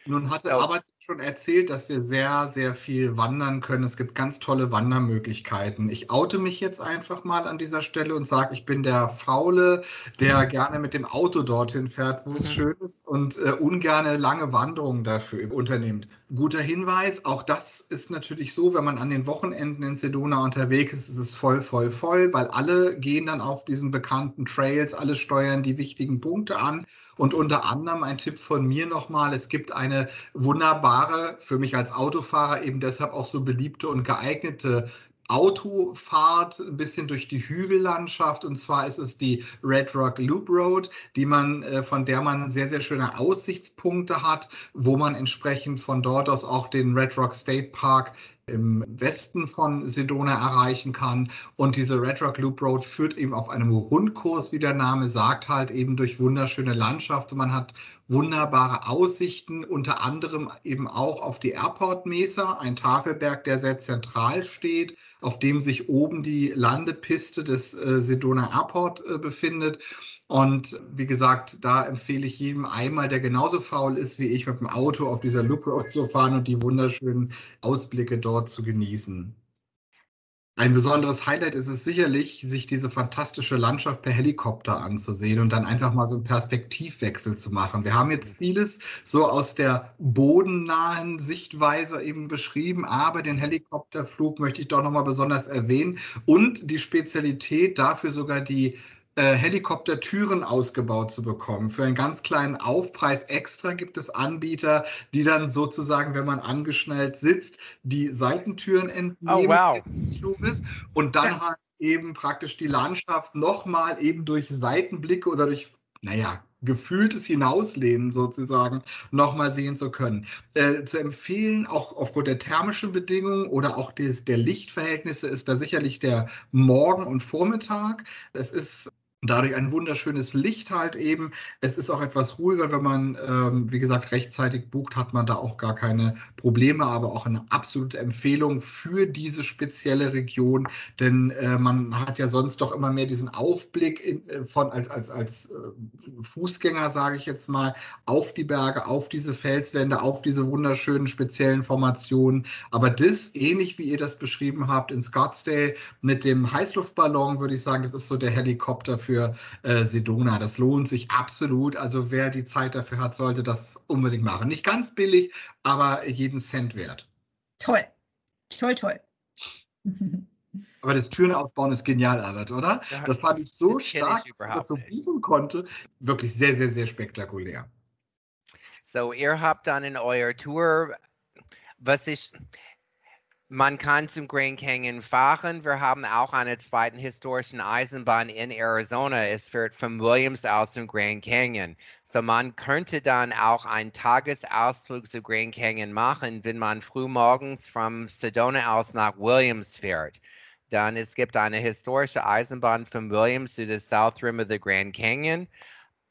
Nun hatte so. Arbeit schon erzählt, dass wir sehr, sehr viel wandern können. Es gibt ganz tolle Wandermöglichkeiten. Ich oute mich jetzt einfach mal an dieser Stelle und sage, ich bin der Faule, der mhm. gerne mit dem Auto dorthin fährt, wo mhm. es schön ist und äh, ungerne lange Wanderungen dafür unternimmt. Guter Hinweis, auch das ist natürlich so, wenn man an den Wochenenden in Sedona unterwegs ist, ist es voll, voll, voll, weil alle gehen dann auf diesen bekannten Trails, alle steuern die wichtigen Punkte an. Und unter anderem ein Tipp von mir nochmal, es gibt eine wunderbare, für mich als Autofahrer eben deshalb auch so beliebte und geeignete Autofahrt ein bisschen durch die Hügellandschaft. Und zwar ist es die Red Rock Loop Road, die man äh, von der man sehr sehr schöne Aussichtspunkte hat, wo man entsprechend von dort aus auch den Red Rock State Park im Westen von Sedona erreichen kann. Und diese Red Rock Loop Road führt eben auf einem Rundkurs, wie der Name sagt, halt eben durch wunderschöne Landschaften. Man hat wunderbare Aussichten, unter anderem eben auch auf die Airport Mesa, ein Tafelberg, der sehr zentral steht, auf dem sich oben die Landepiste des äh, Sedona Airport äh, befindet. Und wie gesagt, da empfehle ich jedem einmal, der genauso faul ist wie ich, mit dem Auto auf dieser Loop Road zu fahren und die wunderschönen Ausblicke dort zu genießen. Ein besonderes Highlight ist es sicherlich, sich diese fantastische Landschaft per Helikopter anzusehen und dann einfach mal so einen Perspektivwechsel zu machen. Wir haben jetzt vieles so aus der bodennahen Sichtweise eben beschrieben, aber den Helikopterflug möchte ich doch nochmal besonders erwähnen und die Spezialität dafür sogar die äh, Helikoptertüren ausgebaut zu bekommen. Für einen ganz kleinen Aufpreis extra gibt es Anbieter, die dann sozusagen, wenn man angeschnallt sitzt, die Seitentüren entnehmen oh, wow. Fluges und dann halt eben praktisch die Landschaft nochmal eben durch Seitenblicke oder durch, naja, gefühltes Hinauslehnen sozusagen nochmal sehen zu können. Äh, zu empfehlen, auch aufgrund der thermischen Bedingungen oder auch des, der Lichtverhältnisse, ist da sicherlich der Morgen und Vormittag. Es ist dadurch ein wunderschönes Licht halt eben. Es ist auch etwas ruhiger, wenn man, ähm, wie gesagt, rechtzeitig bucht, hat man da auch gar keine Probleme, aber auch eine absolute Empfehlung für diese spezielle Region, denn äh, man hat ja sonst doch immer mehr diesen Aufblick in, äh, von als, als, als äh, Fußgänger, sage ich jetzt mal, auf die Berge, auf diese Felswände, auf diese wunderschönen speziellen Formationen. Aber das, ähnlich wie ihr das beschrieben habt in Scottsdale mit dem Heißluftballon, würde ich sagen, das ist so der Helikopter für für äh, Sedona. Das lohnt sich absolut. Also wer die Zeit dafür hat, sollte das unbedingt machen. Nicht ganz billig, aber jeden Cent wert. Toll. Toll, toll. Aber das Türen aufbauen ist genial, Albert, oder? Das fand ich so das stark, ich dass ich das so buchen konnte. Wirklich sehr, sehr, sehr spektakulär. So, ihr habt dann in eurer Tour, was ich, man kann zum Grand Canyon fahren. Wir haben auch eine zweite historische Eisenbahn in Arizona. Es führt von Williams aus zum Grand Canyon. So man könnte dann auch einen Tagesausflug zum Grand Canyon machen, wenn man frühmorgens von Sedona aus nach Williams fährt. Dann es gibt eine historische Eisenbahn von Williams zu der South Rim of the Grand Canyon.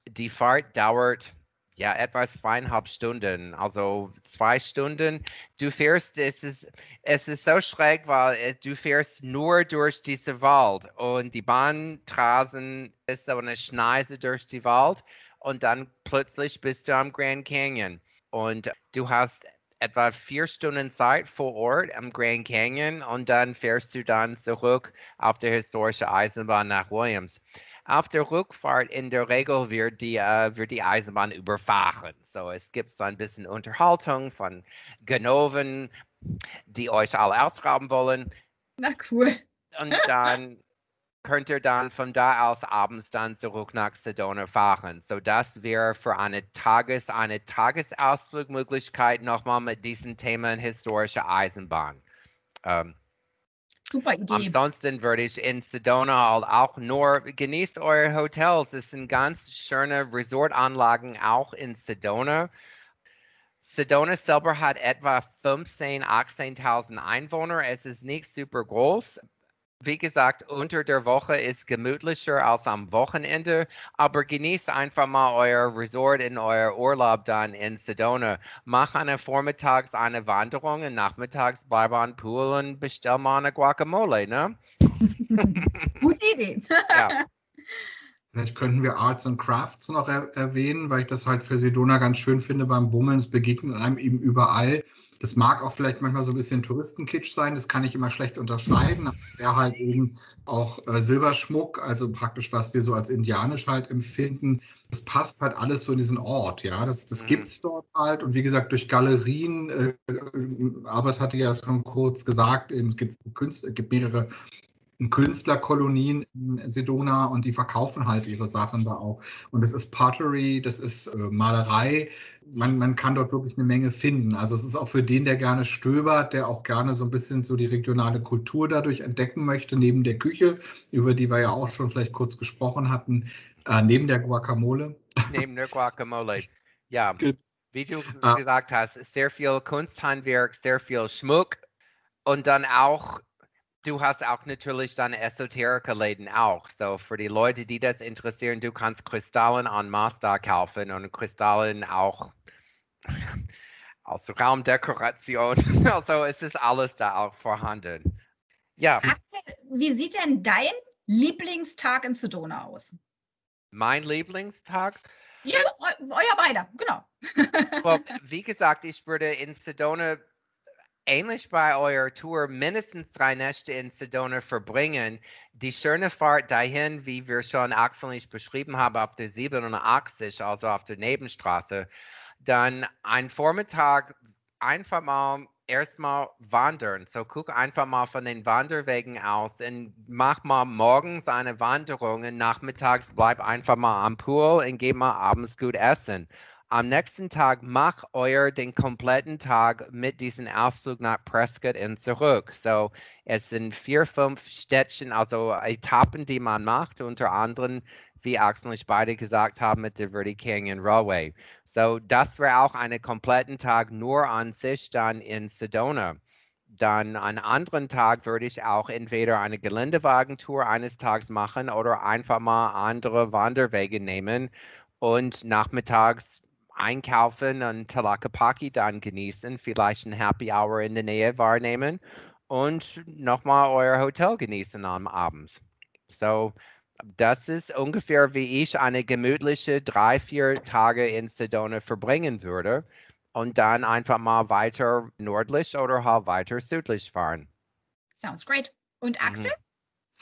Die Fahrt dauert ja, etwa zweieinhalb Stunden, also zwei Stunden. Du fährst, es ist, es ist so schräg, weil du fährst nur durch diesen Wald und die Bahntrasen ist so eine Schneise durch den Wald und dann plötzlich bist du am Grand Canyon und du hast etwa vier Stunden Zeit vor Ort am Grand Canyon und dann fährst du dann zurück auf der historischen Eisenbahn nach Williams. Auf der Rückfahrt in der Regel wird die, äh, wird die Eisenbahn überfahren. So, es gibt so ein bisschen Unterhaltung von Genoven, die euch alle ausgraben wollen. Na cool. Und dann könnt ihr dann von da aus abends dann zurück nach Sedona fahren. So, das wäre für eine Tages-, eine Tagesausflugmöglichkeit nochmal mit diesen Themen historische Eisenbahn. Ähm, Super Idee. Ansonsten würde ich in Sedona auch nur genießt eure Hotels. Es sind ganz schöne Resortanlagen auch in Sedona. Sedona selber hat etwa 15.000, 18.000 Einwohner. Es ist nicht super groß, wie gesagt, unter der Woche ist gemütlicher als am Wochenende, aber genießt einfach mal euer Resort in euer Urlaub dann in Sedona. Mach eine vormittags eine Wanderung und nachmittags bleib an Pool und bestell mal eine Guacamole, ne? Gute Idee. ja. Vielleicht könnten wir Arts and Crafts noch er erwähnen, weil ich das halt für Sedona ganz schön finde beim Bummeln. Es begegnet einem eben überall. Das mag auch vielleicht manchmal so ein bisschen Touristenkitsch sein, das kann ich immer schlecht unterscheiden. Der halt eben auch äh, Silberschmuck, also praktisch was wir so als indianisch halt empfinden. Das passt halt alles so in diesen Ort, ja. Das, das mhm. gibt es dort halt. Und wie gesagt, durch Galerien, äh, Albert hatte ja schon kurz gesagt, eben, es gibt, Künstler, gibt mehrere Künstlerkolonien in Sedona und die verkaufen halt ihre Sachen da auch. Und das ist Pottery, das ist äh, Malerei. Man, man kann dort wirklich eine Menge finden. Also es ist auch für den, der gerne stöbert, der auch gerne so ein bisschen so die regionale Kultur dadurch entdecken möchte, neben der Küche, über die wir ja auch schon vielleicht kurz gesprochen hatten, äh, neben der Guacamole. Neben der Guacamole, ja. Wie du ah. gesagt hast, sehr viel Kunsthandwerk, sehr viel Schmuck und dann auch du hast auch natürlich deine Esoterikerläden auch. So für die Leute, die das interessieren, du kannst Kristallen an Master kaufen und Kristallen auch als Raumdekoration. Also es ist alles da auch vorhanden. Ja. Axel, wie sieht denn dein Lieblingstag in Sedona aus? Mein Lieblingstag? Ja, euer beider, genau. well, wie gesagt, ich würde in Sedona ähnlich bei eurer Tour mindestens drei Nächte in Sedona verbringen. Die schöne Fahrt dahin, wie wir schon Axel und ich beschrieben haben, auf der 87, also auf der Nebenstraße. Dann ein Vormittag einfach mal erstmal wandern. So guck einfach mal von den Wanderwegen aus und mach mal morgens eine Wanderung und nachmittags bleib einfach mal am Pool und geh mal abends gut essen am nächsten Tag mach euer den kompletten Tag mit diesem Ausflug nach Prescott und zurück. So, es sind vier, fünf Städtchen, also Etappen, die man macht, unter anderem, wie Axel und ich beide gesagt haben, mit der Verde Canyon Railway. So, das wäre auch einen kompletten Tag nur an sich dann in Sedona. Dann einen anderen Tag würde ich auch entweder eine Geländewagentour eines Tages machen oder einfach mal andere Wanderwege nehmen und nachmittags einkaufen und Talakapaki dann genießen, vielleicht ein Happy Hour in der Nähe wahrnehmen und nochmal euer Hotel genießen am Abend. So, das ist ungefähr wie ich eine gemütliche drei, vier Tage in Sedona verbringen würde und dann einfach mal weiter nördlich oder halt weiter südlich fahren. Sounds great. Und Axel?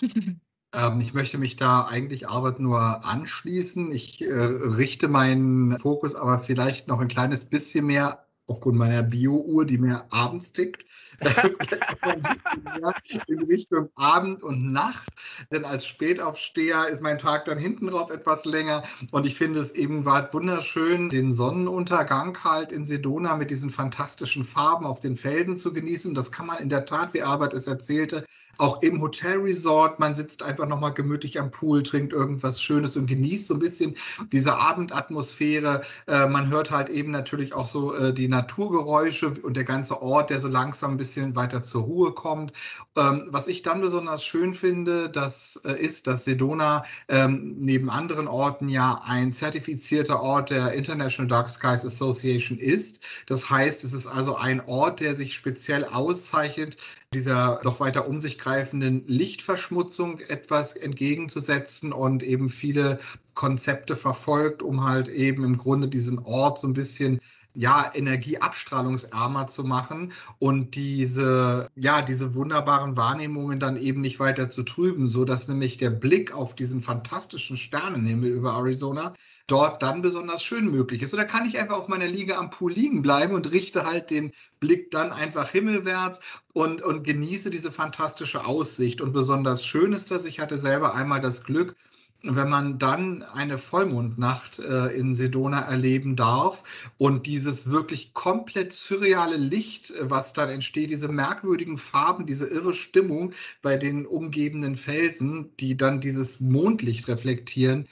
Mhm. Ähm, ich möchte mich da eigentlich Arbeit nur anschließen. Ich äh, richte meinen Fokus aber vielleicht noch ein kleines bisschen mehr aufgrund meiner Bio-Uhr, die mehr abends tickt, in Richtung Abend und Nacht. Denn als Spätaufsteher ist mein Tag dann hinten raus etwas länger. Und ich finde es eben war wunderschön, den Sonnenuntergang halt in Sedona mit diesen fantastischen Farben auf den Felsen zu genießen. Das kann man in der Tat, wie Albert es erzählte, auch im Hotelresort. Man sitzt einfach nochmal gemütlich am Pool, trinkt irgendwas Schönes und genießt so ein bisschen diese Abendatmosphäre. Äh, man hört halt eben natürlich auch so äh, die Natur Naturgeräusche und der ganze Ort, der so langsam ein bisschen weiter zur Ruhe kommt. Ähm, was ich dann besonders schön finde, das äh, ist, dass Sedona ähm, neben anderen Orten ja ein zertifizierter Ort der International Dark Skies Association ist. Das heißt, es ist also ein Ort, der sich speziell auszeichnet, dieser doch weiter um sich greifenden Lichtverschmutzung etwas entgegenzusetzen und eben viele Konzepte verfolgt, um halt eben im Grunde diesen Ort so ein bisschen ja, energieabstrahlungsärmer zu machen und diese, ja, diese wunderbaren Wahrnehmungen dann eben nicht weiter zu trüben, so dass nämlich der Blick auf diesen fantastischen Sternenhimmel über Arizona dort dann besonders schön möglich ist. Oder kann ich einfach auf meiner Liege am Pool liegen bleiben und richte halt den Blick dann einfach himmelwärts und, und genieße diese fantastische Aussicht. Und besonders schön ist das, ich hatte selber einmal das Glück, wenn man dann eine Vollmondnacht äh, in Sedona erleben darf und dieses wirklich komplett surreale Licht, was dann entsteht, diese merkwürdigen Farben, diese irre Stimmung bei den umgebenden Felsen, die dann dieses Mondlicht reflektieren, äh,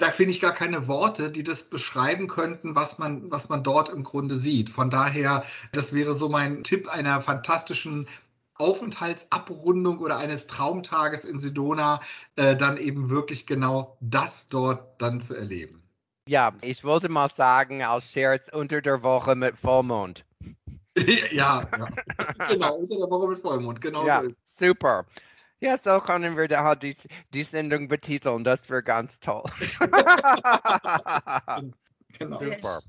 da finde ich gar keine Worte, die das beschreiben könnten, was man, was man dort im Grunde sieht. Von daher, das wäre so mein Tipp einer fantastischen Aufenthaltsabrundung oder eines Traumtages in Sedona, äh, dann eben wirklich genau das dort dann zu erleben. Ja, ich wollte mal sagen, als Scherz unter der Woche mit Vollmond. ja, ja, genau, unter der Woche mit Vollmond, genau ja, so ist Super. Ja, so können wir da halt die, die Sendung betiteln. Das wäre ganz toll. genau. Super.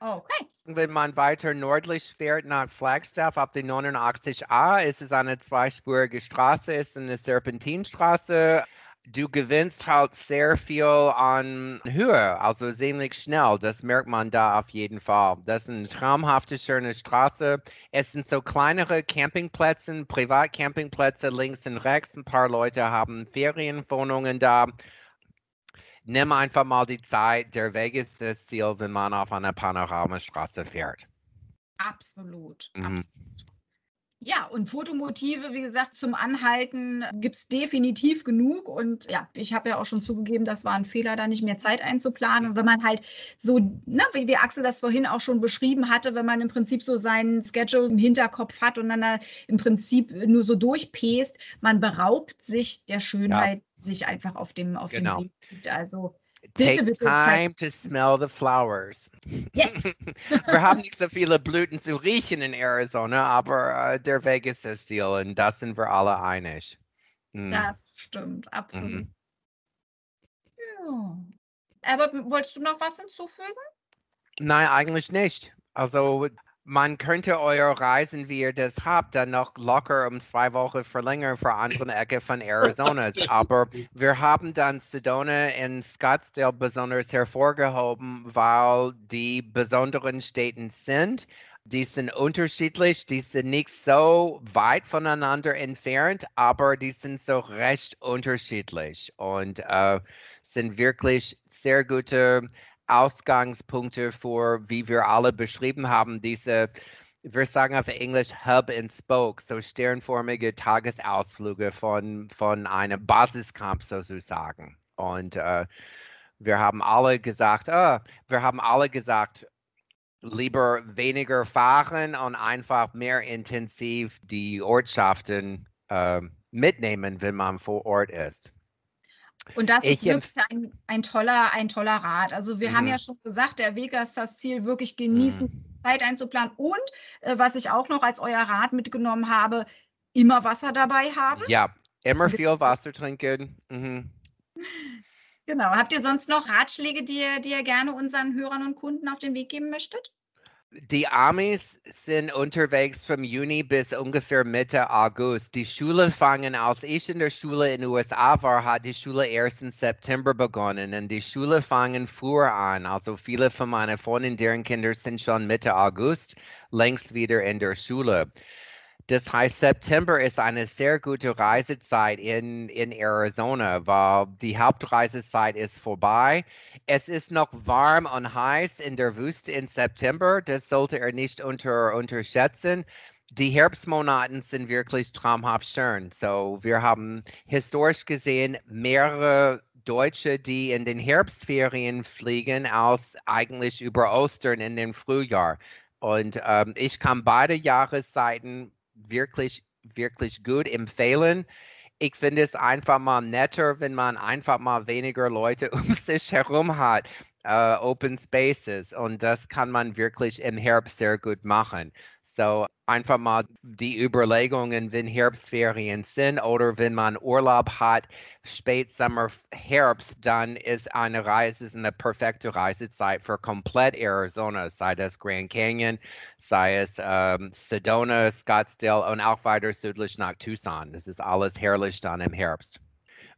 Okay. Wenn man weiter nördlich fährt nach Flagstaff auf die 89a, ist es eine zweispurige Straße, ist eine Serpentinstraße du gewinnst halt sehr viel an Höhe, also ziemlich schnell. Das merkt man da auf jeden Fall. Das ist eine traumhafte, schöne Straße. Es sind so kleinere Campingplätze, Privatcampingplätze links und rechts. Ein paar Leute haben Ferienwohnungen da. Nimm einfach mal die Zeit. Der Weg ist das Ziel, wenn man auf einer Panoramastraße fährt. Absolut. Mhm. Absolut. Ja, und Fotomotive, wie gesagt, zum Anhalten gibt es definitiv genug. Und ja, ich habe ja auch schon zugegeben, das war ein Fehler, da nicht mehr Zeit einzuplanen. Und wenn man halt so, ne, wie, wie Axel das vorhin auch schon beschrieben hatte, wenn man im Prinzip so seinen Schedule im Hinterkopf hat und dann da im Prinzip nur so durchpest, man beraubt sich der Schönheit, ja. sich einfach auf dem, auf genau. dem Weg. Also Bitte, Take time to smell the flowers. Yes. Wir haben nicht so viele Blüten zu riechen in Arizona, aber uh, der Weg ist das Ziel und das sind wir alle einig. Mm. Das stimmt, absolut. Mhm. Ja. Aber wolltest du noch was hinzufügen? Nein, eigentlich nicht. Also man könnte eure Reisen, wie ihr das habt, dann noch locker um zwei Wochen verlängern für andere Ecke von Arizona. Aber wir haben dann Sedona in Scottsdale besonders hervorgehoben, weil die besonderen Städten sind. Die sind unterschiedlich, die sind nicht so weit voneinander entfernt, aber die sind so recht unterschiedlich und äh, sind wirklich sehr gute Ausgangspunkte für, wie wir alle beschrieben haben, diese, wir sagen auf Englisch Hub and Spoke, so sternförmige Tagesausflüge von, von einem Basiscamp sozusagen. Und äh, wir haben alle gesagt, oh, wir haben alle gesagt, lieber weniger fahren und einfach mehr intensiv die Ortschaften äh, mitnehmen, wenn man vor Ort ist. Und das ich ist wirklich ein, ein, toller, ein toller Rat. Also wir mhm. haben ja schon gesagt, der Weg ist das Ziel, wirklich genießen, mhm. Zeit einzuplanen. Und äh, was ich auch noch als euer Rat mitgenommen habe, immer Wasser dabei haben. Ja, immer viel Wasser trinken. Mhm. Genau. Habt ihr sonst noch Ratschläge, die ihr, die ihr gerne unseren Hörern und Kunden auf den Weg geben möchtet? Die Amis sind unterwegs vom Juni bis ungefähr Mitte August. Die Schule fangen, als ich in der Schule in den USA war, hat die Schule erst im September begonnen. Und die Schule fangen früher an. Also viele von meinen Freunden, deren Kinder sind schon Mitte August längst wieder in der Schule. Das heißt, September ist eine sehr gute Reisezeit in, in Arizona, weil die Hauptreisezeit ist vorbei. Es ist noch warm und heiß in der Wüste im September. Das sollte er nicht unter, unterschätzen. Die Herbstmonaten sind wirklich traumhaft schön. So, wir haben historisch gesehen mehrere Deutsche, die in den Herbstferien fliegen, als eigentlich über Ostern in den Frühjahr. Und ähm, ich kann beide Jahreszeiten wirklich, wirklich gut empfehlen. Ich finde es einfach mal netter, wenn man einfach mal weniger Leute um sich herum hat. Uh, Open Spaces und das kann man wirklich im Herbst sehr gut machen. So einfach mal die Überlegungen, wenn Herbstferien sind oder wenn man Urlaub hat, Spätsommer, Herbst, dann ist eine Reise eine perfekte Reisezeit für komplett Arizona, sei das Grand Canyon, sei es ähm, Sedona, Scottsdale und auch weiter südlich nach Tucson. Das ist alles herrlich dann im Herbst.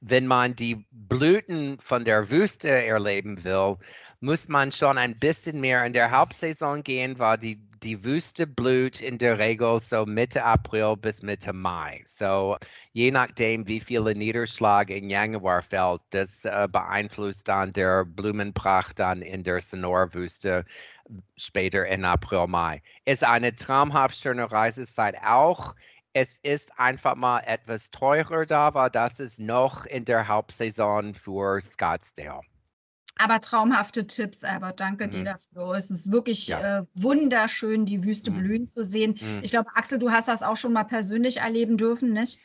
Wenn man die Blüten von der Wüste erleben will, muss man schon ein bisschen mehr in der Hauptsaison gehen, weil die die Wüste blüht in der Regel so Mitte April bis Mitte Mai. So je nachdem, wie viel Niederschlag in Januar fällt, das äh, beeinflusst dann der Blumenpracht dann in der Sonora-Wüste später in April, Mai. Ist eine traumhaft schöne Reisezeit auch. Es ist einfach mal etwas teurer da, weil das ist noch in der Hauptsaison für Scottsdale. Aber traumhafte Tipps, Albert. Danke mhm. dir dafür. Es ist wirklich ja. äh, wunderschön, die Wüste mhm. blühen zu sehen. Mhm. Ich glaube, Axel, du hast das auch schon mal persönlich erleben dürfen, nicht?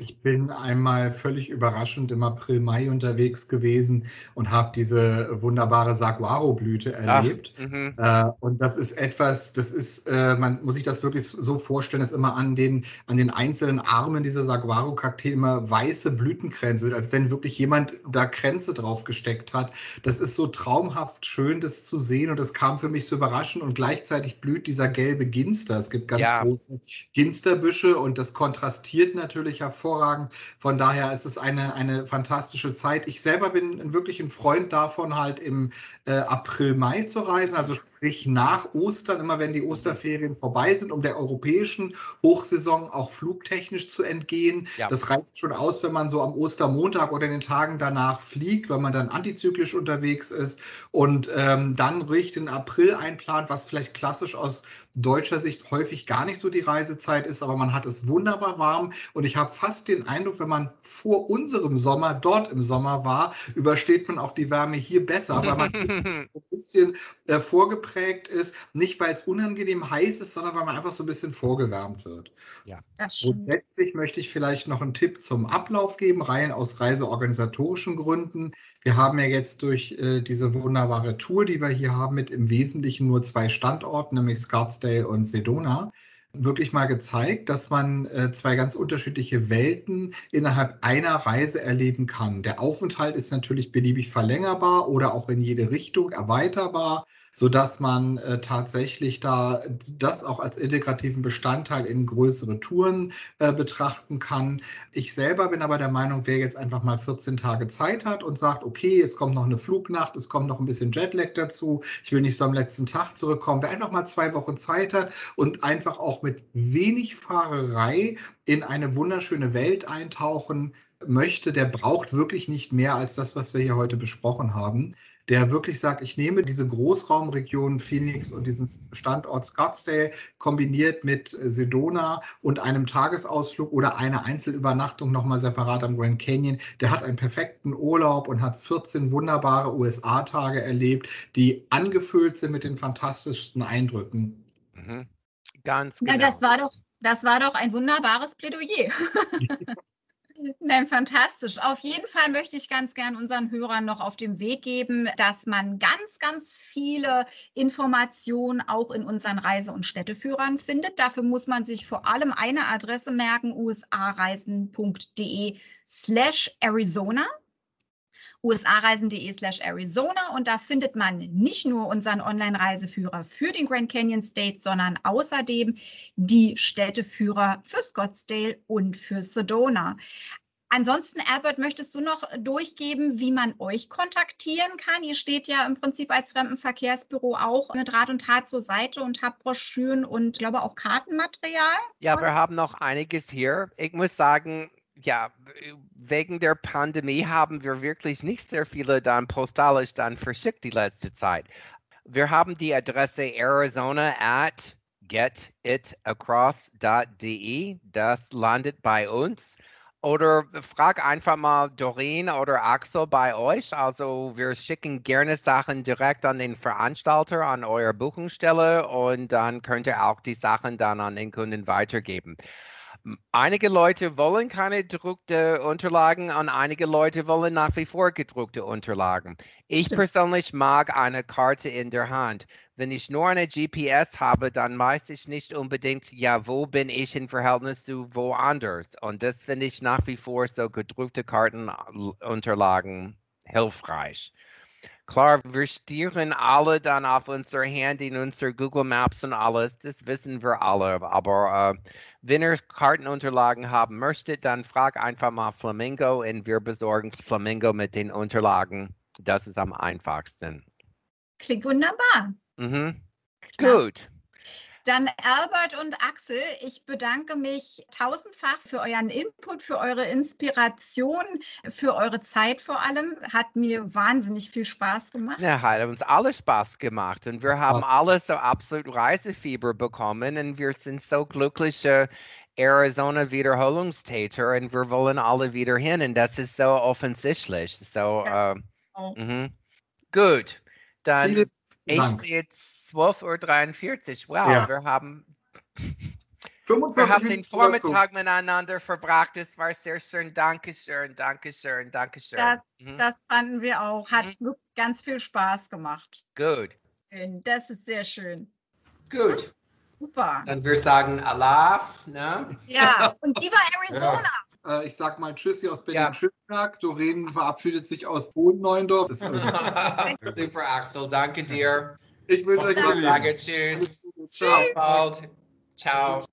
Ich bin einmal völlig überraschend im April, Mai unterwegs gewesen und habe diese wunderbare Saguaro-Blüte erlebt. Ach, äh, und das ist etwas, das ist, äh, man muss sich das wirklich so vorstellen, dass immer an den, an den einzelnen Armen dieser Saguaro-Kakteen immer weiße Blütenkränze sind, als wenn wirklich jemand da Kränze drauf gesteckt hat. Das ist so traumhaft schön, das zu sehen und das kam für mich so überraschend und gleichzeitig blüht dieser gelbe Ginster. Es gibt ganz ja. große Ginsterbüsche und das kontrastiert natürlich hervor hervorragend. Von daher ist es eine, eine fantastische Zeit. Ich selber bin wirklich ein Freund davon, halt im äh, April, Mai zu reisen, also sprich nach Ostern, immer wenn die Osterferien vorbei sind, um der europäischen Hochsaison auch flugtechnisch zu entgehen. Ja. Das reicht schon aus, wenn man so am Ostermontag oder in den Tagen danach fliegt, weil man dann antizyklisch unterwegs ist und ähm, dann ruhig den April einplant, was vielleicht klassisch aus deutscher Sicht häufig gar nicht so die Reisezeit ist, aber man hat es wunderbar warm und ich habe fast den Eindruck, wenn man vor unserem Sommer dort im Sommer war, übersteht man auch die Wärme hier besser, weil man so ein bisschen äh, vorgeprägt ist, nicht weil es unangenehm heiß ist, sondern weil man einfach so ein bisschen vorgewärmt wird. Ja, das stimmt. Und letztlich möchte ich vielleicht noch einen Tipp zum Ablauf geben, rein aus reiseorganisatorischen Gründen. Wir haben ja jetzt durch äh, diese wunderbare Tour, die wir hier haben, mit im Wesentlichen nur zwei Standorten, nämlich Scottsdale und Sedona, wirklich mal gezeigt, dass man äh, zwei ganz unterschiedliche Welten innerhalb einer Reise erleben kann. Der Aufenthalt ist natürlich beliebig verlängerbar oder auch in jede Richtung erweiterbar sodass man äh, tatsächlich da das auch als integrativen Bestandteil in größere Touren äh, betrachten kann. Ich selber bin aber der Meinung, wer jetzt einfach mal 14 Tage Zeit hat und sagt, okay, es kommt noch eine Flugnacht, es kommt noch ein bisschen Jetlag dazu, ich will nicht so am letzten Tag zurückkommen, wer einfach mal zwei Wochen Zeit hat und einfach auch mit wenig Fahrerei in eine wunderschöne Welt eintauchen möchte, der braucht wirklich nicht mehr als das, was wir hier heute besprochen haben der wirklich sagt, ich nehme diese Großraumregion Phoenix und diesen Standort Scottsdale kombiniert mit Sedona und einem Tagesausflug oder einer Einzelübernachtung nochmal separat am Grand Canyon. Der hat einen perfekten Urlaub und hat 14 wunderbare USA-Tage erlebt, die angefüllt sind mit den fantastischsten Eindrücken. Mhm. Ganz genau. Na, das war doch, das war doch ein wunderbares Plädoyer. Nein, fantastisch. Auf jeden Fall möchte ich ganz gern unseren Hörern noch auf den Weg geben, dass man ganz, ganz viele Informationen auch in unseren Reise- und Städteführern findet. Dafür muss man sich vor allem eine Adresse merken, usareisen.de slash Arizona usareisen.de slash Arizona und da findet man nicht nur unseren Online-Reiseführer für den Grand Canyon State, sondern außerdem die Städteführer für Scottsdale und für Sedona. Ansonsten, Albert, möchtest du noch durchgeben, wie man euch kontaktieren kann? Ihr steht ja im Prinzip als Fremdenverkehrsbüro auch mit Rat und Tat zur Seite und habt Broschüren und glaube auch Kartenmaterial. Ja, wir haben noch einiges hier. Ich muss sagen, ja, wegen der Pandemie haben wir wirklich nicht sehr viele dann postalisch dann verschickt die letzte Zeit. Wir haben die Adresse Arizona at getitacross.de. Das landet bei uns. Oder frag einfach mal Doreen oder Axel bei euch. Also wir schicken gerne Sachen direkt an den Veranstalter, an eure Buchungsstelle und dann könnt ihr auch die Sachen dann an den Kunden weitergeben. Einige Leute wollen keine gedruckte Unterlagen und einige Leute wollen nach wie vor gedruckte Unterlagen. Ich Stimmt. persönlich mag eine Karte in der Hand. Wenn ich nur eine GPS habe, dann weiß ich nicht unbedingt, ja, wo bin ich im Verhältnis zu woanders. Und das finde ich nach wie vor so gedruckte Kartenunterlagen hilfreich. Klar, wir stieren alle dann auf unser Handy, in unser Google Maps und alles, das wissen wir alle. Aber äh, wenn ihr Kartenunterlagen haben möchtet, dann frag einfach mal Flamingo und wir besorgen Flamingo mit den Unterlagen. Das ist am einfachsten. Klingt wunderbar. Mhm. Klar. Gut. Dann Albert und Axel, ich bedanke mich tausendfach für euren Input, für eure Inspiration, für eure Zeit vor allem. Hat mir wahnsinnig viel Spaß gemacht. Ja, hat uns alle Spaß gemacht und wir Das haben alle so absolut Reisefieber bekommen und wir sind so glückliche Arizona Wiederholungstäter und wir wollen alle wieder hin und das ist so offensichtlich. So, Ja. äh, Oh. mhm. gut. Dann Vielen ich sehe jetzt 12.43 Uhr. Wow, Ja. wir haben 45 Wir haben den. Vormittag miteinander verbracht. Es war sehr schön. Dankeschön, Dankeschön, Dankeschön. Ja. Mhm. Das fanden wir auch. Hat Mhm. wirklich ganz viel Spaß gemacht. Gut. Schön. Das ist sehr schön. Gut. Super. Dann wir sagen Alaf, ne? Ja, und Viva Arizona. Äh, ich sag mal Tschüssi aus Ja. Berlin-Schöneberg. Doreen verabschiedet sich aus Hohen-Neuendorf. Das- Super, Axel. Danke dir. Ich wünsche euch was. Ich sage Tschüss. Ciao. Ciao.